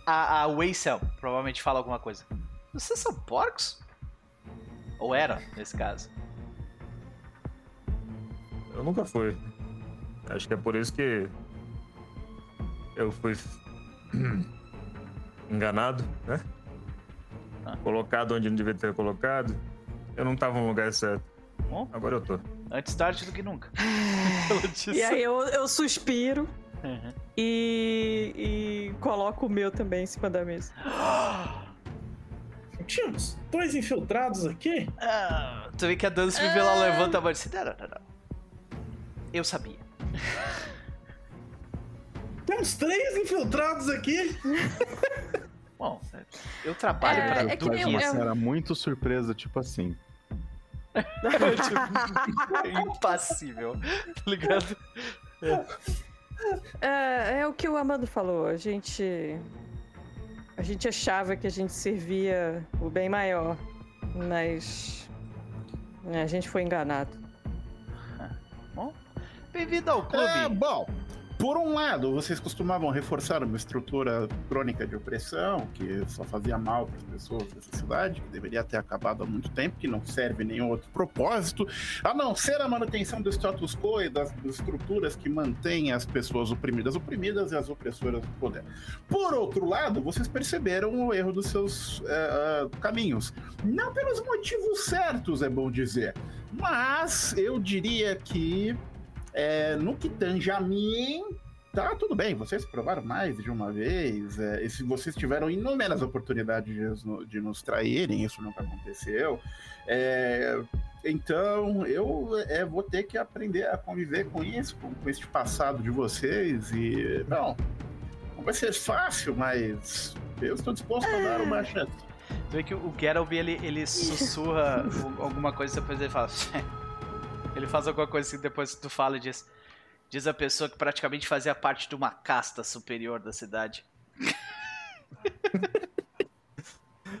a, a Weisel provavelmente fala alguma coisa. Vocês são porcos? Ou era, nesse caso. Eu nunca fui. Acho que é por isso que eu fui enganado, né? Ah. Colocado onde não devia ter colocado. Eu não tava no lugar certo. Bom, Agora eu tô. antes tarde do que nunca. E aí eu, eu suspiro Uhum. e, e coloco o meu também em cima da mesa. Tínhamos dois infiltrados aqui? Ah, tu vê que a Dan Smith ela levanta a mão e Eu sabia. Temos três infiltrados aqui? Bom, eu trabalho É, pra é que do nem Faz uma eu- cena muito surpresa, tipo assim. Impassível. Tá ligado? É, é o que o Amando falou. A gente. A gente achava que a gente servia o bem maior, mas. é, A gente foi enganado. Bem-vindo ao clube. É, bom, por um lado, vocês costumavam reforçar uma estrutura crônica de opressão que só fazia mal para as pessoas dessa cidade, que deveria ter acabado há muito tempo, que não serve nenhum outro propósito, a não ser a manutenção do status quo e das estruturas que mantêm as pessoas oprimidas oprimidas e as opressoras no poder. Por outro lado, vocês perceberam o erro dos seus ah, caminhos. Não pelos motivos certos, é bom dizer, mas eu diria que é, no que tange a mim, tá tudo bem. Vocês provaram mais de uma vez. É, e se vocês tiveram inúmeras oportunidades de, nos- de nos traírem, isso nunca aconteceu. É, então, eu é, vou ter que aprender a conviver com isso, com, com este passado de vocês. E, não, não vai ser fácil, mas eu estou disposto a dar uma chance. Tu vê que o Geralt, ele, ele sussurra alguma coisa e depois ele fala. Ele faz alguma coisa que depois tu fala e diz. Diz a pessoa que praticamente fazia parte de uma casta superior da cidade.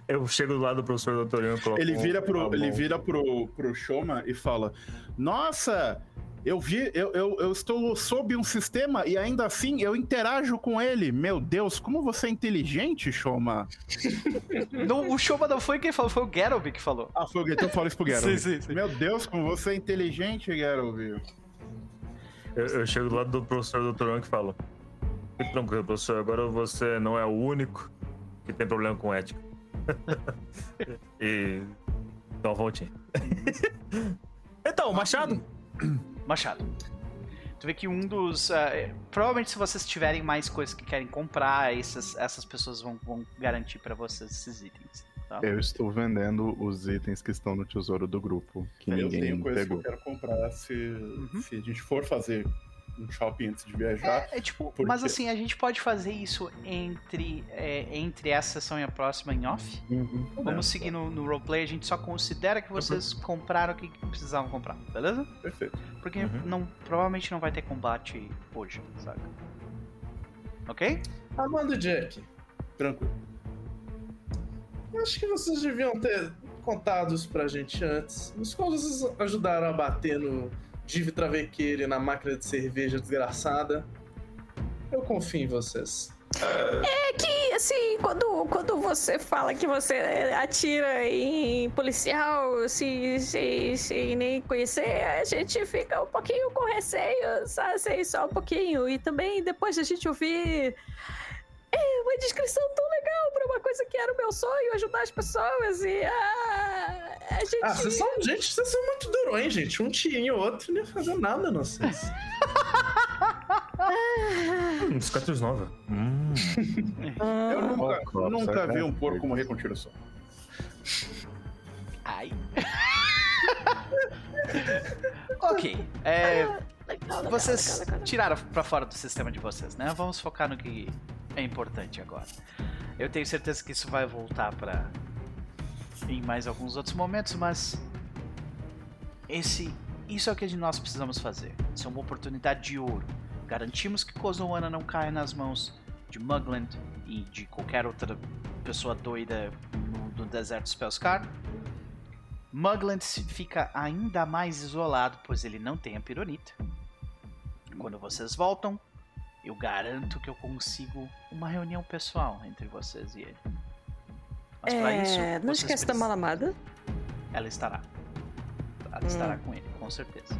Eu chego do lado do professor doutorino e coloco Ele vira pro, ele vira pro, pro Shoma e fala: Nossa, eu vi, eu, eu, eu estou sob um sistema e ainda assim eu interajo com ele. Meu Deus, como você é inteligente, Shoma. Não, o Shoma não foi quem falou, foi o Geralt que falou. Ah, foi o então fala isso pro Geralt. Sim, sim, sim. Meu Deus, como você é inteligente, Geralt. Eu, eu chego do lado do professor doutorino que falo. Fique tranquilo, professor. Agora você não é o único que tem problema com ética. e. Dá uma voltinha. então, Machado. Machado. Tu vê que um dos. é, provavelmente, se vocês tiverem mais coisas que querem comprar, essas, essas pessoas vão, vão garantir pra vocês esses itens. Tá? Eu estou vendendo os itens que estão no tesouro do grupo, que eu ninguém tenho coisas pegou. que eu quero comprar se, se a gente for fazer um shopping antes de viajar. É, é tipo, Por mas assim, a gente pode fazer isso entre, é, entre essa sessão e a próxima em off. Uhum. Vamos seguir no, no roleplay, a gente só considera que vocês compraram o que precisavam comprar, beleza? Perfeito. Porque Uhum. não, provavelmente não vai ter combate hoje, saca? Ok? Amanda Jack, Tranquilo. acho que vocês deviam ter contado isso pra gente antes. Nos quais vocês ajudaram a bater no Div Travequeiro e na máquina de cerveja desgraçada. Eu confio em vocês. E assim, quando, quando você fala que você atira em policial se, se, sem nem conhecer, a gente fica um pouquinho com receio, sabe? Assim, só um pouquinho. E também depois a gente ouvir é, uma descrição tão uma coisa que era o meu sonho, ajudar as pessoas. E ah, a gente. Ah, vocês são, gente, vocês são muito durões, gente. Um tirinho ou outro não ia fazer nada, não sei. Hum, cicatriz nova. Hum. Ah, Eu nunca, nunca vi um porco morrer com tiro só. Ai. ok. É, legal, vocês tiraram pra fora do sistema de vocês, né? Vamos focar no que é importante agora. Eu tenho certeza que isso vai voltar pra. em mais alguns outros momentos, mas. Esse. Isso é o que nós precisamos fazer. Isso é uma oportunidade de ouro. Garantimos que Kozoana não caia nas mãos de Mugland e de qualquer outra pessoa doida no, no deserto Spellscar. Mugland fica ainda mais isolado, pois ele não tem a pironita. Quando vocês voltam, eu garanto que eu consigo uma reunião pessoal entre vocês e ele. Mas pra isso, É, não esquece da precisam- mala amada. ela estará. Ela Hum. estará com ele, com certeza.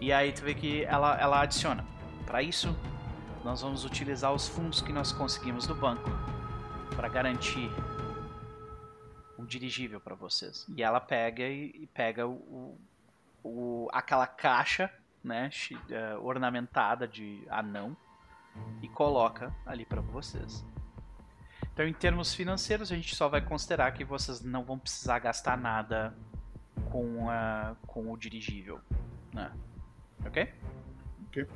E aí tu vê que ela, ela adiciona. Para isso, nós vamos utilizar os fundos que nós conseguimos do banco para garantir um dirigível para vocês. E ela pega e, e pega o, o- aquela caixa, né, eh, ornamentada de anão e coloca ali para vocês. Então, em termos financeiros, a gente só vai considerar que vocês não vão precisar gastar nada com, a, com o dirigível. Né? Ok? Ok.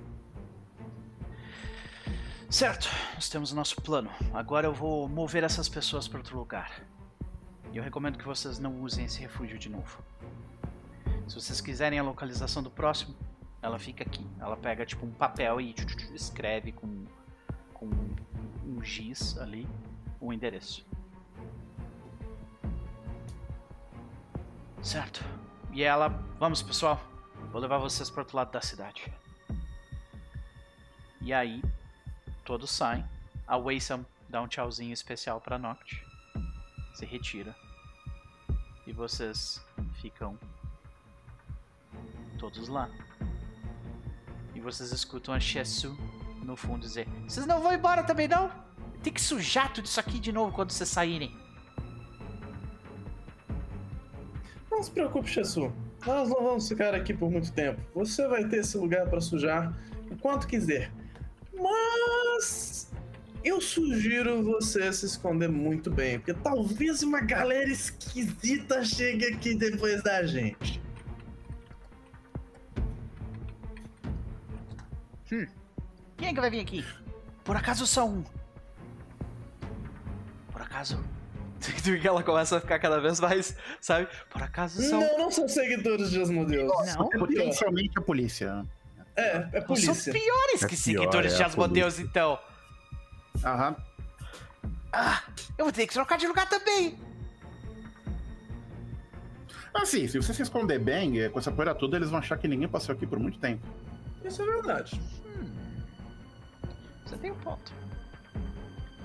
Certo, nós temos o nosso plano. Agora eu vou mover essas pessoas para outro lugar. E eu recomendo que vocês não usem esse refúgio de novo. Se vocês quiserem a localização do próximo, ela fica aqui. Ela pega tipo um papel e escreve com, com um giz ali o endereço. Certo. E ela, vamos pessoal, vou levar vocês para outro lado da cidade. E aí, todos saem. A Waysam dá um tchauzinho especial pra Noct. Se retira. E vocês ficam todos lá. Vocês escutam a Shesu no fundo dizer: Vocês não vão embora também não? Tem que sujar tudo isso aqui de novo quando vocês saírem. Não se preocupe, Chessu. Nós não vamos ficar aqui por muito tempo. Você vai ter esse lugar para sujar o quanto quiser. Mas eu sugiro você se esconder muito bem, porque talvez uma galera esquisita chegue aqui depois da gente. Quem é que vai vir aqui? Por acaso só um. Por acaso. Que ela começa a ficar cada vez mais, sabe? Por acaso um. Não, não são seguidores de Asmodeus. Não. Potencialmente a polícia. É, é São polícia. piores É que pior, seguidores é de Asmodeus, então. Aham. Ah, eu vou ter que trocar de lugar também. Assim, se você se esconder bem, com essa poeira toda, eles vão achar que ninguém passou aqui por muito tempo. Isso é verdade. Você tem um ponto.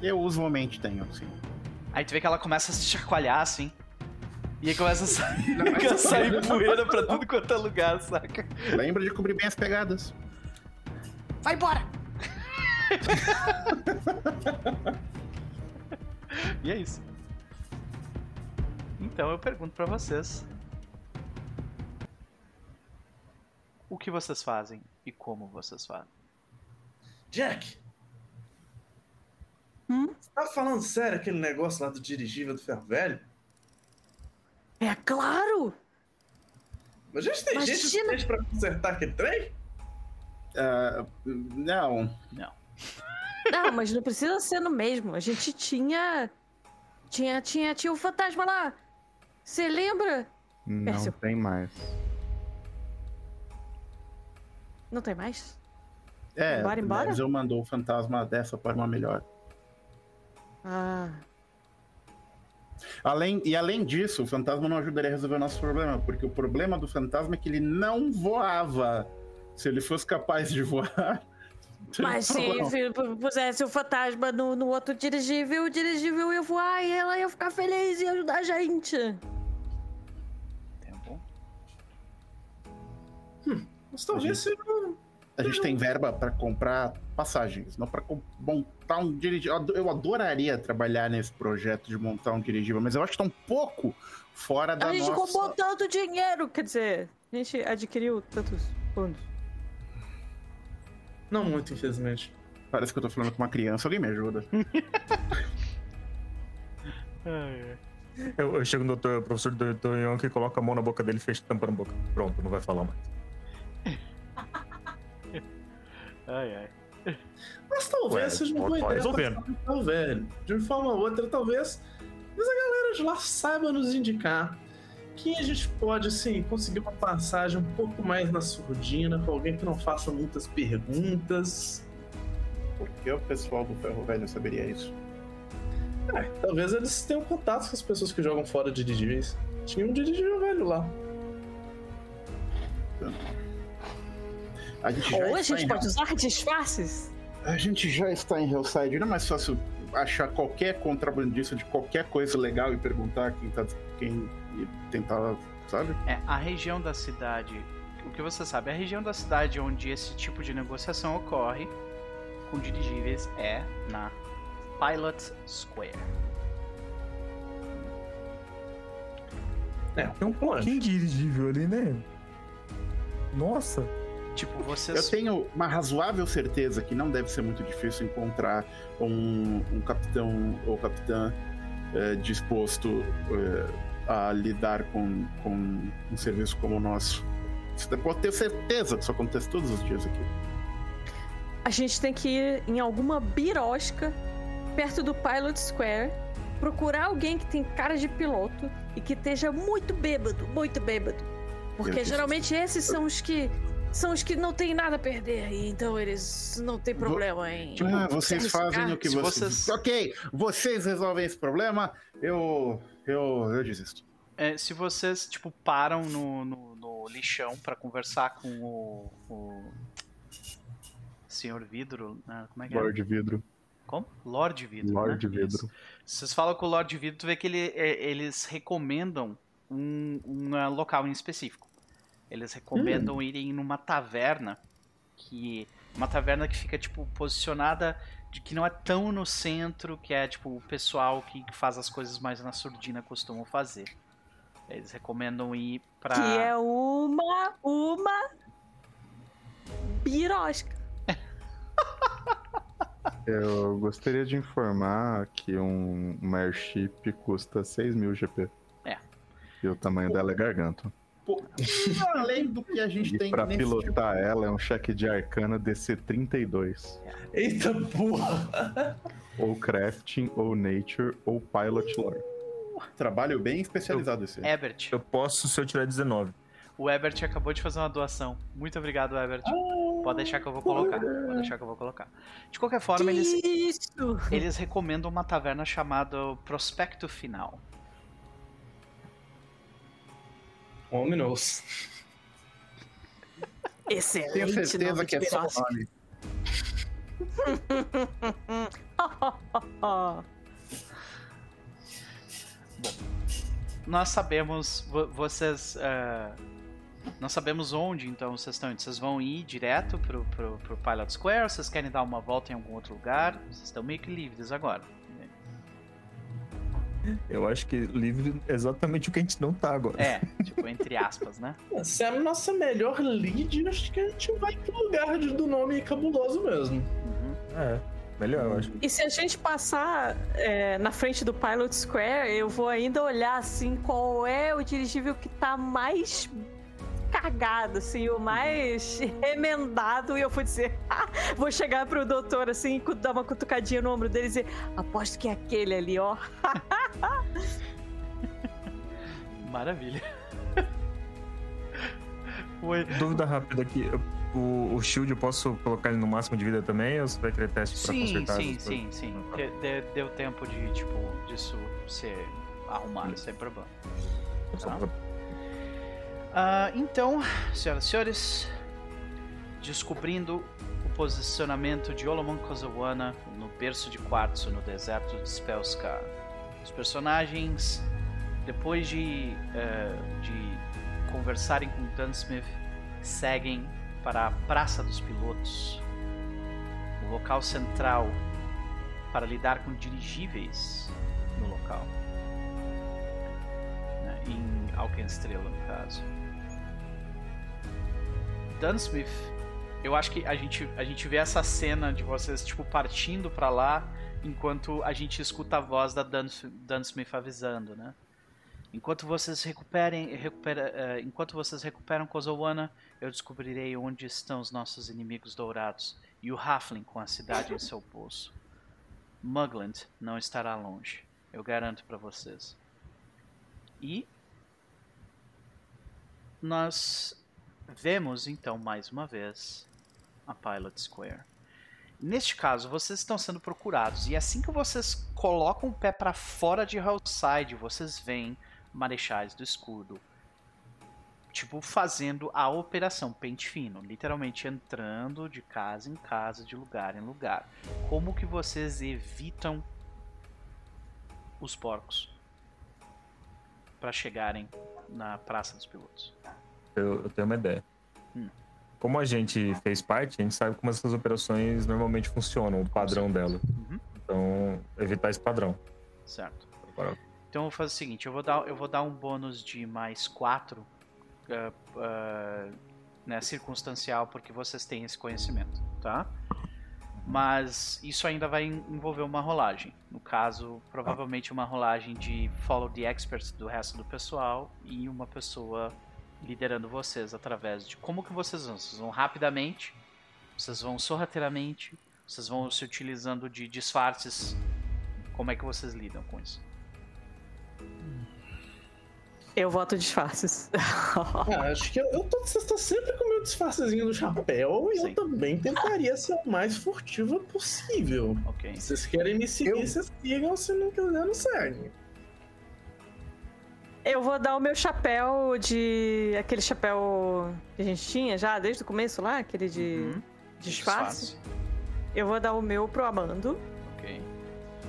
Eu usualmente tenho, sim. Aí tu vê que ela começa a se chacoalhar assim. E aí começa a sair, começa a sair poeira pra tudo quanto é lugar, saca? Lembra de cobrir bem as pegadas. Vai embora! e é isso. Então eu pergunto pra vocês. O que vocês fazem e como vocês fazem? Jack! Hum? Você tá falando sério aquele negócio lá do dirigível do ferro velho? É claro! Mas a gente tem gente Imagina- suficiente pra consertar aquele trem? Ah, não. Não. Não, mas não precisa ser no mesmo. A gente tinha. Tinha, tinha, tinha o fantasma lá. Você lembra? Não tem mais. Não tem mais? É, Embora, embora? mas eu mandou o fantasma dessa forma melhor. Ah. Além, e além disso, o fantasma não ajudaria a resolver o nosso problema, porque o problema do fantasma é que ele não voava. Se ele fosse capaz de voar. Mas se pusesse o fantasma no, no outro dirigível, o dirigível ia voar e ela ia ficar feliz e ia ajudar a gente. Tem um ponto? Mas talvez seja A gente tem verba pra comprar passagens, não pra com- montar um dirigível. Eu ado- Eu adoraria trabalhar nesse projeto de montar um dirigível, mas eu acho que tá um pouco fora da a gente nossa... roubou tanto dinheiro, quer dizer, a gente adquiriu tantos fundos. Não muito, infelizmente. Parece que eu tô falando com uma criança, alguém me ajuda. Eu, eu chego no doutor, professor Dr. Young que coloca a mão na boca dele e fecha tampa na boca. Pronto, não vai falar mais. Ai, ai. Mas talvez Ué, seja uma boa ideia resolvendo. ferro velho. De uma forma ou outra, talvez, talvez a galera de lá saiba nos indicar que a gente pode, assim, conseguir uma passagem um pouco mais na surdina, com alguém que não faça muitas perguntas. Por que o pessoal do Ferro Velho saberia isso? É, talvez eles tenham contato com as pessoas que jogam fora de dirigíveis. Tinha um dirigível velho lá. A gente já Ou a gente pode usar disfarces. A gente já está em Hellside, não é mais fácil achar qualquer contrabandista de qualquer coisa legal e perguntar quem tá. quem. e tentar, sabe? É, a região da cidade. O que você sabe, a região da cidade onde esse tipo de negociação ocorre com dirigíveis é na Pilot Square. É, Tem um pouquinho de dirigível ali, né? Nossa. Tipo, Eu vocês. tenho uma razoável certeza que não deve ser muito difícil encontrar um, um capitão ou capitã eh, disposto eh, a lidar com, com um serviço como o nosso. Você pode ter certeza que isso acontece todos os dias aqui. A gente tem que ir em alguma birosca perto do Pilot Square, procurar alguém que tem cara de piloto e que esteja muito bêbado, muito bêbado. Porque geralmente esses são os que são os que não tem nada a perder, e então eles não tem problema em. ah, vocês se fazem o que vocês... vocês- Ok, vocês resolvem esse problema, eu. eu. eu desisto. é, se vocês, tipo, param no, no, no lixão pra conversar com o. o Senhor Vidro, né? Como é que é? Lord Vidro. Como? Lord Vidro. Lord né? Vidro. Isso. Vocês falam com o Lord Vidro, tu vê que ele, é, eles recomendam um, um ah, local em específico. Eles recomendam Hum. irem numa taverna que uma taverna que fica tipo posicionada de que não é tão no centro, que é tipo o pessoal que faz as coisas mais na surdina costumam fazer. Eles recomendam ir pra Que é uma. uma. birosca. Eu gostaria de informar que um um airship custa 6 mil GP. É. E o tamanho dela é garganta. Pô, além do que a gente E tem pra nesse tipo pilotar ela é um cheque de arcana DC32. Eita porra! Ou crafting, ou nature, ou pilot lore. trabalho bem especializado esse. Ebert. Eu posso se eu tirar 19. O Ebert acabou de fazer uma doação. Muito obrigado, Ebert. Pode deixar que eu vou colocar. Pode deixar que eu vou colocar. De qualquer forma, eles, eles recomendam uma taverna chamada Prospecto Final. Ominous. Excelente. Tenho certeza nome que é só o birosca. nome. Nós sabemos, vo- vocês. eh, nós sabemos onde então vocês estão indo. Vocês vão ir direto pro, pro, pro Pilot Square? Vocês querem dar uma volta em algum outro lugar? Vocês estão meio que livres agora. Eu acho que livre é exatamente o que a gente não tá agora. É, tipo, entre aspas, né? Se é a nossa melhor lead, acho que a gente vai pro lugar de- do nome cabuloso mesmo. Uhum. É, melhor, eu acho. E se a gente passar é, na frente do Pilot Square, eu vou ainda olhar assim qual é o dirigível que tá mais cagado, assim, o mais remendado, e eu vou dizer, "Ah", vou chegar pro doutor assim, dar uma cutucadinha no ombro dele e dizer, aposto que é aquele ali, ó. Maravilha. Oi. Dúvida rápida aqui. O, o shield eu posso colocar ele no máximo de vida também ou você vai querer teste pra Sim, consertar? sim, sim, coisas? sim. De- de- deu tempo de, tipo, disso ser arrumado, sem problema. Tá. Ah, então, senhoras e senhores, descobrindo o posicionamento de Olomon Kozawana no berço de quartzo no deserto de Spellskar. Os personagens, depois de, eh, de conversarem com Dunsmith, seguem para a Praça dos Pilotos, o local central para lidar com dirigíveis no local. né, Em Alkenstrela, no caso. Dunsmith, eu acho que a gente, a gente vê essa cena de vocês, tipo, partindo pra lá, enquanto a gente escuta a voz da Duns, Dunsmith avisando, né? Enquanto vocês recuperem, recupera, eh, enquanto vocês recuperam Kozowana, eu descobrirei onde estão os nossos inimigos dourados e o Halfling com a cidade em seu bolso. Mugland não estará longe, eu garanto pra vocês. E nós vemos então mais uma vez a Pilot Square. Neste caso, vocês estão sendo procurados e assim que vocês colocam o pé para fora de Hellside, vocês veem marechais do escudo. Tipo, fazendo a operação pente fino, literalmente entrando de casa em casa, de lugar em lugar. Como que vocês evitam os porcos para chegarem na Praça dos Pilotos? Eu, eu tenho uma ideia. Hum. Como a gente fez parte, a gente sabe como essas operações normalmente funcionam, o padrão dela. Uhum. Então, evitar esse padrão. Certo. Agora, Então eu vou fazer o seguinte, eu vou dar, eu vou dar um bônus de mais 4 né, circunstancial, porque vocês têm esse conhecimento, tá? Mas isso ainda vai en- envolver uma rolagem. No caso, provavelmente uma rolagem de follow the experts do resto do pessoal e uma pessoa liderando vocês através de como que vocês vão. Vocês vão rapidamente, vocês vão sorrateiramente, vocês vão se utilizando de disfarces. Como é que vocês lidam com isso? Eu voto disfarces. Ah, acho que eu, eu tô, você tá sempre com o meu disfarcezinho do chapéu e eu também tentaria ser o mais furtiva possível. Ok. Se vocês querem me seguir, Eu- vocês sigam, se não quiser, não segue. Eu vou dar o meu chapéu de. aquele chapéu que a gente tinha já desde o começo lá, aquele de Uhum. disfarce. Eu vou dar o meu pro Amando. Ok.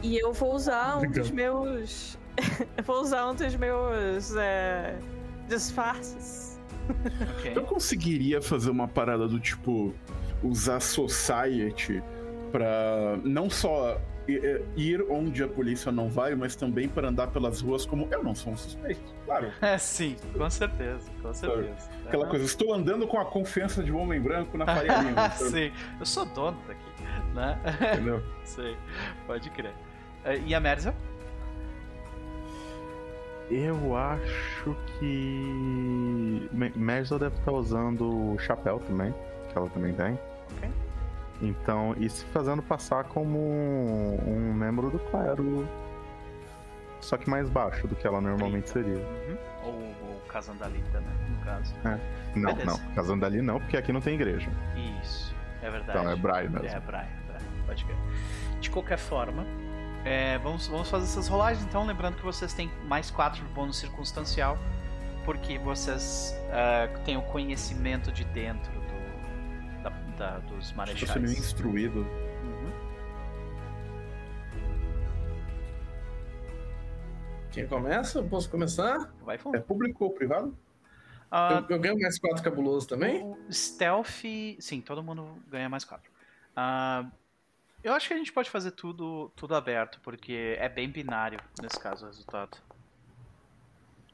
E eu vou usar um dos meus. eu vou usar um dos meus. é, disfarces. Ok. Eu conseguiria fazer uma parada do tipo usar Society pra não só ir onde a polícia não vai, mas também para andar pelas ruas como eu não sou um suspeito. Claro. É, sim, com certeza, com certeza. Aquela Aham. coisa, estou andando com a confiança de um homem branco na Faria Lima. sabe? sim, eu sou dono daqui, né? Entendeu? Sei, pode crer. Eh, E a Merza? Eu acho que. Me- Merzel deve estar usando o chapéu também, que ela também tem. Ok. Então, e se fazendo passar como um membro do clero. Só que mais baixo do que ela normalmente seria. Uhum. Ou o Casandalita, né? No caso. Não, Beleza. não. Casando ali não, porque aqui não tem igreja. Isso, é verdade. Então é Brai mesmo. É, Brian, Brian, pode crer. De qualquer forma, é, vamos, vamos fazer essas rolagens então, lembrando que vocês têm mais 4 de bônus circunstancial, porque vocês ah, têm o conhecimento de dentro da, dos Estou marechais. sendo instruído. Uhum. Quem começa? Eu posso começar? Vai fundo. É público ou privado? Ah, Eu, eu ganho mais quatro cabulosos também? Stealth. Sim, todo mundo ganha mais 4. eu acho que a gente pode fazer tudo, tudo aberto, porque é bem binário nesse caso o resultado.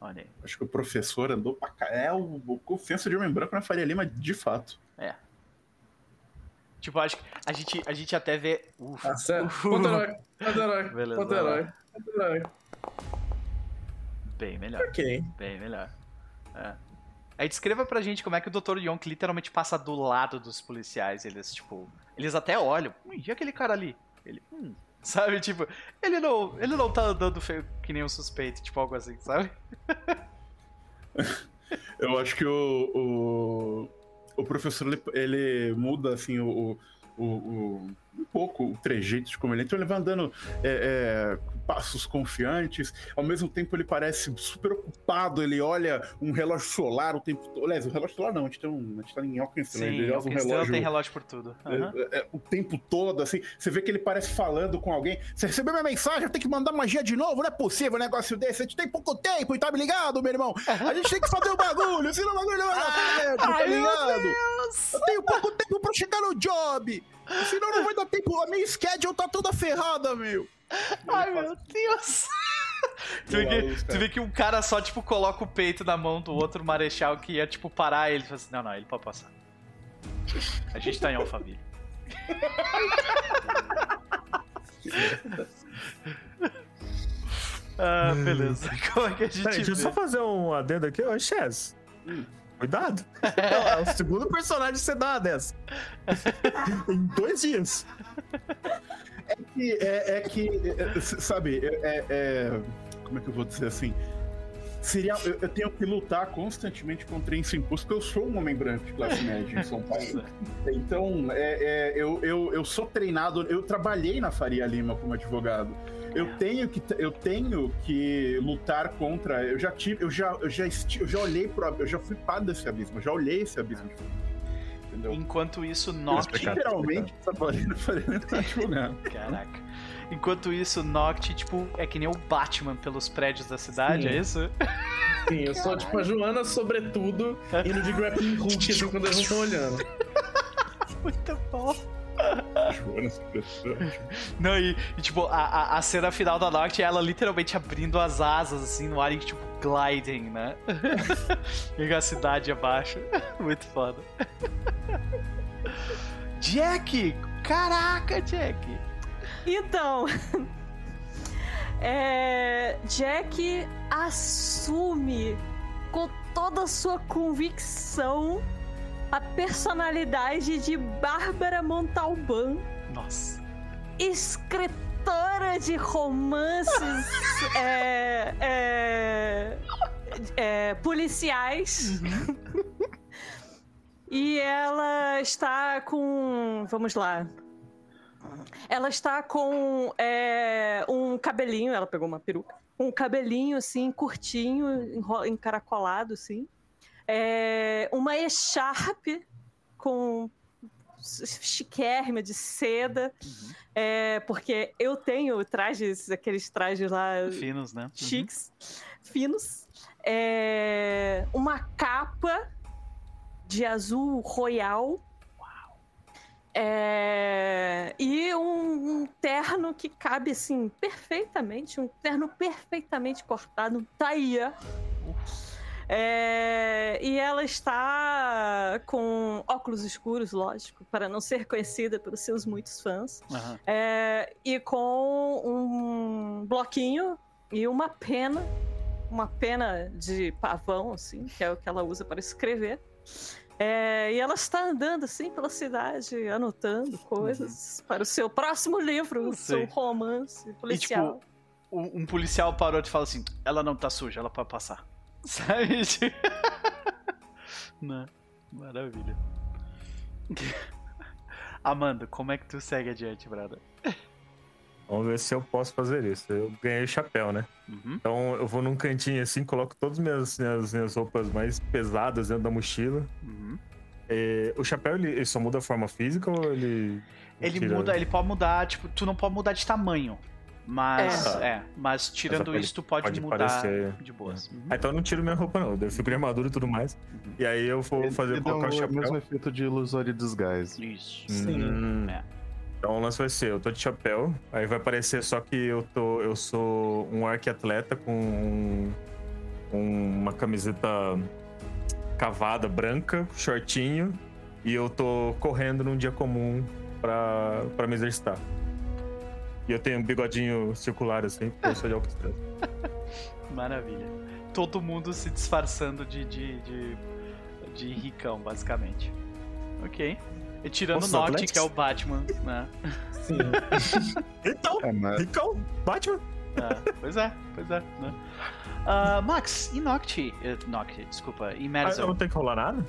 Olha aí. Acho que o professor andou pra cá. É o, o confiança de homem branco na Faria Lima, de fato. Tipo, acho que a gente, a gente até vê. Ufa, Tá Ponto herói. Ponto herói. Beleza, Ponto herói. Ponto herói. Bem melhor, Ok. bem melhor. É. Aí descreva pra gente como é que o Dr. Yonk literalmente passa do lado dos policiais. Eles, tipo. Eles até olham. Hum, e aquele cara ali? Ele. Hum. Sabe, tipo, ele não, ele não tá andando feio que nem um suspeito, tipo algo assim, sabe? Eu acho que o, o, o professor ele, ele muda assim o, o, o- um pouco o trejeito de como ele entra. Ele vai andando é, é, passos confiantes, ao mesmo tempo ele parece super ocupado. Ele olha um relógio solar o tempo todo. Aliás, o relógio solar não, a gente, tem um, a gente tá em Alkenstein, Sim, ele usa um relógio. tem relógio por tudo. Aham. É, o tempo todo, assim, você vê que ele parece falando com alguém. Você recebeu minha mensagem, tem que mandar magia de novo, não é possível um negócio desse. A gente tem pouco tempo, tá me ligado, meu irmão? A gente tem que fazer o bagulho, senão o bagulho não vai dar certo, tá ligado? Deus! Eu tenho pouco tempo pra chegar no job. Senão não vai dar tempo. A minha schedule tá toda ferrada, meu. Ai, meu Deus! tu, vê que, tu vê que um cara só, tipo, coloca o peito na mão do outro marechal que ia, tipo, parar ele. Fala assim, não, não, ele pode passar. A gente tá em Alphaville. ah, beleza. Como é que a gente Peraí, deixa eu só fazer um adendo aqui. Ô, Chess, cuidado. É, é o segundo personagem que você dá uma dessa. em dois dias. que- É, é que, é, é, sabe, é, é- é- Como é que eu vou dizer assim? seria, eu, eu tenho que lutar constantemente contra esse impulso, porque eu sou um homem branco de classe média em São Paulo. Então, é, é, eu, eu, eu sou treinado, eu trabalhei na Faria Lima como advogado. Eu tenho que, eu tenho que lutar contra. Eu já tive, eu já, eu já, esti- eu já olhei pro, eu já fui parte desse abismo, eu já olhei esse abismo. Entendeu? Enquanto isso, Eu Noct. literalmente trabalhei na Faria Lima como advogado. Caraca. Enquanto isso, Noct, tipo, é que nem o Batman pelos prédios da cidade, Sim. é isso? Sim, eu sou tipo a Joana, sobretudo, indo de grappling hook assim quando eles não estão olhando. Muito bom. Jonas, pessoa. Não, e, e, tipo, a, a, a cena final da Noct é ela literalmente abrindo as asas, assim, no ar e, tipo, gliding, né? e a cidade abaixo. Muito foda. Jack! Caraca, Jack! Então, é, Jack assume com toda a sua convicção a personalidade de Bárbara Montalban, Nossa. escritora de romances é, é, é, policiais. E ela está com. Vamos lá. Ela está com é, um cabelinho, ela pegou uma peruca, um cabelinho assim, curtinho, encaracolado, assim. É, uma echarpe com chiquérrima de seda, é, porque eu tenho trajes, aqueles trajes lá Finos, né? chiques, finos. É, uma capa de azul royal. É, e um, um terno que cabe assim perfeitamente, um terno perfeitamente cortado, um tailleur. É, e ela está com óculos escuros, lógico, para não ser conhecida pelos seus muitos fãs. Uhum. É, e com um bloquinho e uma pena, uma pena de pavão, assim, que é o que ela usa para escrever. É, e ela está andando assim pela cidade, anotando coisas para o seu próximo livro, o seu romance policial. Um, um policial parou e falou assim: ela não tá suja, ela pode passar. Sabe? Não. Maravilha. Amanda, como é que tu segue adiante, brother? Vamos ver se eu posso fazer isso. Eu ganhei o chapéu, né? Uhum. Então eu vou num cantinho assim, coloco todas as minhas, minhas, minhas roupas mais pesadas dentro da mochila. Uhum. É, o chapéu ele, ele só muda a forma física ou ele. Ele tira- muda, ele pode mudar, tipo, tu não pode mudar de tamanho. Mas, É. é, mas tirando pode- isso, tu pode, pode mudar parecer- de boas. Uhum. Ah, então eu não tiro minha roupa, não. Eu fico de armadura e tudo mais. E aí eu vou fazer Ele colocar o o chapéu. mesmo efeito de ilusório disguise. Isso. Sim. Hum. É. Então o lance vai ser, eu tô de chapéu, aí vai parecer só que eu tô. Eu sou um arquiatleta com um- uma camiseta cavada branca, shortinho, e eu tô correndo num dia comum pra, pra me exercitar. E eu tenho um bigodinho circular assim, porque eu sou de autoestrada. Maravilha. Todo mundo se disfarçando de, de, de, de ricão, basicamente. Ok. E tirando o Noct, Athletics? que é o Batman, né? Sim. Então, É, mas Ricão, Batman. É, pois é, pois é. Né? Ah, Max, e Noct? eh, Noct, desculpa, e Ah, eu Madison? não tenho que rolar nada?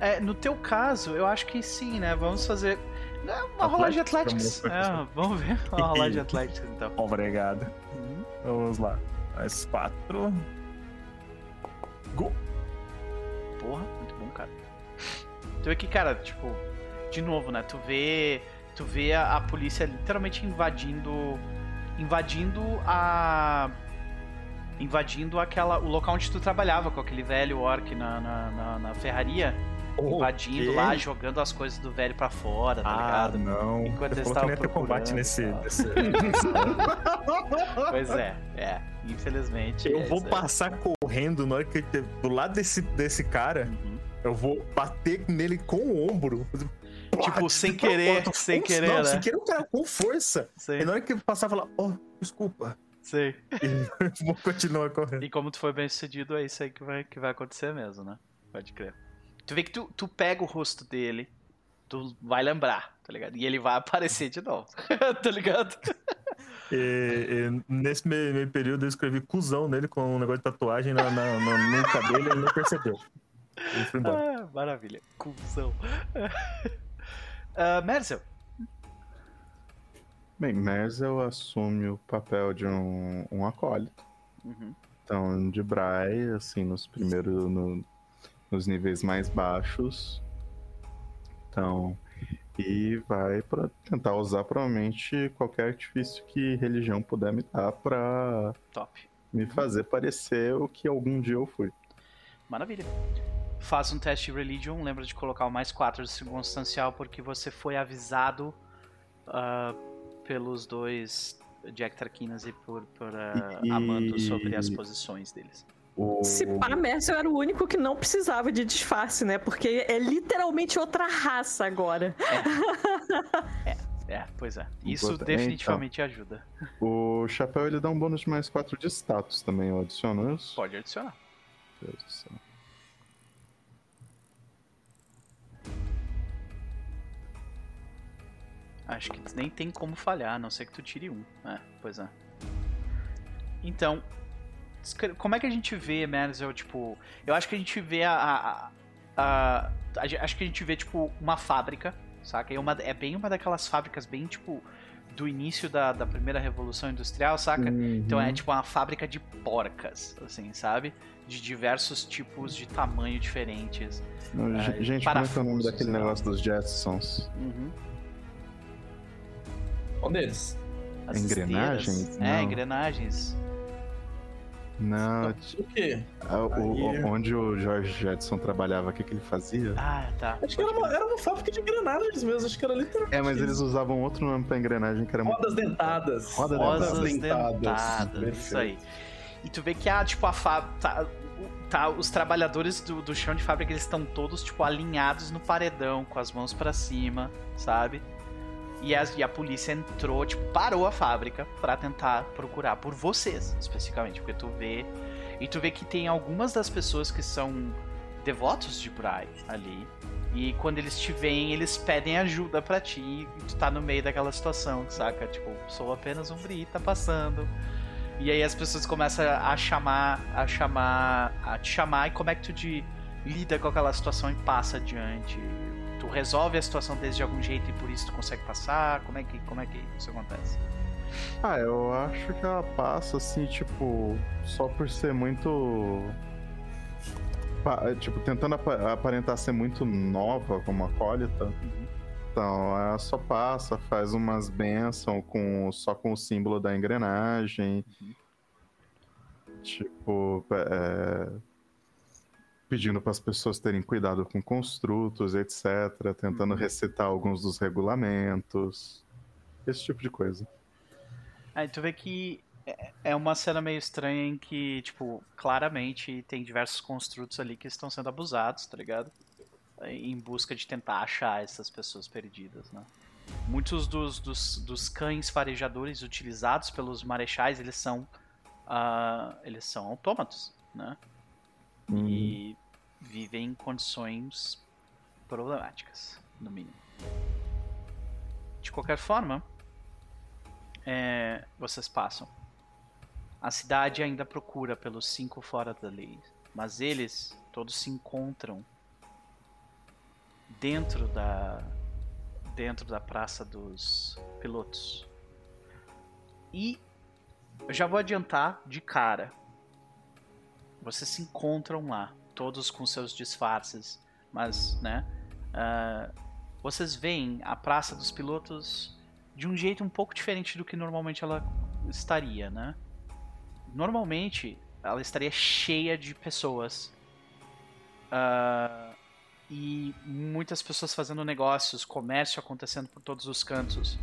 É, no teu caso, eu acho que sim, né? Vamos fazer. Né, Uma rolagem de Athletics. É, vamos ver uma rolagem de Athletics então. Obrigado. Uhum. Vamos lá. Mais quatro. Go. Porra, muito bom, cara. Tu vê que, cara, tipo, de novo, né? Tu vê. Tu vê a, a polícia literalmente invadindo. Invadindo a. Invadindo aquela. O local onde tu trabalhava com aquele velho orc na, na, na, na ferraria. Invadindo lá, jogando as coisas do velho pra fora, tá Ah, ligado? não. Enquanto Você eles que estavam ter combate procurando nesse. nesse- Pois é, é. Infelizmente. Eu é vou passar correndo na hora que eu- do lado desse, desse cara. Uhum. Eu vou bater nele com o ombro. Tipo, sem querer, propósito, sem querer, não, né? sem querer o cara com força. Sei, E na hora que eu passar, falar, ó, desculpa. sei. E vou continuar correndo. E como tu foi bem sucedido, é isso aí que vai, que vai acontecer mesmo, né? Pode crer. Tu vê que tu, tu pega o rosto dele, tu vai lembrar, tá ligado? E ele vai aparecer de novo, tá ligado? E, e nesse meio, meio período eu escrevi cuzão nele com um negócio de tatuagem na, na, na nuca dele e ele não percebeu. Ele. Ah, maravilha. Cusão. uh, Merzel. Bem, Merzel assume o papel de um, um acólito. Uhum. Então, de Bray, assim, nos primeiros. No, nos níveis mais baixos. Então. E vai para tentar usar provavelmente qualquer artifício que religião puder me dar pra Top. me fazer parecer o que algum dia eu fui. Maravilha. Faça um teste de religion. Lembra de colocar o mais 4 de circunstancial, porque você foi avisado ah, pelos dois Jack Traquinas e por, por ah, E- Amando sobre as posições deles. O... Se pá, Mercer era o único que não precisava de disfarce, né? Porque é literalmente outra raça agora. É, pois é. Isso Importante, definitivamente ajuda. o chapéu ele dá um bônus de mais 4 de status também, eu adiciono isso. Pode adicionar. Meu Deus do céu. Acho que nem tem como falhar, a não ser que tu tire um. É, pois é. Então, como é que a gente vê, Merzel, tipo... Eu acho que a gente vê a... a, a- a acho que a gente vê, tipo, uma fábrica, saca? É, uma, é bem uma daquelas fábricas bem, tipo, do início da, da primeira revolução industrial, saca? Então é Uhum. tipo uma fábrica de porcas, assim, sabe? De diversos tipos de tamanho diferentes. Não, ge- Gente, como é que é o nome daquele né? negócio dos Jetsons? Uhum. Qual deles? As Engrenagens? É, engrenagens. Não, O quê? a- o- Aí- onde o George Jetson trabalhava, o que, que ele fazia? Ah, tá. Acho que era uma, era uma fábrica de engrenagens mesmo, acho que era literalmente. É, mas isso. eles usavam outro nome pra engrenagem que era muito. Rodas dentadas. Roda Rosas dentadas. dentadas. dentadas. Isso aí. E tu vê que a, tipo, a fábrica. Tá, tá, os trabalhadores do, do chão de fábrica, eles estão todos, tipo, alinhados no paredão, com as mãos pra cima, sabe? E, as, e a polícia entrou, tipo, parou a fábrica pra tentar procurar por vocês, especificamente. Porque tu vê. E tu vê que tem algumas das pessoas que são devotos de Bray ali. E quando eles te veem, eles pedem ajuda pra ti e tu tá no meio daquela situação, saca? Tipo, sou apenas um Bri, tá passando. E aí as pessoas começam a chamar, a chamar, a te chamar e como é que tu te lida com aquela situação e passa adiante? Tu resolve a situação deles de algum jeito e por isso tu consegue passar? Como é que, como é que isso acontece? Ah, eu acho que ela passa assim, tipo, só por ser muito. Tipo, tentando apa- aparentar ser muito nova como acólita. Então, ela só passa, faz umas bênçãos com, só com o símbolo da engrenagem. Tipo, é, pedindo para as pessoas terem cuidado com construtos, etc. Tentando recitar alguns dos regulamentos. Esse tipo de coisa. Aí tu vê que é- é uma cena meio estranha em que, tipo, claramente tem diversos construtos ali que estão sendo abusados, tá ligado? Em busca de tentar achar essas pessoas perdidas, né? Muitos dos, dos, dos cães farejadores utilizados pelos marechais, eles são ah, eles são autômatos, né? E vivem em condições problemáticas, no mínimo. De qualquer forma, é, vocês passam. A cidade ainda procura pelos cinco fora da lei, mas eles todos se encontram dentro da dentro da praça dos pilotos. E eu já vou adiantar de cara. Vocês se encontram lá, todos com seus disfarces, mas, né? ah, vocês veem a praça dos pilotos de um jeito um pouco diferente do que normalmente ela estaria, né? Normalmente ela estaria cheia de pessoas ah, e muitas pessoas fazendo negócios, comércio acontecendo por todos os cantos.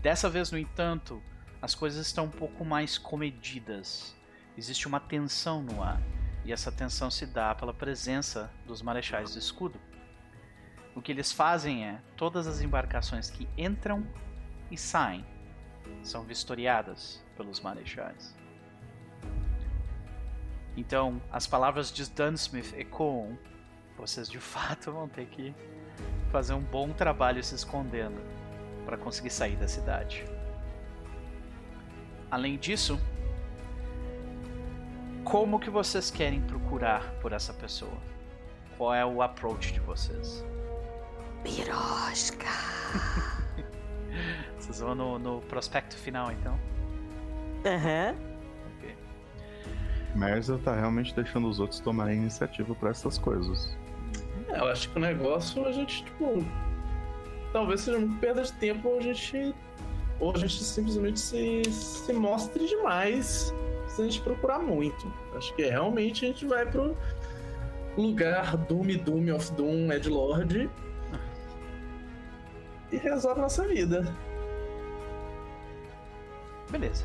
Dessa vez, no entanto, as coisas estão um pouco mais comedidas. Existe uma tensão no ar e essa tensão se dá pela presença dos marechais do escudo. O que eles fazem é todas as embarcações que entram e saem são vistoriadas pelos marechais. Então, as palavras de Dunsmith ecoam. Vocês de fato vão ter que fazer um bom trabalho se escondendo para conseguir sair da cidade. além disso, como que vocês querem procurar por essa pessoa? Qual é o approach de vocês? Pirosca. Vocês vão no, no prospecto final, então? Aham. Ok. Merza tá realmente deixando os outros tomarem iniciativa pra essas coisas. É, eu acho que o negócio a gente, tipo. Talvez seja uma perda de tempo ou a gente. Ou a gente simplesmente se, se mostre demais se a gente procurar muito. Acho que realmente a gente vai pro lugar Doom Doom of Doom Edgelord e resolve nossa vida. Beleza.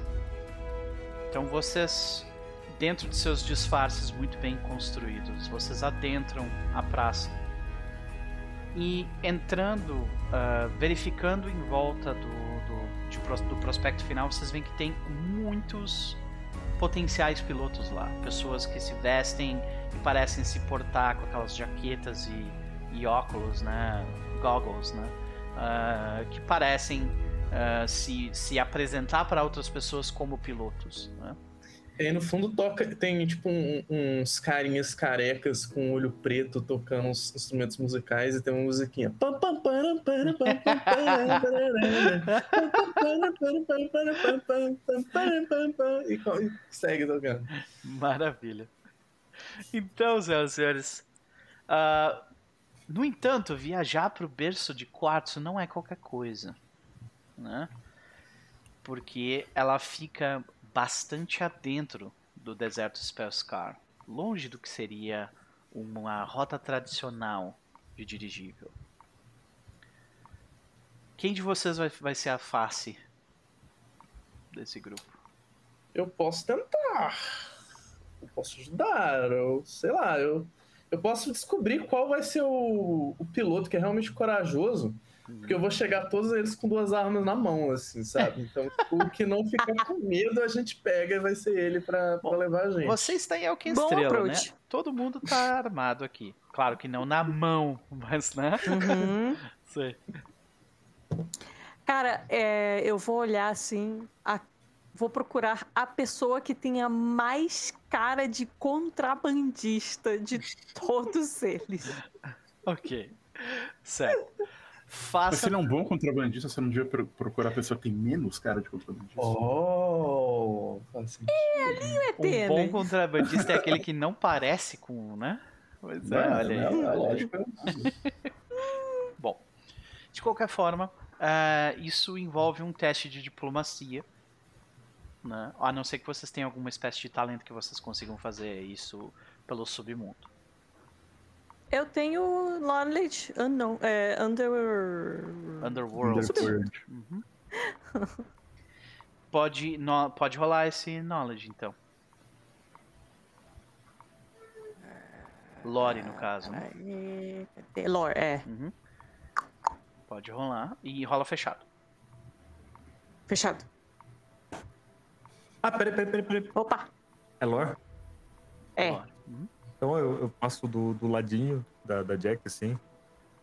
Então vocês, dentro de seus disfarces muito bem construídos, vocês adentram a praça. E entrando, ah, verificando em volta do, do, de do prospecto final, vocês veem que tem muitos potenciais pilotos lá. Pessoas que se vestem e parecem se portar com aquelas jaquetas e, e óculos, né? Goggles, né? Ah, que parecem ah, se, se apresentar para outras pessoas como pilotos. Né? E aí no fundo toca, tem tipo um- uns carinhas carecas com olho preto tocando uns instrumentos musicais e tem uma musiquinha. E e segue tocando. Maravilha. Então, senhoras e senhores, ah, no entanto, viajar para o berço de quartzo não é qualquer coisa, né? Porque ela fica bastante adentro do deserto Spellscar, longe do que seria uma rota tradicional de dirigível. Quem de vocês vai, vai ser a face desse grupo? Eu posso tentar. Eu posso ajudar. Eu, sei lá, eu, eu posso descobrir qual vai ser o, o piloto que é realmente corajoso. Porque eu vou chegar todos eles com duas armas na mão, assim, sabe? Então, o que não ficar com medo, a gente pega e vai ser ele pra, pra levar a gente. Você está em Elkin Bom Estrela, approach. né? Todo mundo tá armado aqui. Claro que não na mão, mas né? Uhum. Sei. Cara, é, eu vou olhar assim, a- vou procurar a pessoa que tenha mais cara de contrabandista de todos eles. Ok. Certo. Mas se Faça. ele é um bom contrabandista, você não devia pro- procurar a pessoa que tem menos cara de contrabandista. Oh, faz sentido. É Um bom né? contrabandista é aquele que não parece com, né? Pois é, olha aí. É, lógico. Bom, de qualquer forma, ah, isso envolve um teste de diplomacia. Né? A não ser que vocês tenham alguma espécie de talento que vocês consigam fazer isso pelo submundo. Eu tenho knowledge unknown, é, under... Underworld. Underworld. Uhum. pode, no- pode rolar esse knowledge, então. Lore, no caso. Né? Lore, é. Uhum. Pode rolar. E rola fechado. Fechado. Ah, peraí, peraí, peraí, peraí. Opa, É lore? é. Lore. Então eu, eu passo do, do ladinho da, da Jack, assim.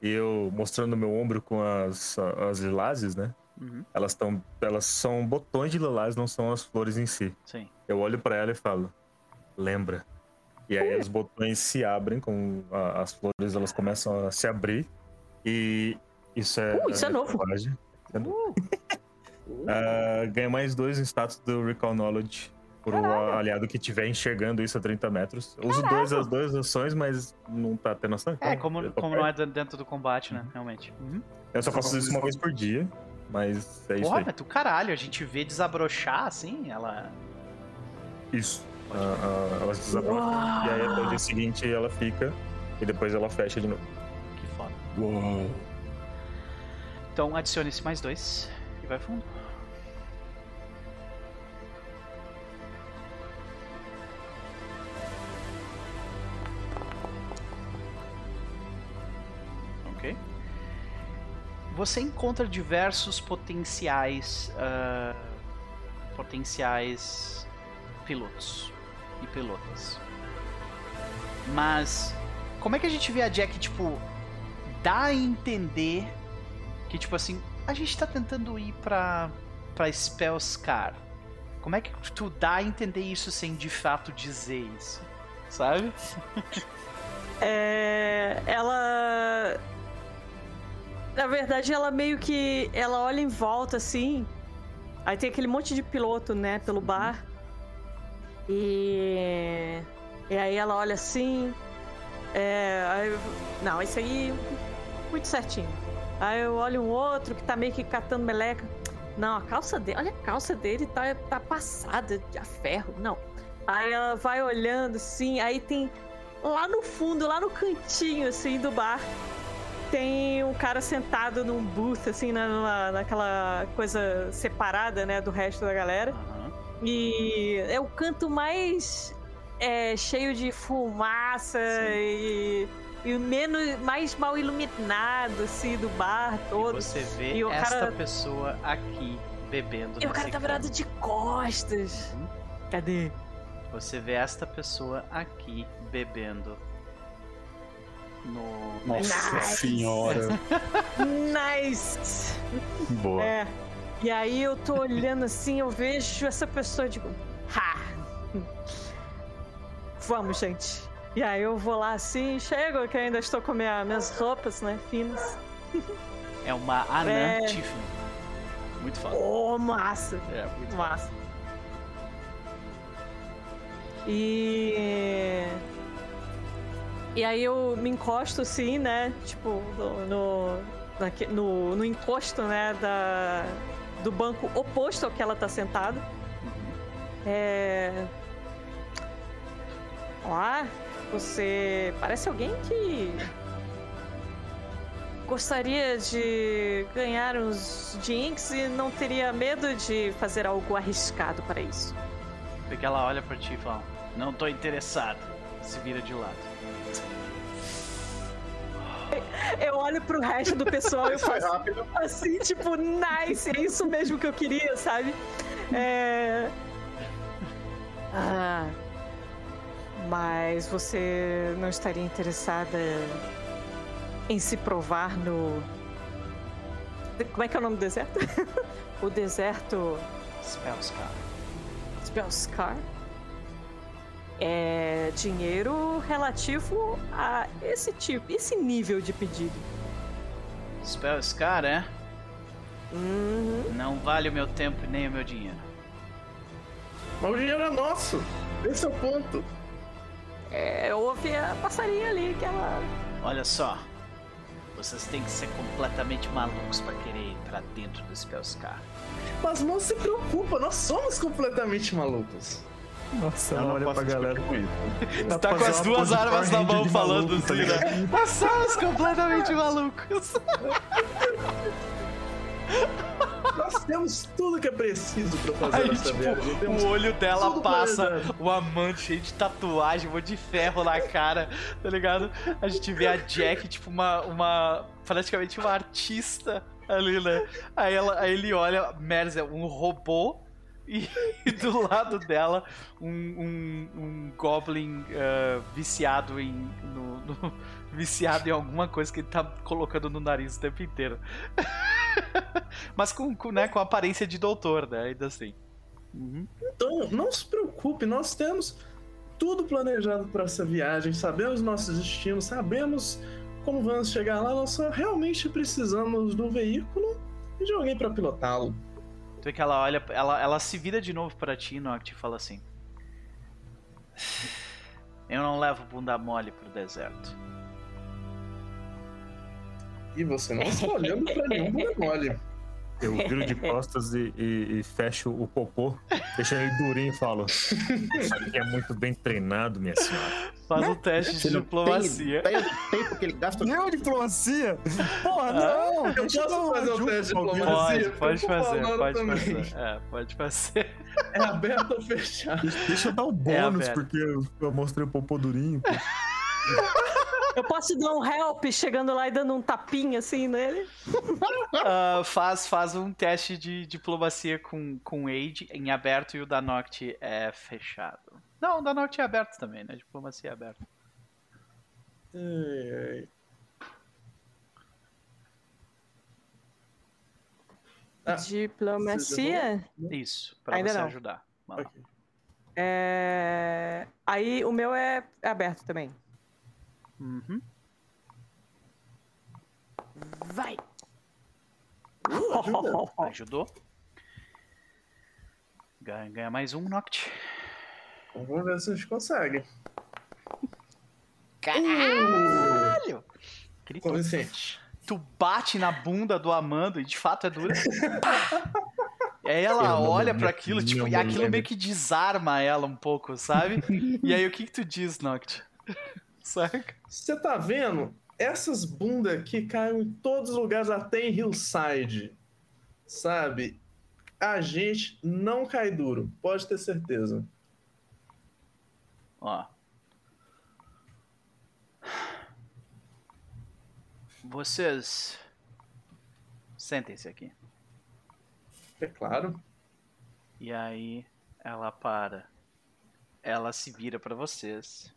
E eu mostrando meu ombro com as, as lilazes, né? Uhum. Elas, tão, elas são botões de lilás, não são as flores em si. Sim. Eu olho pra ela e falo, lembra. E aí os botões se abrem, com a- as flores elas começam a se abrir. E isso é. Uh, isso é novo. Isso é novo. Ah, ganha mais dois em status do Recall Knowledge por o aliado que estiver enxergando isso a 30 metros. Eu uso dois, as duas ações, mas não tá tendo ação. É, então como, tô como perto. não é dentro do combate, né? Realmente. Uhum. Eu só faço isso uma vez por dia, mas é isso Porra, mas tu caralho, a gente vê desabrochar assim, ela. Isso. Ah, ah, elas desabrocham. E aí até o dia seguinte ela fica e depois ela fecha de novo. Que foda. Uou. Então adicione esse mais dois e vai fundo. Você encontra diversos potenciais. ah, potenciais pilotos e pilotas. Mas. Como é que a gente vê a Jack, tipo, dá a entender que, tipo assim, a gente tá tentando ir pra, pra Spellscar. Como é que tu dá a entender isso sem de fato dizer isso? Sabe? É, ela. Na verdade, ela meio que. Ela olha em volta assim. Aí tem aquele monte de piloto, né, pelo bar. E. E aí ela olha assim. É. aí- Não, esse aí. Muito certinho. Aí eu olho um outro que tá meio que catando meleca. Não, a calça dele. Olha a calça dele, tá, tá passada a ferro. Não. Aí ela vai olhando assim, aí tem lá no fundo, lá no cantinho, assim, do bar, tem um cara sentado num booth, assim, na, numa- naquela coisa separada, né, do resto da galera. Aham. E é o canto mais é, cheio de fumaça e, e o menos, mais mal iluminado, assim, do bar E todo. você vê E o esta cara- pessoa aqui bebendo. E o cara tá virado de costas. Uhum. Cadê? Você vê esta pessoa aqui bebendo no. Nossa Nice. senhora. Nice! Boa. É. E aí eu tô olhando assim, eu vejo essa pessoa e digo, ha! Vamos, gente. E aí eu vou lá assim, chego, que eu ainda estou com minha, minhas roupas, né, finas. É uma anã É. Tiffany. Muito foda. Oh, massa! É, muito Massa. E. E aí eu me encosto assim, né? Tipo, no. No, no, no encosto, né? Da, do banco oposto ao que ela tá sentada. É. Olá, você parece alguém que. Gostaria de ganhar uns jinx e não teria medo de fazer algo arriscado para isso. Porque ela olha pra ti e fala: Não tô interessado. Se vira de lado. Eu olho pro resto do pessoal e faço rápido. assim, tipo, nice, é isso mesmo que eu queria, sabe? É. Ah. Mas você não estaria interessada em se provar no. Como é que é o nome do deserto? o deserto Spellscar. Spellscar. É dinheiro relativo a esse tipo, esse nível de pedido. Spellscar, é? Uhum. Não vale o meu tempo e nem o meu dinheiro. Mas o dinheiro é nosso. Esse é o ponto. É, eu ouvi a passarinha ali que ela. Olha só. Vocês têm que ser completamente malucos pra querer ir pra dentro do Spellscar. Mas não se preocupa, nós somos completamente malucos. Nossa, ela não olha pra galera. com isso. Dá tá pra com as duas armas na mão falando maluco, tá assim, né? Nós somos completamente malucos. Nós temos tudo que é preciso pra fazer Aí, essa tipo, viagem. Temos o olho dela passa o amante cheio de tatuagem, um monte de ferro na cara, tá ligado? A gente vê a Jack, tipo, uma. uma praticamente uma artista ali, né? Aí, ela, aí ele olha, Merz é um robô. E, do lado dela, um, um, um Goblin ah, viciado em. no- no- viciado em alguma coisa que ele tá colocando no nariz o tempo inteiro. Mas com, com, né, com aparência de doutor, né? Ainda assim. Uhum. Então, não se preocupe, nós temos tudo planejado para essa viagem, sabemos nossos destinos, sabemos como vamos chegar lá, nós só realmente precisamos do veículo e de alguém para pilotá-lo. Tu vê que ela olha, ela, ela se vira de novo pra ti, Noct, e fala assim: Eu não levo bunda mole pro deserto. E você não está olhando para nenhum bunda mole. Eu viro de costas e, e- e fecho o popô, deixando ele durinho e falo: Isso aqui é muito bem treinado, minha senhora. Faz um teste de não diplomacia. Tem tempo que ele gasta Não, diplomacia? Porra, não! Eu posso uma fazer o ajuda teste de diplomacia? Pode, pode fazer, pode também. fazer. É, pode fazer. É aberto ou fechado? Deixa- eu dar o É, bônus, velho. porque eu, eu mostrei o popô durinho. pô. Eu posso dar um help chegando lá e dando um tapinha assim nele? Ah, faz, faz um teste de diplomacia com, com Age em aberto e o da Noct é fechado. Não, o da Noct é aberto também, né? Diplomacia é aberto. Ai, ai. Ah, Diplomacia? Isso, pra Ainda você não. ajudar. Vai lá. Ok. É... Aí o meu é aberto também. Uhum. Vai! Uh, ajuda. Ajudou. Ganha, ganha mais um Noct. Vamos ver se a gente consegue. Caralho! Gritou. Convincente. Tu bate na bunda do Amando e de fato é dura. E aí ela olha lembro, aquilo, tipo, não e aquilo lembro. meio que desarma ela um pouco, sabe? E aí o que que tu diz, Noct? Saca? Você tá vendo? Essas bundas aqui caem em todos os lugares, até em Hillside. Sabe? A gente não cai duro, pode ter certeza. Ó. Vocês sentem-se aqui. É claro. E aí ela para. Ela se vira pra vocês.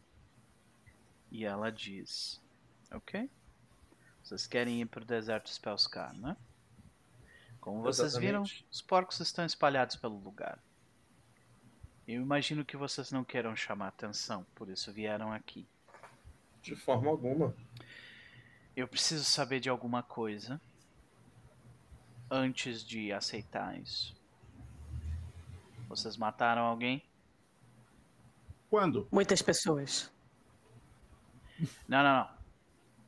E ela diz: Ok? Vocês querem ir pro deserto Spellscar, né? Como vocês viram, Exatamente. os porcos estão espalhados pelo lugar. Eu imagino que vocês não queiram chamar atenção, por isso vieram aqui. De forma alguma. Eu preciso saber de alguma coisa antes de aceitar isso. Vocês mataram alguém? Quando? Muitas pessoas. Não, não, não.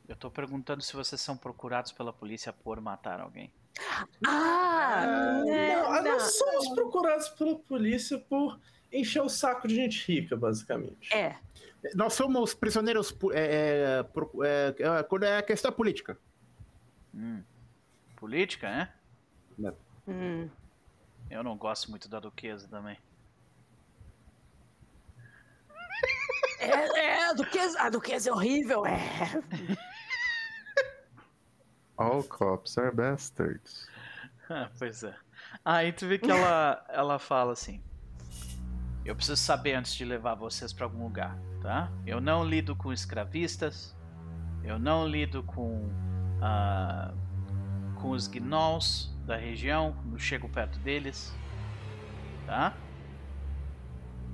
Eu tô perguntando se vocês são procurados pela polícia por matar alguém. Ah! não, não. nós somos procurados pela polícia por encher o saco de gente rica, basicamente. É. Nós somos prisioneiros. É, é, é, é, quando é questão política. Hum. Política, né? Hum. Eu não gosto muito da duquesa também. É, é, a duquesa, a duquesa é horrível, é. All cops are bastards. Ah, pois é. Aí tu vê que ela, ela fala assim: Eu preciso saber antes de levar vocês pra algum lugar, tá? Eu não lido com escravistas, eu não lido com ah, com os gnolls da região, não chego perto deles, tá?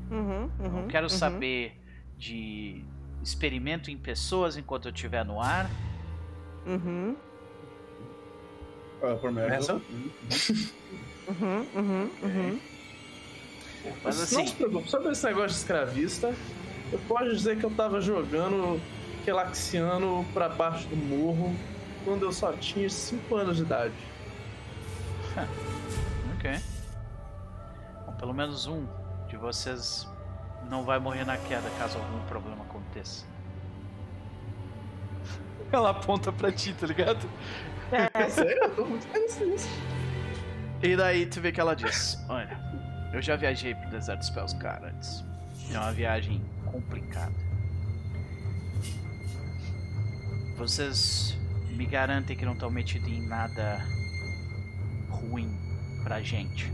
Uhum, Não uhum, quero uhum. saber de experimento em pessoas enquanto eu estiver no ar. Uhum, Ah, por merda. Essa? uhum, uhum, uhum. Mas Não assim, se preocupe, sobre esse negócio de escravista, eu posso dizer que eu tava jogando Quelaxiano pra baixo do morro quando eu só tinha 5 anos de idade. Ok. Bom, pelo menos um de vocês não vai morrer na queda caso algum problema aconteça. Ela aponta pra ti, tá ligado? É sério? Eu tô muito feliz nisso. E daí tu vê que ela diz: Olha, eu já viajei pro deserto dos Spells, cara, antes. É uma viagem complicada. Vocês me garantem que não estão metidos em nada ruim pra gente.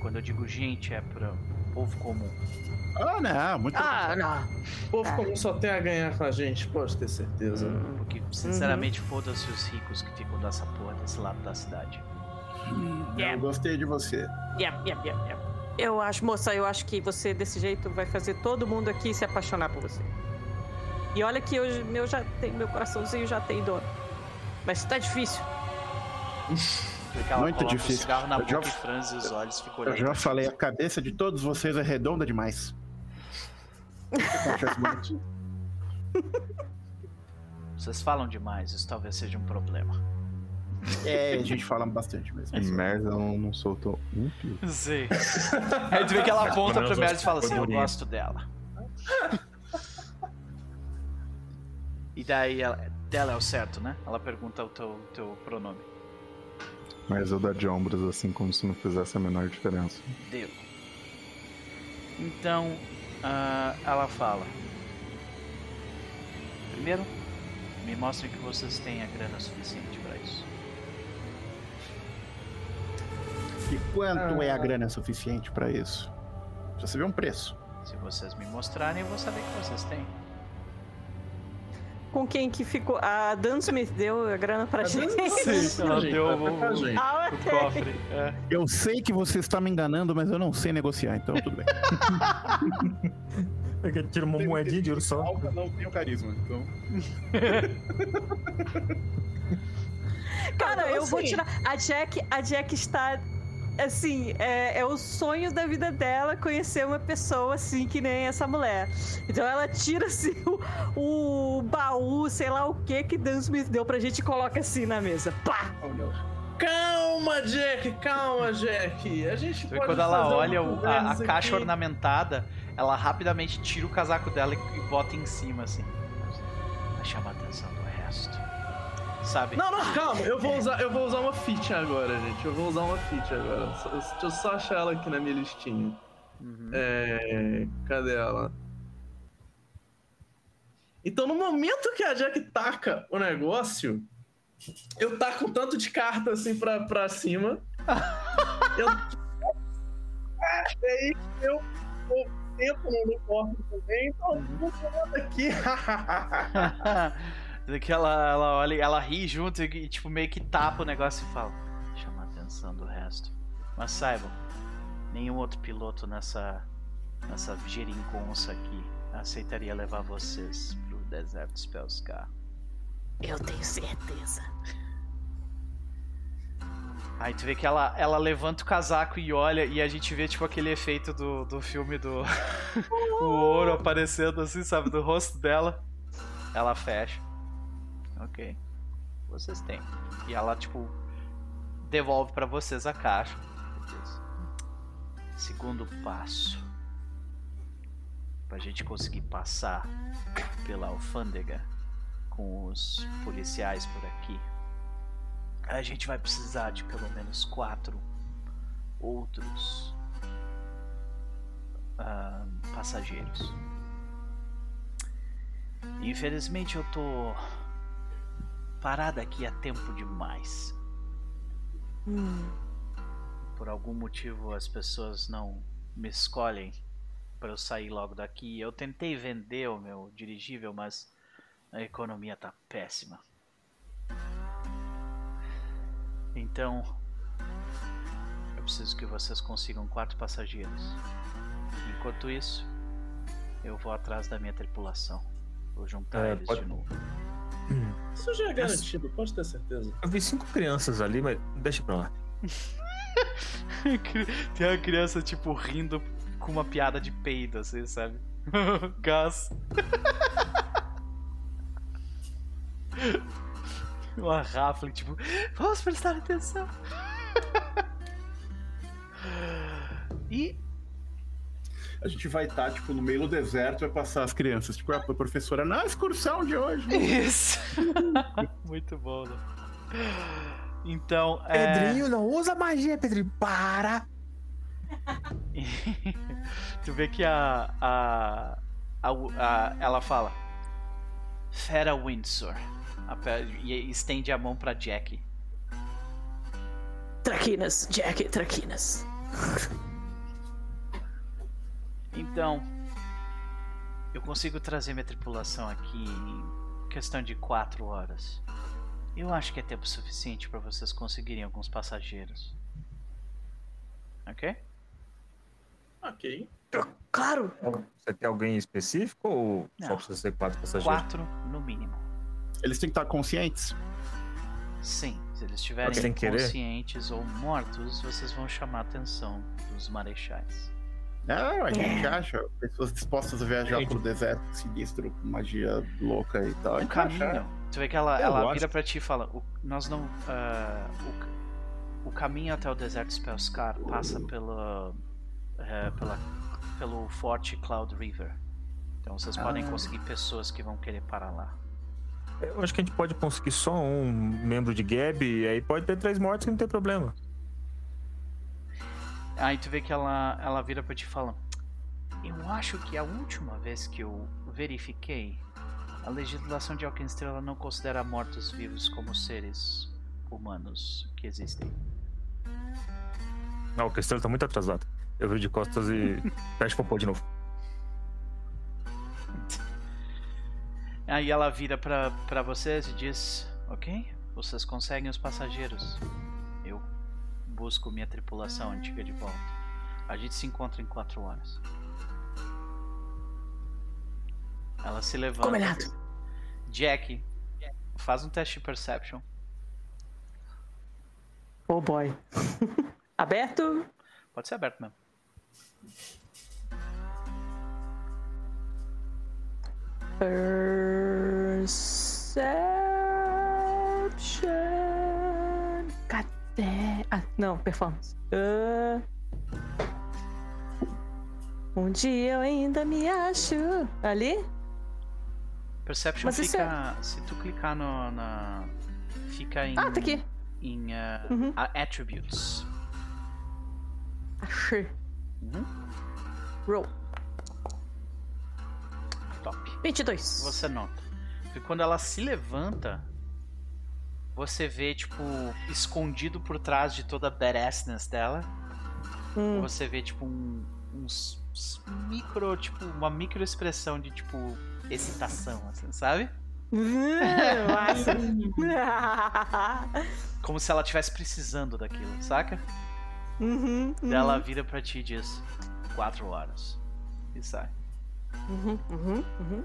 Quando eu digo gente, é pra povo comum. Ah, não, muito. Ah, não. O povo comum só tem a ganhar com a gente, pode ter certeza. Porque, sinceramente, foda-se os ricos que ficam dessa porra desse lado da cidade. Eu gostei de você. Yep, yep, yep, yep. Eu acho, moça, eu acho que você desse jeito vai fazer todo mundo aqui se apaixonar por você. E olha que eu, meu já tem, meu coraçãozinho já tem dono. Mas tá difícil. Ela Muito difícil. cigarro na Eu boca já- e franze os olhos Eu já falei, a cabeça de todos vocês é redonda demais. Vocês falam demais, isso talvez seja um problema. É, a gente fala bastante mesmo. E merda não, não soltou um pio. Sim. Aí tu vê que ela aponta menos Merda e fala assim: Eu gosto dela. E daí ela, dela é o certo, né? Ela pergunta o teu, teu pronome. Mas eu dar de ombros assim como se não fizesse a menor diferença. Deu. Então, ah, ela fala: Primeiro, me mostrem que vocês têm a grana suficiente pra isso. E quanto é a grana suficiente pra isso? Precisa saber um preço. Se vocês me mostrarem, eu vou saber que vocês têm. Com quem que ficou. A Dan Smith deu a grana pra A gente. Sim, ela gente, deu o- gente. Ah, O ok. cofre. É. Eu sei que você está me enganando, mas eu não sei negociar, então tudo bem. Tira uma moedinha de ouro só. Não tenho carisma, então. Cara, não, eu vou assim- tirar. A Jack, a Jack está. Assim, é, é o sonho da vida dela conhecer uma pessoa assim que nem essa mulher. Então ela tira assim o, o baú, sei lá o que que Dan Smith deu pra gente e coloca assim na mesa. Pá! Calma, Jack, calma, Jack. A gente Você pode quando ela fazer olha o- a, a caixa ornamentada, ela rapidamente tira o casaco dela e, e bota em cima, assim. Pra chamar a atenção. Sabe? Não, não, calma. Eu vou usar, eu vou usar uma feature agora, gente. Eu vou usar uma feature agora. Deixa eu só achar ela aqui na minha listinha. Uhum. É. Cadê ela? Então, no momento que a Jack taca o negócio, eu taco um tanto de carta assim pra, pra cima. eu. Aí eu, eu tento no corpo também, então vou falando aqui. que ela, ela olha, ela ri junto e, tipo meio que tapa o negócio e fala: chama a atenção do resto. Mas saibam, nenhum outro piloto nessa nessa geringonça aqui aceitaria levar vocês pro deserto de Spellscar. Eu tenho certeza. Aí tu vê que ela, ela levanta o casaco e olha, e a gente vê tipo aquele efeito do, do filme do. o ouro aparecendo assim, sabe, do rosto dela. Ela fecha. Ok. Vocês têm. E ela, tipo, devolve pra vocês a caixa. Segundo passo. Pra gente conseguir passar pela alfândega com os policiais por aqui a gente vai precisar de pelo menos quatro outros ah, passageiros. Infelizmente eu tô parada aqui há tempo demais. Hum. Por algum motivo as pessoas não me escolhem para eu sair logo daqui. Eu tentei vender o meu dirigível, mas a economia tá péssima. Então, eu preciso que vocês consigam quatro passageiros. Enquanto isso, eu vou atrás da minha tripulação. Vou juntar É, eles pode- de novo. Isso já é garantido, pode ter certeza. Eu vi cinco crianças ali, mas deixa pra lá. Tem uma criança, tipo, rindo com uma piada de peido, assim, sabe? Gás. Uma Raffling, tipo, vamos prestar atenção. E A gente vai estar, tipo, no meio do deserto, vai passar as crianças. Tipo, a professora, na excursão de hoje. Isso. Muito bom, né? Então, é... não usa magia, Pedrinho. Para! tu vê que a, a, a, a- ela fala Fera Windsor Ape- e estende a mão pra Jack. Traquinas, Jack, traquinas. Então, eu consigo trazer minha tripulação aqui em questão de 4 horas. Eu acho que é tempo suficiente para vocês conseguirem alguns passageiros. Ok? Ok. Claro! Você tem alguém específico ou só Não. precisa ser quatro passageiros? Quatro no mínimo. Eles têm que estar conscientes. Sim, se eles estiverem conscientes ou mortos, vocês vão chamar a atenção dos marechais. É, a gente acha. Pessoas dispostas a viajar Gente. pro deserto sinistro com magia louca e tal. O caminho. Tu vê que ela, Eu ela gosto. vira pra ti e fala: "O- Nós não. ah, o, o caminho até o deserto Spellscar passa pela, eh, pela, pelo forte Cloud River. Então vocês podem Ah. conseguir pessoas que vão querer parar lá. Eu acho que a gente pode conseguir só um membro de Gab e aí pode ter três mortes que não tem problema. Aí tu vê que ela, ela vira pra ti e fala: Eu acho que a última vez que eu verifiquei, a legislação de Alkenstrela não considera mortos-vivos como seres humanos que existem. Não, o tá muito atrasado. Eu vi de costas e o popô de novo. Aí ela vira pra, pra vocês e diz: Ok, vocês conseguem os passageiros. Eu busco minha tripulação antiga de volta. A gente se encontra em quatro horas. Ela se levanta. Combinado. Jack, faz um teste de perception. Oh boy. Aberto? Pode ser aberto mesmo. Perception. Cadê? Ah, não, performance. Ah. Um dia eu ainda me acho. Ali? Perception Mas fica. Se tu clicar no, na. Fica em. Ah, tá aqui. Em ah, Uhum. Attributes. Achei. Uhum. Roll. Top. 22. Você nota. que quando ela se levanta, você vê, tipo, escondido por trás de toda a badassness dela, Hum. você vê, tipo, um, uns, uns micro, tipo, uma micro expressão de, tipo, excitação, assim, sabe? Massa. Como se ela estivesse precisando daquilo, saca? uhum, Daí Ela vira pra ti e diz, quatro horas. E sai. Uhum, uhum, uhum.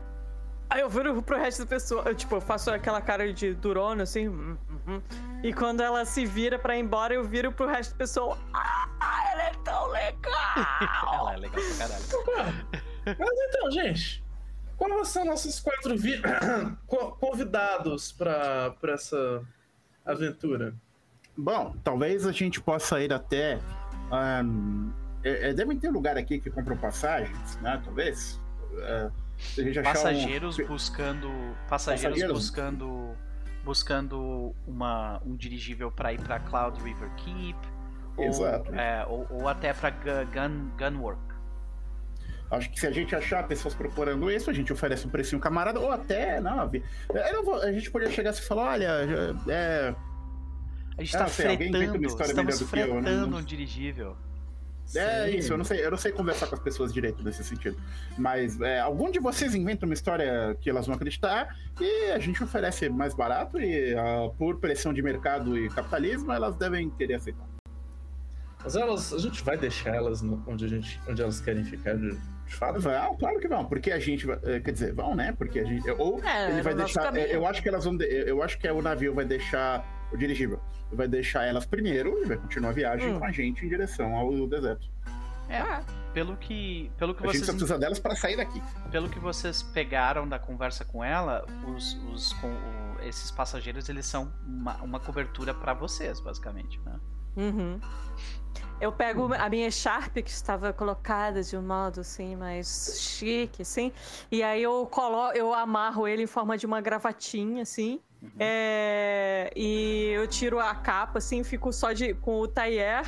Aí eu viro pro resto da pessoa, eu, tipo, eu faço aquela cara de durona, assim. hum, uhum. E quando ela se vira pra ir embora, eu viro pro resto da pessoa. Ah, ela é tão legal! Ela é legal pra caralho. Mas então, gente, quais são nossos quatro vi- co- convidados pra, pra essa aventura? Bom, talvez a gente possa ir até. ahn, é, é, devem ter lugar aqui que compram passagens, né? Talvez. É, achar um- Passageiros buscando. Passageiros, Passageiros? buscando. Buscando uma, um dirigível pra ir pra Cloud River Keep. Ou, é, ou, ou até Gu- Gun, Gunwork. Acho que se a gente achar pessoas procurando isso, a gente oferece um precinho camarada, ou até, não, não vou- a gente poderia chegar assim e falar, olha, é, A gente Ah, tá inventa uma fretando. história Estamos melhor do que eu, né? fretando um dirigível. É Sim. isso, eu não sei, eu não sei conversar com as pessoas direito nesse sentido. Mas é, algum de vocês inventa uma história que elas vão acreditar e a gente oferece mais barato e ah, por pressão de mercado e capitalismo, elas devem querer aceitar. Mas elas, a gente vai deixar elas no- onde, a gente, onde elas querem ficar de, de fato? Vão, claro que vão, porque a gente, vai- eh, quer dizer, vão, né? Porque a gente, ou É, ele vai deixar, caminho. eh, eu acho que elas vão, eu acho que o navio vai deixar o dirigível, vai deixar elas primeiro e vai continuar a viagem Hum. com a gente em direção ao deserto. É, Ah, pelo que. Pelo que A gente vocês só precisa delas para sair daqui. pelo que vocês pegaram da conversa com ela, os, os com- o- esses passageiros eles são uma, uma cobertura pra vocês, basicamente, né? Uhum. Eu pego a minha Sharp, que estava colocada de um modo assim, mais chique, assim, e aí eu colo eu amarro ele em forma de uma gravatinha, assim. É, E eu tiro a capa, assim, fico só de com o taier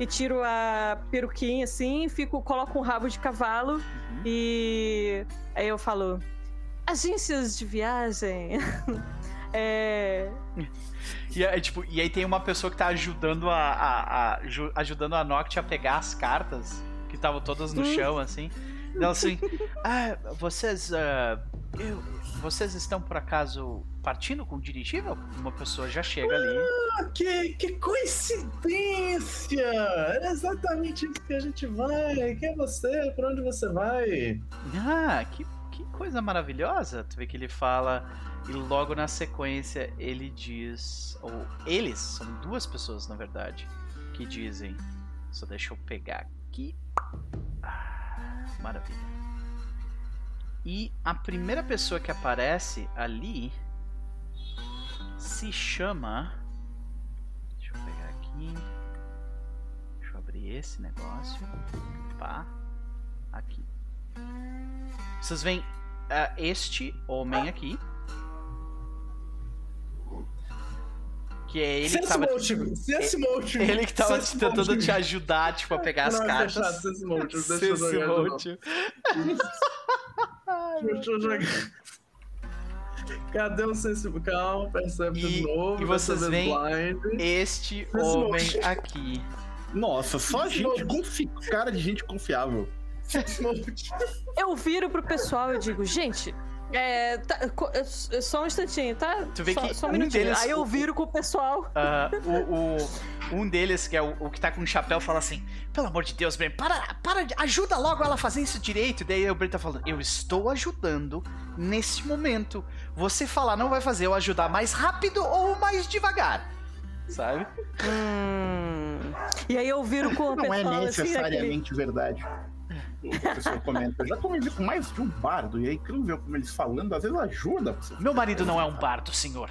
e tiro a peruquinha, assim, fico, coloco um rabo de cavalo Uhum. e aí eu falo. Agências de viagem. é, E, aí, tipo, e aí tem uma pessoa que tá ajudando a, a- a- ju- ajudando a Noct a pegar as cartas que estavam todas no Hum. chão, assim. Ela assim, ah, vocês, ah, eu- vocês estão por acaso partindo com o dirigível? Uma pessoa já chega ali. Ah, que, que coincidência! É exatamente isso que a gente vai. Quem é você? Pra onde você vai? Ah, que, que coisa maravilhosa! Tu vê que ele fala e logo na sequência ele diz, ou eles são duas pessoas na verdade que dizem. Só deixa eu pegar aqui. Ah, maravilha. E a primeira pessoa que aparece ali se chama. Deixa eu pegar aqui. Deixa eu abrir esse negócio. Pá. Aqui. Vocês veem ah, este homem aqui. Que é ele que Sense tava. Motive! Sense Motive! Ele que tava Sense tentando Motive. te ajudar, tipo, a pegar as Não, cartas. Deixa, Sense Motive, deixa Sense. Motive. Deixa eu jogar. Cadê o Sense Calma, percebe E- de novo. e vocês veem- blind. Este Sense homem Motive. aqui. Nossa, só Isso gente confi... cara de gente confiável. Eu viro pro pessoal e digo, gente, É, tá, só um instantinho, tá? Tu vê só, que só um um minutinho. deles- Aí eu o- viro com o pessoal. Ah, o, o- um deles, que é o, o que tá com o chapéu, fala assim: Pelo amor de Deus, Bren, para, para, de- ajuda logo ela a fazer isso direito. Daí o Bren tá falando: Eu estou ajudando nesse momento. Você falar não vai fazer eu ajudar mais rápido ou mais devagar. Sabe? Hum. E aí eu viro com o Não é pessoal assim, necessariamente verdade. O professor comenta. Eu já convivi com mais de um bardo, e aí quando vê como eles falando, às vezes ajuda você. Meu marido não é um bardo, senhor.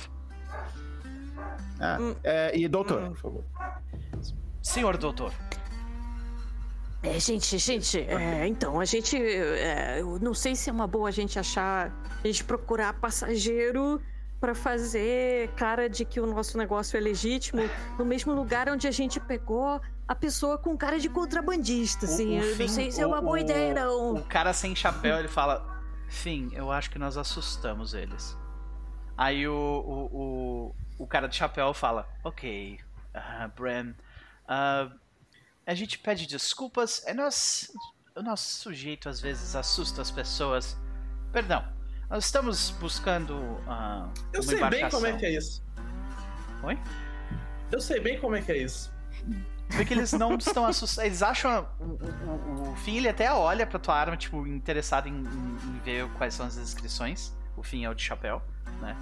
Ah, é, e doutor, por favor. Senhor doutor. É, gente, gente, é, então, a gente. é, eu não sei se é uma boa a gente achar. A gente procurar passageiro pra fazer cara de que o nosso negócio é legítimo no mesmo lugar onde a gente pegou a pessoa com cara de contrabandista, assim. eu Finn- não sei se é o- uma boa o- ideia, não. O cara sem chapéu, ele fala: Fim, eu acho que nós assustamos eles. Aí o, o, o, o cara de chapéu fala: Ok, ah, Bran, ah, a gente pede desculpas. É nós, o nosso sujeito às vezes assusta as pessoas. Perdão, nós estamos buscando ah, Eu uma sei bem embarcação. como é que é isso. Oi? Eu sei bem como é que é isso. Tu vê que eles não estão assustados. Eles acham. O, o Finn ele até olha pra tua arma, tipo, interessado em, em- ver quais são as inscrições. O Finn é o de chapéu, né?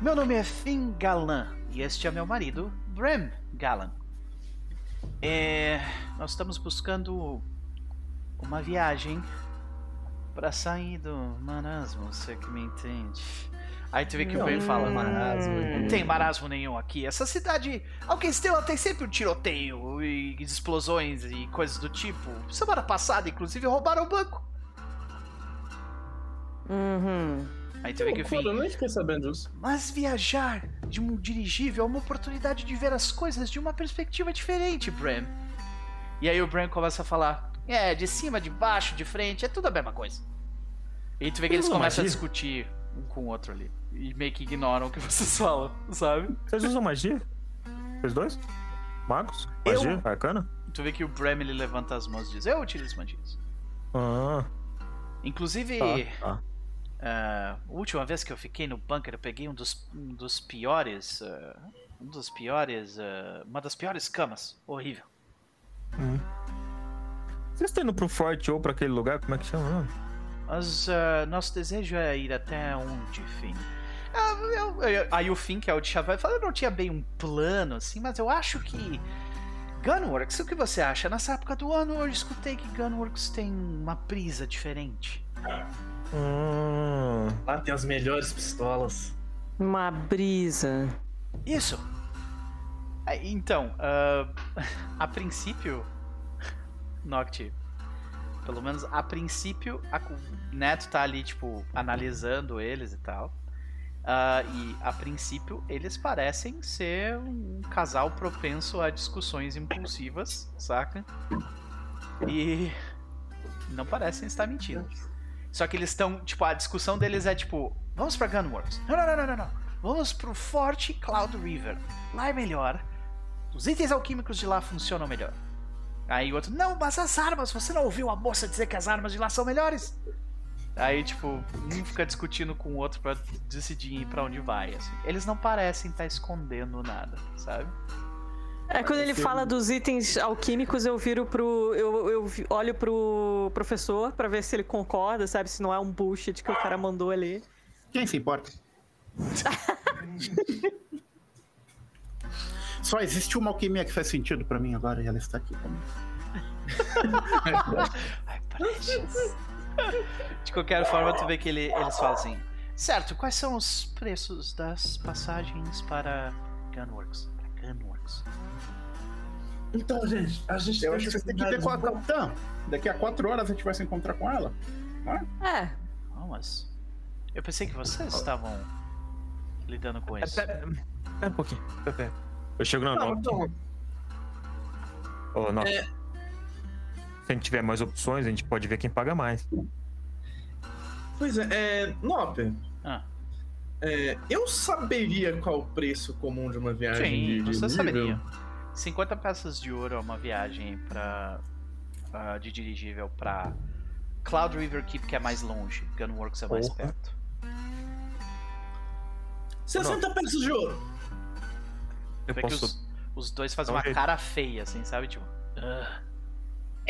Meu nome é Finn Galan e este é meu marido, Bram Galan. É, nós estamos buscando uma viagem pra sair do marasmo, você que me entende. Aí tu vê que o Bram fala, marasmo. não tem marasmo nenhum aqui. Essa cidade, Alquestela tem sempre um tiroteio e explosões e coisas do tipo. Semana passada, inclusive, roubaram o banco. Uhum. Aí tu vê que o Loucura, fim. eu nem fiquei sabendo disso. Mas viajar de um dirigível é uma oportunidade de ver as coisas de uma perspectiva diferente, Bram. E aí o Bram começa a falar: É, de cima, de baixo, de frente, é tudo a mesma coisa. E tu vê que eles começam a discutir um com o outro ali. E meio que ignoram o que vocês falam, sabe? Vocês usam magia? Vocês dois? Magos? Eu- Magia? Arcana? Tu vê que o Bram ele levanta as mãos e diz: Eu utilizo magias. Ah, Inclusive, tá. tá. ah, a última vez que eu fiquei no bunker, eu peguei um dos, um dos piores. ah, um dos piores. ah, uma das piores camas. Horrível. Vocês estão indo pro forte ou pra aquele lugar? Como é que chama? Mas ah, nosso desejo é ir até onde, Finn? Ah, eu- eu- aí o Finn, que é o de chapéu, fala: Eu não tinha bem um plano assim, mas eu acho que. Gunworks, o que você acha? Nessa época do ano eu escutei que Gunworks tem uma brisa diferente. Hum, Lá tem as melhores pistolas. Uma brisa. Isso. É, Então, ah, a princípio, Nocti, pelo menos a princípio, a, o Neto tá ali, tipo, analisando eles e tal. Ah, e a princípio, eles parecem ser um casal propenso a discussões impulsivas, saca? E não parecem estar mentindo. Só que eles estão, tipo, a discussão deles é tipo, vamos pra Gunworks. Não, não, não, não, não, não. Vamos pro Forte Cloud River. Lá é melhor. Os itens alquímicos de lá funcionam melhor. Aí o outro, não, mas as armas, você não ouviu a moça dizer que as armas de lá são melhores? Aí, tipo, um fica discutindo com o outro pra decidir pra onde vai, assim. Eles não parecem estar escondendo nada, sabe? É, quando ele fala dos itens alquímicos, eu viro pro. Eu, eu olho pro professor pra ver se ele concorda, sabe? Se não é um bullshit que o cara mandou ali. Quem se importa? Só existe uma alquimia que faz sentido pra mim agora e ela está aqui comigo. Ai. De qualquer forma, tu vê que ele- eles falam assim: Certo, quais são os preços das passagens para Gunworks? Para Gunworks. Então, gente, a gente Eu tem acho que você tem que ter com a capitã. Daqui a quatro horas a gente vai se encontrar com ela. É, Oh, mas. Eu pensei que vocês estavam lidando com É, isso. Pera, pera um pouquinho. Pera, pera. Eu chego na Não, então, Ô, Noct. É. Se a gente tiver mais opções, a gente pode ver quem paga mais. pois é, é Nope, Ah, é, eu saberia qual o preço comum de uma viagem sim, de, de você nível? saberia. 50 peças de ouro é uma viagem pra, ah, de dirigível pra Cloud River Keep, que é mais longe. Gunworks é mais Porra. perto. 60 peças de ouro. Eu Vê que posso. os, os dois fazem um uma jeito. cara feia, assim, sabe? Tipo. "Ah".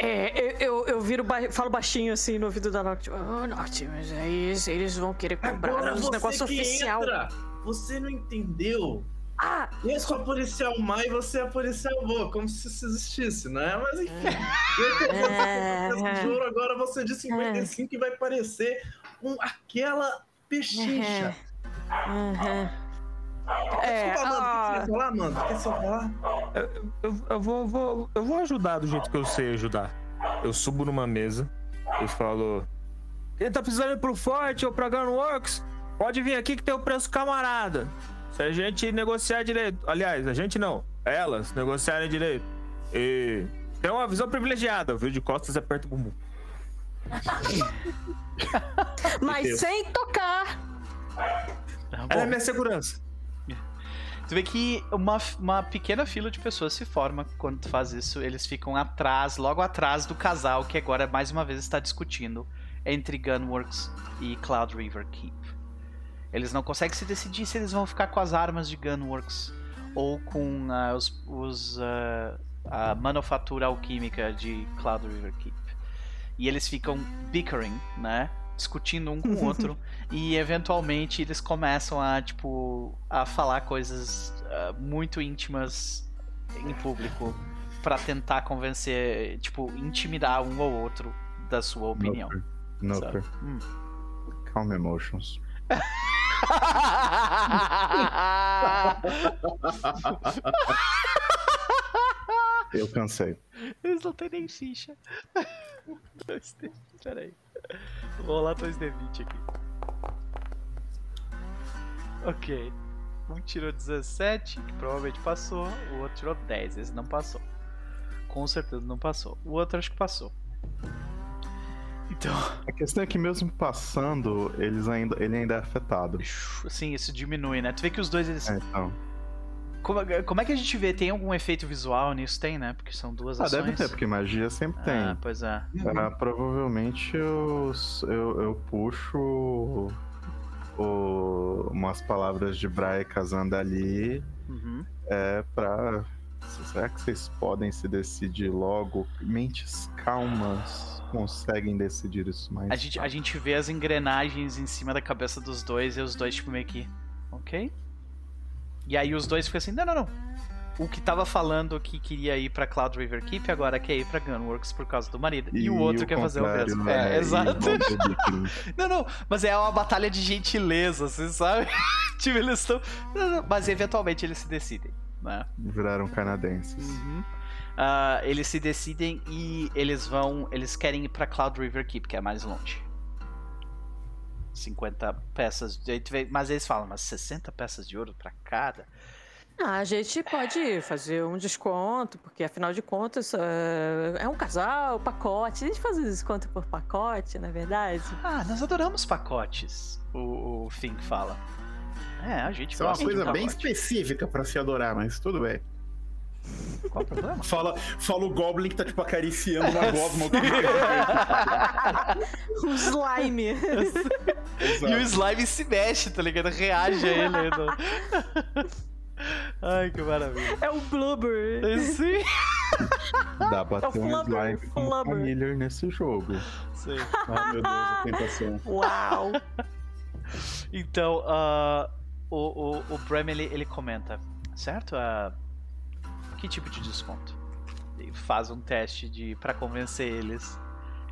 É, eu, eu, eu viro, falo baixinho assim no ouvido da Noct. Oh, Noct, mas aí eles vão querer cobrar uns você negócios que oficial. entra. Você não entendeu. Ah, Eu sou a policial má e você é a policial boa, como se isso existisse, né? Mas enfim. Eu tô É. agora você de 55 e vai parecer um, aquela pechincha. uhum. É, Desculpa, mano, ah, quer falar, mano? Quer falar? Eu, eu vou, vou- eu vou ajudar do jeito que eu sei ajudar. Eu subo numa mesa e falo: Quem tá precisando ir pro Forte ou pra Gunworks, pode vir aqui que tem o preço camarada. Se a gente negociar direito. Aliás, a gente não. Elas negociarem direito. E tem uma visão privilegiada. Viu de costas e aperta o bumbum. mas sem tocar. Ela é minha segurança. Tu vê que uma, uma pequena fila de pessoas se forma quando tu faz isso. Eles ficam atrás, logo atrás do casal que agora mais uma vez está discutindo entre Gunworks e Cloud River Keep. Eles não conseguem se decidir se eles vão ficar com as armas de Gunworks ou com ah, os, os, ah, a manufatura alquímica de Cloud River Keep. E eles ficam bickering, né? Discutindo um com o outro. e eventualmente eles começam a, tipo, a falar coisas ah, muito íntimas em público pra tentar convencer, tipo, intimidar um ou outro da sua opinião. Noper. Hum. Calm emotions. Eu cansei. Eles não têm nem ficha. 2D, peraí. Vou rolar 2D20 aqui. Ok. Um tirou 17, que provavelmente passou. O outro tirou 10, esse não passou. Com certeza não passou. O outro acho que passou. Então, A questão é que mesmo passando, eles ainda, ele ainda é afetado. assim, isso diminui, né? Tu vê que os dois eles. É, então. Como, como é que a gente vê? Tem algum efeito visual nisso? Tem, né? Porque são duas Ah, ações. deve ter, porque magia sempre tem. Ah, pois é. Ah, provavelmente eu, eu, eu puxo o- umas palavras de Braia casando ali Uhum. é pra. Será que vocês podem se decidir logo? Mentes calmas conseguem decidir isso mais. A gente, a gente vê as engrenagens em cima da cabeça dos dois e os dois, tipo, meio que. Ok? E aí os dois ficam assim: não, não, não. O que tava falando que queria ir pra Cloud River Keep agora quer ir pra Gunworks por causa do marido. E, o outro quer fazer o mesmo. né? É, E exato. Não, não, mas é uma batalha de gentileza, você sabe? tipo, eles estão. Mas eventualmente eles se decidem, né? Viraram canadenses. Uhum. Ah, eles se decidem e eles vão. Eles querem ir pra Cloud River Keep, que é mais longe. 50 peças. vê- Mas eles falam, mas 60 peças de ouro pra cada? Ah, a gente pode fazer um desconto, porque afinal de contas é é um casal, pacote. A gente faz um desconto por pacote, na verdade. Ah, nós adoramos pacotes, o, o Fink fala. É, a gente Isso é uma de coisa bem específica pra se adorar, mas tudo bem. Qual o problema? Fala, fala o Goblin que tá, tipo, acariciando uma gosma. O slime. E o slime se mexe, tá ligado? Reage a ele. Ai, que maravilha. É o blubber. Sim. Dá pra É ter um flubber, slime como flubber. familiar nesse jogo. Sim. Ah, meu Deus, a tentação. Uau. Então, ah, o, o, o Bram ele, ele comenta, certo? Ah, que tipo de desconto? Ele faz um teste de para convencer eles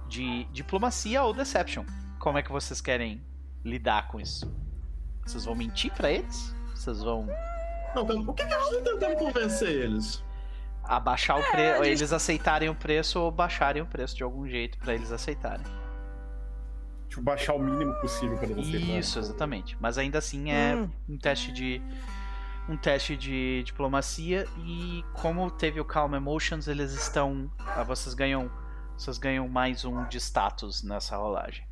de diplomacia ou deception. Como é que vocês querem lidar com isso? Vocês vão mentir pra eles? Vocês vão Não, por que, que gente tá tentando convencer eles? abaixar o preço, gente- eles aceitarem o preço ou baixarem o preço de algum jeito pra eles aceitarem? Tipo, baixar o mínimo possível pra você. né? Isso, exatamente. Mas ainda assim é Hum. um teste de um teste de diplomacia e como teve o Calm Emotions, eles estão, ah, vocês ganham, vocês ganham mais um de status nessa rolagem.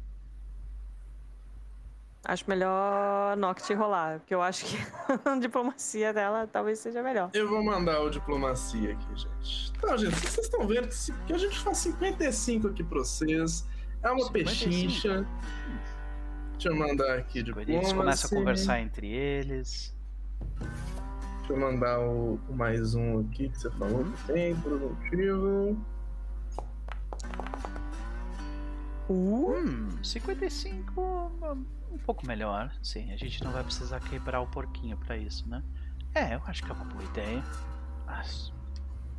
Acho melhor Noct rolar, porque eu acho que a diplomacia dela talvez seja melhor. Eu vou mandar o diplomacia aqui, gente. Então, gente, vocês estão vendo que, a gente faz 55 aqui pra vocês. É uma 55? pechincha. Deixa eu mandar aqui de Eles começam a conversar entre eles. Deixa eu mandar o, o mais um aqui que você falou que tem, produtivo. Hum, 55 um pouco melhor. Sim, a gente não vai precisar quebrar o porquinho pra isso, né? É, eu acho que é uma boa ideia. Mas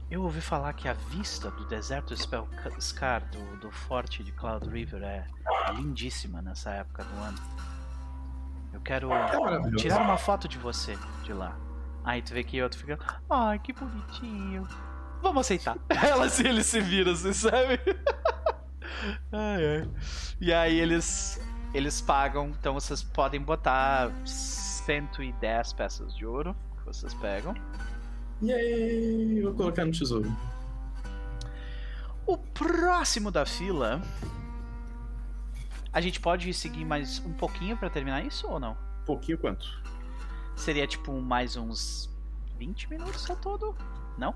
eu ouvi falar que a vista do deserto Spellscar do, do forte de Cloud River é lindíssima nessa época do ano. Eu quero maravilhoso. tirar uma foto de você de lá. Aí tu vê que outro fica, ai que bonitinho. Vamos aceitar. Ela assim, ele se vira, assim, sabe? ai, ai. E aí eles eles pagam, então vocês podem botar 110 peças de ouro que vocês pegam. E aí, vou colocar no tesouro. O próximo da fila. A gente pode seguir mais um pouquinho pra terminar isso ou não? Pouquinho quanto? Seria tipo mais uns 20 minutos ao todo? Não?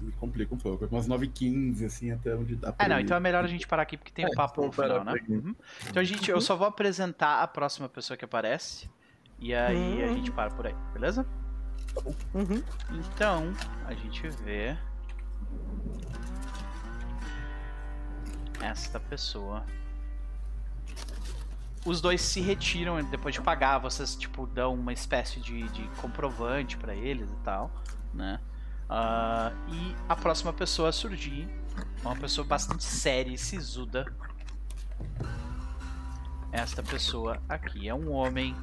Me complica um pouco. Umas 9h15, assim, até onde dá pra É, não, ir. então é melhor a gente parar aqui porque tem um É, papo no final, né? Uhum. Então a gente, eu só vou apresentar a próxima pessoa que aparece. E aí a Hum. gente para por aí, beleza? Uhum. Então, a gente vê esta pessoa. Os dois se retiram depois de pagar, vocês tipo dão uma espécie de, de comprovante pra eles e tal, né? Ah, e a próxima pessoa a surgir, uma pessoa bastante séria e sisuda. Esta pessoa aqui é um homem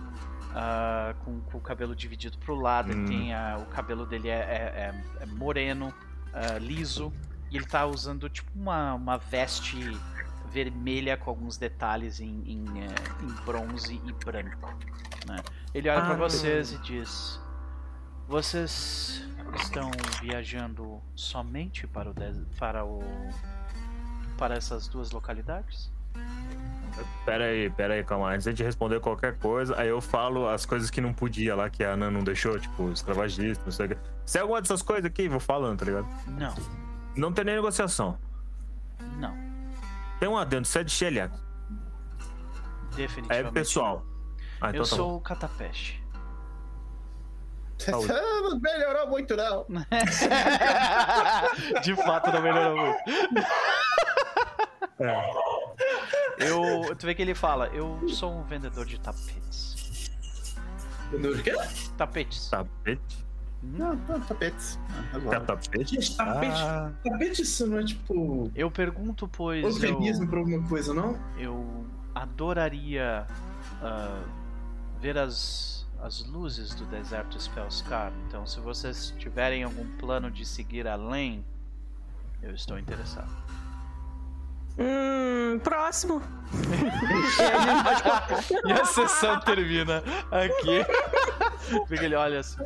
ah, com, com o cabelo dividido pro lado. Hum. tem a- o cabelo dele é, é- é- é moreno, ah, liso. E ele tá usando tipo uma, uma veste vermelha com alguns detalhes em, em, eh, em bronze e branco. né? Ele olha Ah, pra que vocês e diz: Vocês estão viajando somente para o des- para o para essas duas localidades? Pera aí, pera aí, calma. Antes de responder qualquer coisa, aí eu falo as coisas que não podia lá, que a Ana não deixou, tipo, escravagista, não sei o que. Se é alguma dessas coisas aqui, vou falando, tá ligado? Não, Não tem nem negociação. não, Tem um adendo, você é de Sheliak. definitivamente. É pessoal. Ah, então Eu tá sou o Catapeste. Saúde. Não melhorou muito, não. De fato, não melhorou muito. bom. É. Eu, tu vê que ele fala: Eu sou um vendedor de tapetes. Entendeu de quê? Tapetes. Tapete? Não, não, tapetes. Ah, Quer agora. tapete? Gente, tapete, Ah, tapete isso não é tipo. Eu pergunto, pois eu, Eufemismo pra alguma coisa, não? eu adoraria ah, ver as, as luzes do deserto Spellscar. Então, se vocês tiverem algum plano de seguir além, eu estou interessado. Hum, próximo. E a sessão termina aqui. Porque ele olha assim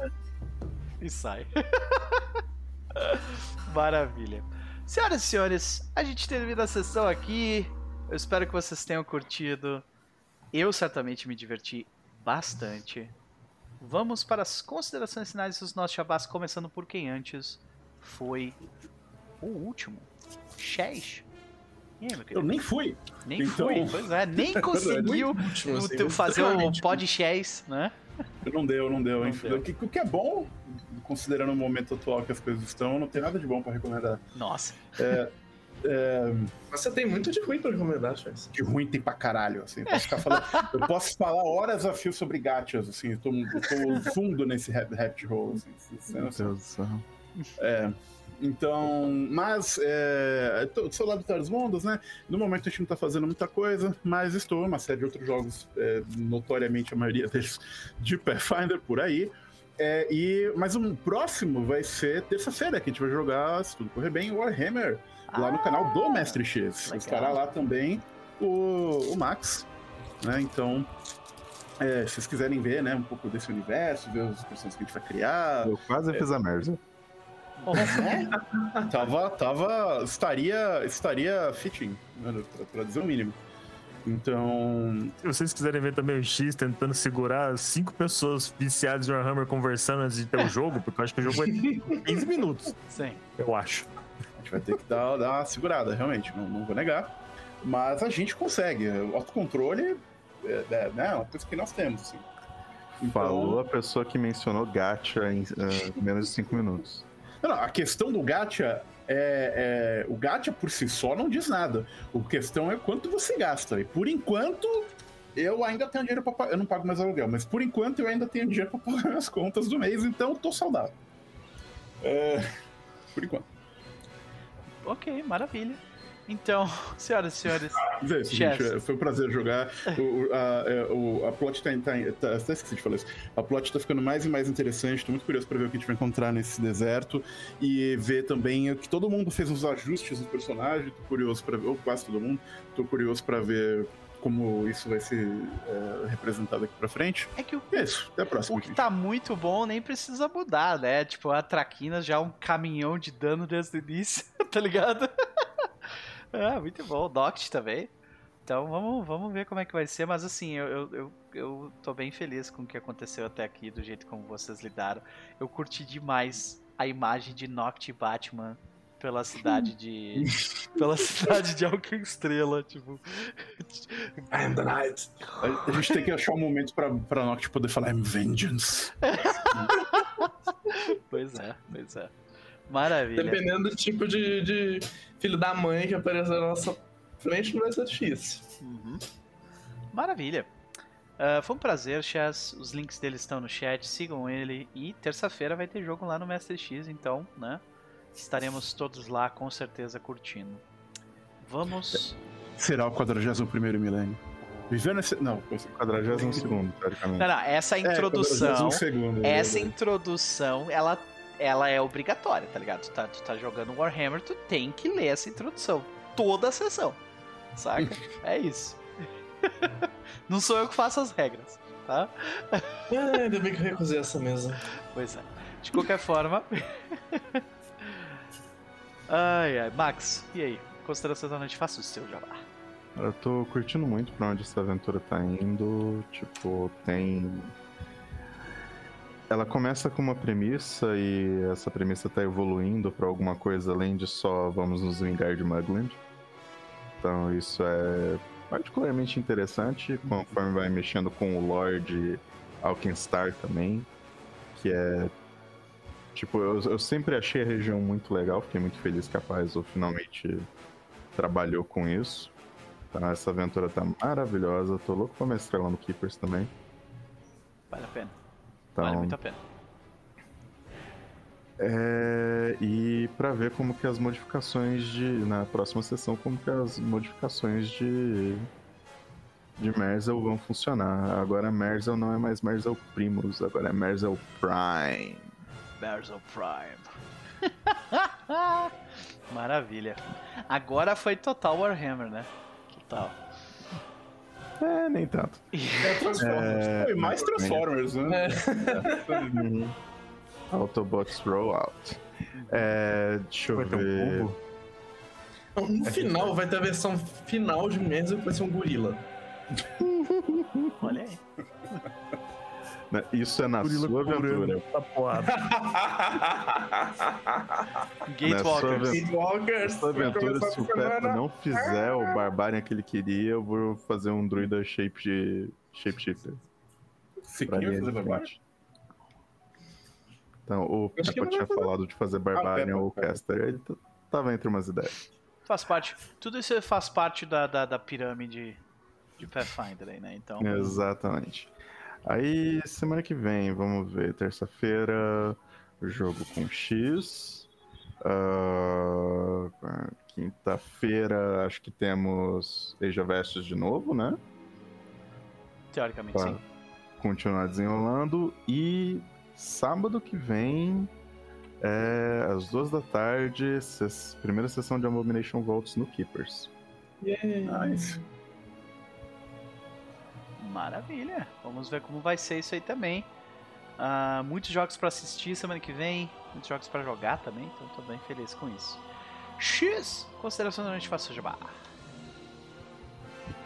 e sai. Maravilha. Senhoras e senhores, a gente termina a sessão aqui. Eu espero que vocês tenham curtido. Eu certamente me diverti bastante. Vamos para as considerações finais dos nossos chabás, começando por quem antes foi o último. Aí, meu Eu nem fui. Nem então- foi, pois é, nem conseguiu Último, o assim, fazer o extremamente pod Chess, né? Não deu, não deu. Não deu. O, que, o que é bom, considerando o momento atual que as coisas estão, não tem nada de bom pra recomendar. Nossa. É, Mas você tem muito de ruim pra recomendar, Chess. de ruim tem pra caralho, assim. Eu posso, ficar falando, eu posso falar horas a fio sobre gachas, assim. Eu tô, eu tô fundo nesse rap roll, assim. Meu. Deus do céu. É, então, mas é, tô, sou lá do Terra dos Mundos, né? No momento a gente não tá fazendo muita coisa, mas estou uma série de outros jogos, é, notoriamente a maioria deles de Pathfinder por aí. É, e, mas o próximo vai ser terça-feira, que a gente vai jogar, se tudo correr bem, Warhammer, lá no canal do Mestre X. legal. Estará lá também o, o Max, né? Então, é, se vocês quiserem ver, né, um pouco desse universo, ver os personagens que a gente vai criar, Eu quase fiz a merda. tava, tava, estaria, estaria fitting, né, pra dizer o mínimo. Então, Se vocês quiserem ver também o X tentando segurar cinco pessoas viciadas de Warhammer conversando antes de ter o jogo, porque eu acho que o jogo é 15 minutos, Sim. eu acho. a gente vai ter que dar, dar uma segurada, realmente, não, não vou negar. Mas a gente consegue. O autocontrole é, é, né, é uma coisa que nós temos, assim. Então- Falou a pessoa que mencionou gacha em ah, menos de 5 minutos. Não, não, a questão do gacha é, é- O gacha por si só não diz nada. A questão é quanto você gasta. E por enquanto, eu ainda tenho dinheiro pagar. Eu não pago mais aluguel, mas por enquanto eu ainda tenho dinheiro pra pagar minhas contas do mês, então eu tô saudável. É, Por enquanto. Ok, maravilha. Então, senhoras e senhores, é isso, gente. Foi um prazer jogar. O, a, é, o- a plot tá, tá, tá. Até esqueci de falar isso. A plot tá ficando mais e mais interessante. Tô muito curioso pra ver o que a gente vai encontrar nesse deserto. E ver também que todo mundo fez os ajustes do personagem. Tô curioso pra ver. Ou quase todo mundo. Tô curioso pra ver como isso vai ser é, representado aqui pra frente. é que o, é isso. Até a próxima. o que gente. tá muito bom nem precisa mudar, né? Tipo, a Traquinas já é um caminhão de dano desde o início, tá ligado? ah, muito bom. O Noct também. Então vamos, vamos ver como é que vai ser, mas assim, eu, eu, eu, tô bem feliz com o que aconteceu até aqui, do jeito como vocês lidaram. Eu curti demais a imagem de Noct e Batman pela cidade de. pela cidade de Alken Estrela, tipo. I am the night. A, a gente tem que achar um momento pra, pra Noct poder falar I'm vengeance. Pois é, pois é. Maravilha. Dependendo do tipo de, de filho da mãe que aparecer na nossa frente, não vai ser difícil. Uhum. Maravilha. Ah, foi um prazer, Chess. Os links dele estão no chat. Sigam ele. E terça-feira vai ter jogo lá no Mestre X, então, né? Estaremos todos lá com certeza curtindo. Vamos. Será o 41 milênio. Vivendo esse. Não, pois- 42 segundo, teoricamente. Não, não, essa É, introdução. 41º segundo, é essa introdução, ela, ela é obrigatória, tá ligado? Tu tá, tu tá jogando Warhammer, tu tem que ler essa introdução. Toda a sessão. Saca? é isso. Não sou eu que faço as regras, tá? Ah, ainda bem que eu recusei essa mesa. Pois é. De qualquer forma. ai, ai. Max, e aí? Considerações da noite, faça o seu jabá. Eu tô curtindo muito pra onde essa aventura tá indo. Tipo, tem. Ela começa com uma premissa e essa premissa tá evoluindo pra alguma coisa além de só vamos nos vingar de Mugland. Então isso é particularmente interessante conforme vai mexendo com o Lord Alkenstar também. Que é. Tipo, eu, eu sempre achei a região muito legal, fiquei muito feliz que a Paizo finalmente trabalhou com isso. Então essa aventura tá maravilhosa, tô louco pra mestrar lá no Keepers também. Vale a pena. Então, Vale muito a pena. é, e pra ver como que as modificações de na próxima sessão como que as modificações de de Merzel vão funcionar. Agora Merzel não é mais Merzel Primus, agora é Merzel Prime. Berzel Prime. Maravilha. Agora foi total Warhammer, né? Total. É, nem tanto. É Transformers. É, Foi mais Transformers, né? Uhum. Autobots Rollout. É, deixa eu Vai ter um ver. cubo? No final vai ter a versão final de Menzel que vai ser um gorila. Olha aí. Né, Isso é na Gorila sua aventura. Gatewalkers. Nessa Streetwalkers. Essa aventura, se o Peppa não fizer o Barbarian que ele queria, eu vou fazer um druida shape de shapeshifter. Se linha fazer frente. Então, o não tinha fazer. falado de fazer Barbarian Peppa, ou. Caster. Ele tava entre umas ideias. Faz parte. Tudo isso faz parte da, da, da pirâmide de Pathfinder aí, né? Então. Exatamente. Aí, semana que vem, vamos ver. Terça-feira, jogo com X. Ah, Quinta-feira, acho que temos of Ashes de novo, né? Teoricamente, Pra sim. continuar desenrolando. E sábado que vem, é, às duas da tarde, ses- primeira sessão de Abomination Vaults no Keepers. Nice. Maravilha. Vamos ver como vai ser isso aí também. Ah, muitos jogos pra assistir semana que vem, muitos jogos pra jogar também, então tô bem feliz com isso. X, consideração da noite faça jabá.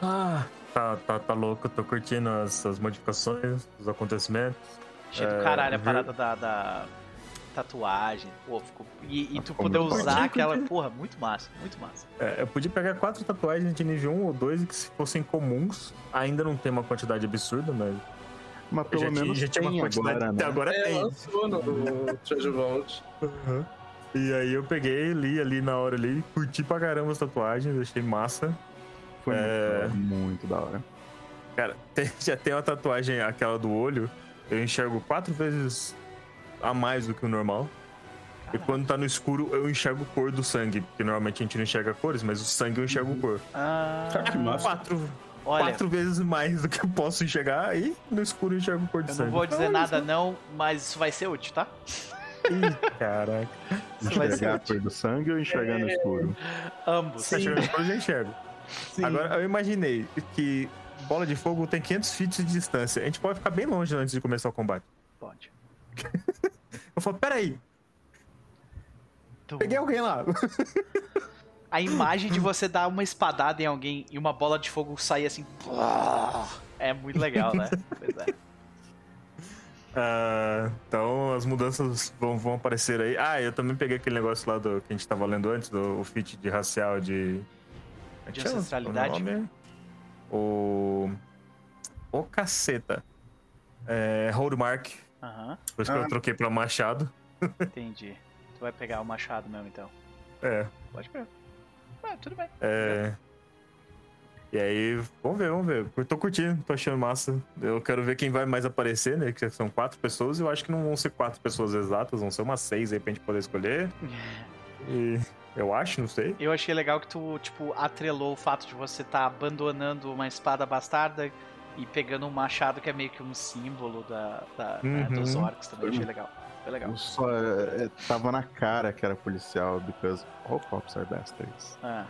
Ah, tá, tá, tá louco, tô curtindo as, as modificações, os acontecimentos. Cheio do É, caralho a ver- parada da, da, tatuagem. Pô, ficou. E, e tu Ficou poder usar bom. aquela. Porra, muito massa, muito massa. É, eu podia pegar quatro tatuagens de nível 1 ou 2 que se fossem comuns. Ainda não tem uma quantidade absurda, mas. Mas pelo já, menos já tinha uma quantidade. agora, Até né? agora É, tem. lançou no Treasure Vault. Uhum. E aí eu peguei, li ali na hora ali, curti pra caramba as tatuagens, achei massa. Foi É. muito, muito da hora. Cara, tem- já tem uma tatuagem, aquela do olho, eu enxergo quatro vezes a mais do que o normal. E quando tá no escuro, eu enxergo cor do sangue. Porque normalmente a gente não enxerga cores, mas o sangue eu enxergo cor. Ah, Cara, que massa. Quatro, olha, quatro vezes mais do que eu posso enxergar. E no escuro eu enxergo cor de eu sangue. não vou dizer Olha nada só. não, mas isso vai ser útil, tá? Ih, caraca. Isso vai ser Enxergar a útil. cor do sangue ou enxergar no escuro? Ambos. Se enxergar no escuro, eu já enxergo. Sim. Agora, eu imaginei que bola de fogo tem 500 feet de distância. A gente pode ficar bem longe antes de começar o combate. Pode. Eu falo, peraí, Tu- peguei alguém lá. A imagem de você dar uma espadada em alguém e uma bola de fogo sair assim. É muito legal, né? Pois é. Ah, então as mudanças vão, vão aparecer aí. Ah, eu também peguei aquele negócio lá do que a gente tava lendo antes, do feat de racial de. é De ancestralidade? O. O caceta. É. Holdmark. Aham, Por isso que Ah. eu troquei pra machado. entendi. Tu vai pegar o machado mesmo então. É. Pode pegar. Ah, tudo bem. É. E aí, vamos ver, vamos ver. Eu tô curtindo, tô achando massa. Eu quero ver quem vai mais aparecer, né? Que são quatro pessoas. e Eu acho que não vão ser quatro pessoas exatas, vão ser umas seis aí pra gente poder escolher. E eu acho, não sei. Eu achei legal que tu, tipo, atrelou o fato de você estar abandonando uma espada bastarda e pegando um machado que é meio que um símbolo da, da- né, Uhum. dos orcs também. Achei legal. Foi legal. Só é, é, tava na cara que era policial, because all cops are bastards. Ah,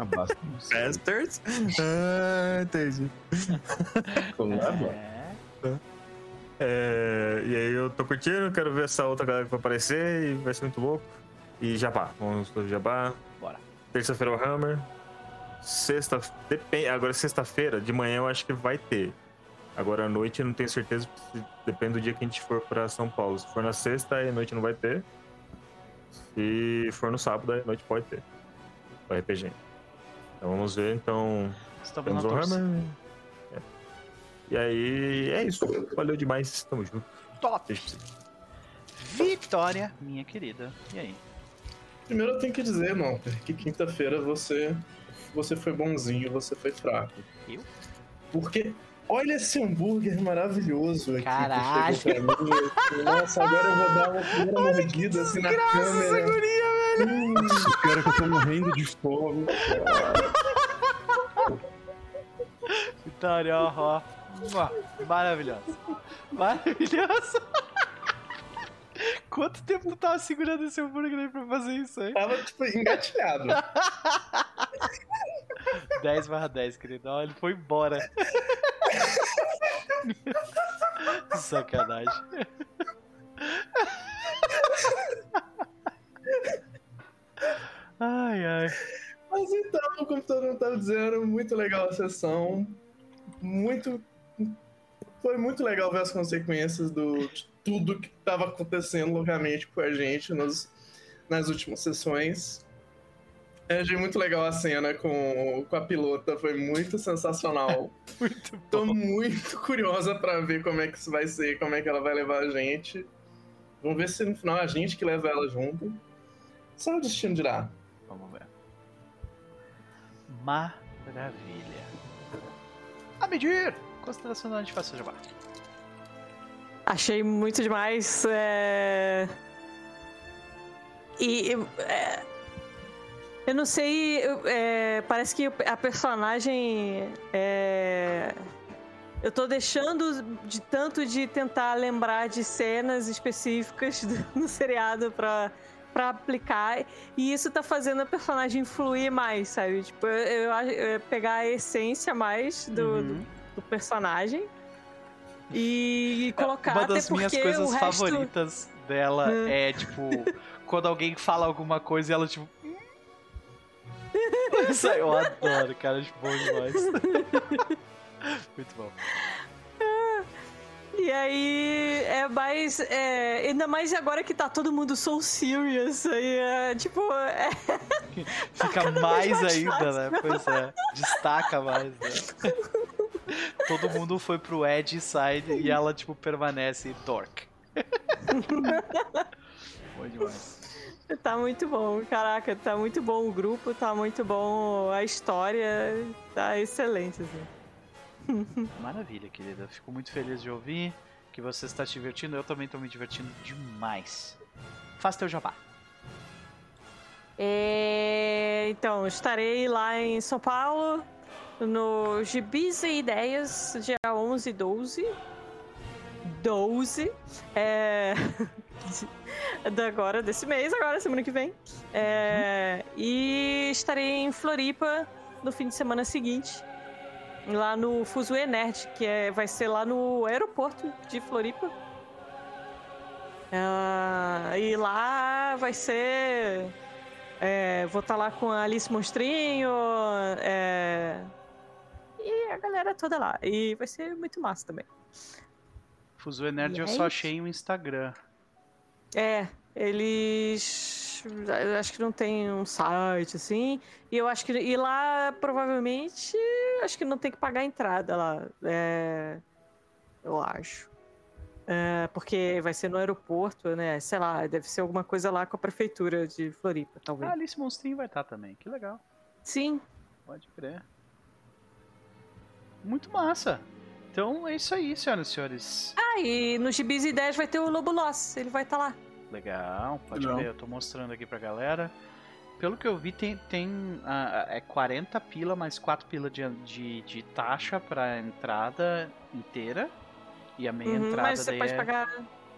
Ah, bastards. Bastards? Ah, entendi. Colaba. é. É, e aí eu tô curtindo, quero ver essa outra galera que vai aparecer e vai ser muito louco. E Jabá, vamos pro Jabá. Bora. Terça-feira o Hammer. Sexta. Depende. Agora sexta-feira, de manhã eu acho que vai ter. Agora à noite eu não tenho certeza, se- depende do dia que a gente for pra São Paulo. Se for na sexta, aí à noite não vai ter. Se for no sábado, aí à noite pode ter. O RPG. Então vamos ver, então. Temos o torcida. Hammer. É. E aí, é isso. Valeu demais. Tamo junto. Top. Vitória, minha querida. E aí? Primeiro eu tenho que dizer, Monter, que quinta-feira você, você foi bonzinho, você foi fraco. Eu? Porque olha esse hambúrguer maravilhoso aqui Caralho. que chegou pra mim. Nossa, agora eu vou dar uma primeira mordida assim na câmera. Hum, Cara, que eu tô morrendo de fome. Vitória, ó, Maravilhosa. Maravilhosa. Quanto tempo tu tava segurando esse hambúrguer aí pra fazer isso aí? tava, tipo, engatilhado. 10 barra 10, querido. Ó, ele foi embora. Sacanagem. Ai, ai. Mas então, como todo mundo tava dizendo, muito legal a sessão. Muito. Foi muito legal ver as consequências do, tudo que estava acontecendo localmente com a gente nos, nas últimas sessões. Eu achei muito legal a cena com, com a pilota, foi muito sensacional. Muito Tô muito curiosa pra ver como é que isso vai ser, como é que ela vai levar a gente. Vamos ver se no final é a gente que leva ela junto. Só o destino dirá. Vamos ver. Maravilha. A medir! Consideração da antifação jabá. Achei muito demais. é, E. é, Eu não sei. é, Parece que a personagem. é, Eu tô deixando de tanto de tentar lembrar de cenas específicas do- no seriado pra, pra aplicar. E isso tá fazendo a personagem fluir mais, sabe? Tipo, eu, eu eu pegar a essência mais do, Uhum. do, do personagem. E colocar Uma das minhas coisas resto... favoritas dela Hum. é, tipo, quando alguém fala alguma coisa e ela, tipo. "Hum?" Isso aí, eu adoro, cara, acho bom demais. Muito bom. E aí é mais. É, ainda mais agora que tá todo mundo so serious. Aí é tipo. É, Fica vez mais mais ainda, né? Pois é. Destaca mais, né? Todo mundo foi pro Edge side e ela, tipo, permanece dork. Bom demais. Tá muito bom, caraca, tá muito bom o grupo, tá muito bom a história, tá excelente, assim. Maravilha, querida. Fico muito feliz de ouvir que você está se divertindo. Eu também tô me divertindo demais. Faz teu jabá. É, então, estarei lá em São Paulo, no Gibis e Ideias, dia 11 e 12. 12. É... da agora, desse mês, agora, semana que vem. É, E estarei em Floripa no fim de semana seguinte. Lá no Fuzue Nerd, que é, vai ser lá no aeroporto de Floripa. Ah, e lá vai ser. é, vou estar lá com a Alice Monstrinho. E a galera toda lá. E vai ser muito massa também. Fuzue Nerd E eu é só isso. achei um Instagram. É, eles. Acho que não tem um site assim. E eu acho que. E lá provavelmente. Acho que não tem que pagar a entrada lá. É, eu acho. É, porque vai ser no aeroporto, né? Sei lá, deve ser alguma coisa lá com a prefeitura de Floripa, talvez. Ah, Alice Monstrinho vai estar também. Que legal. Sim, Pode crer. Muito massa. Então é isso aí, senhoras e senhores. Ah, e no Gibis e 10 vai ter o Lobo Loss, ele vai estar lá. Legal, pode Legal. ver, eu tô mostrando aqui pra galera. Pelo que eu vi, tem, tem ah, é 40 pila mais 4 pila de, de, de taxa pra entrada inteira. E a meia Uhum, entrada mas você daí pode é, pagar.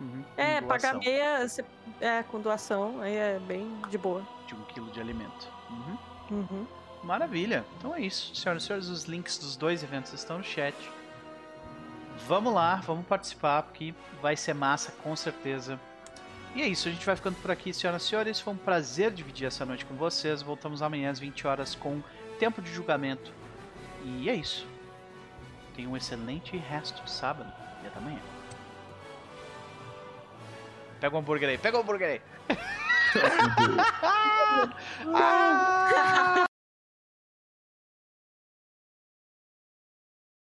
uhum, É, pagar meia você- é, com doação, aí é bem de boa. de um quilo de alimento. Uhum. Uhum. Maravilha. Então é isso, senhoras e senhores. Os links dos dois eventos estão no chat. Vamos lá, vamos participar, porque vai ser massa, com certeza. E é isso, a gente vai ficando por aqui, senhoras e senhores. Foi um prazer dividir essa noite com vocês. Voltamos amanhã às 20 horas com tempo de julgamento. E é isso. Tenha um excelente resto de sábado e até amanhã. Pega o hambúrguer aí, pega o hambúrguer aí. ah!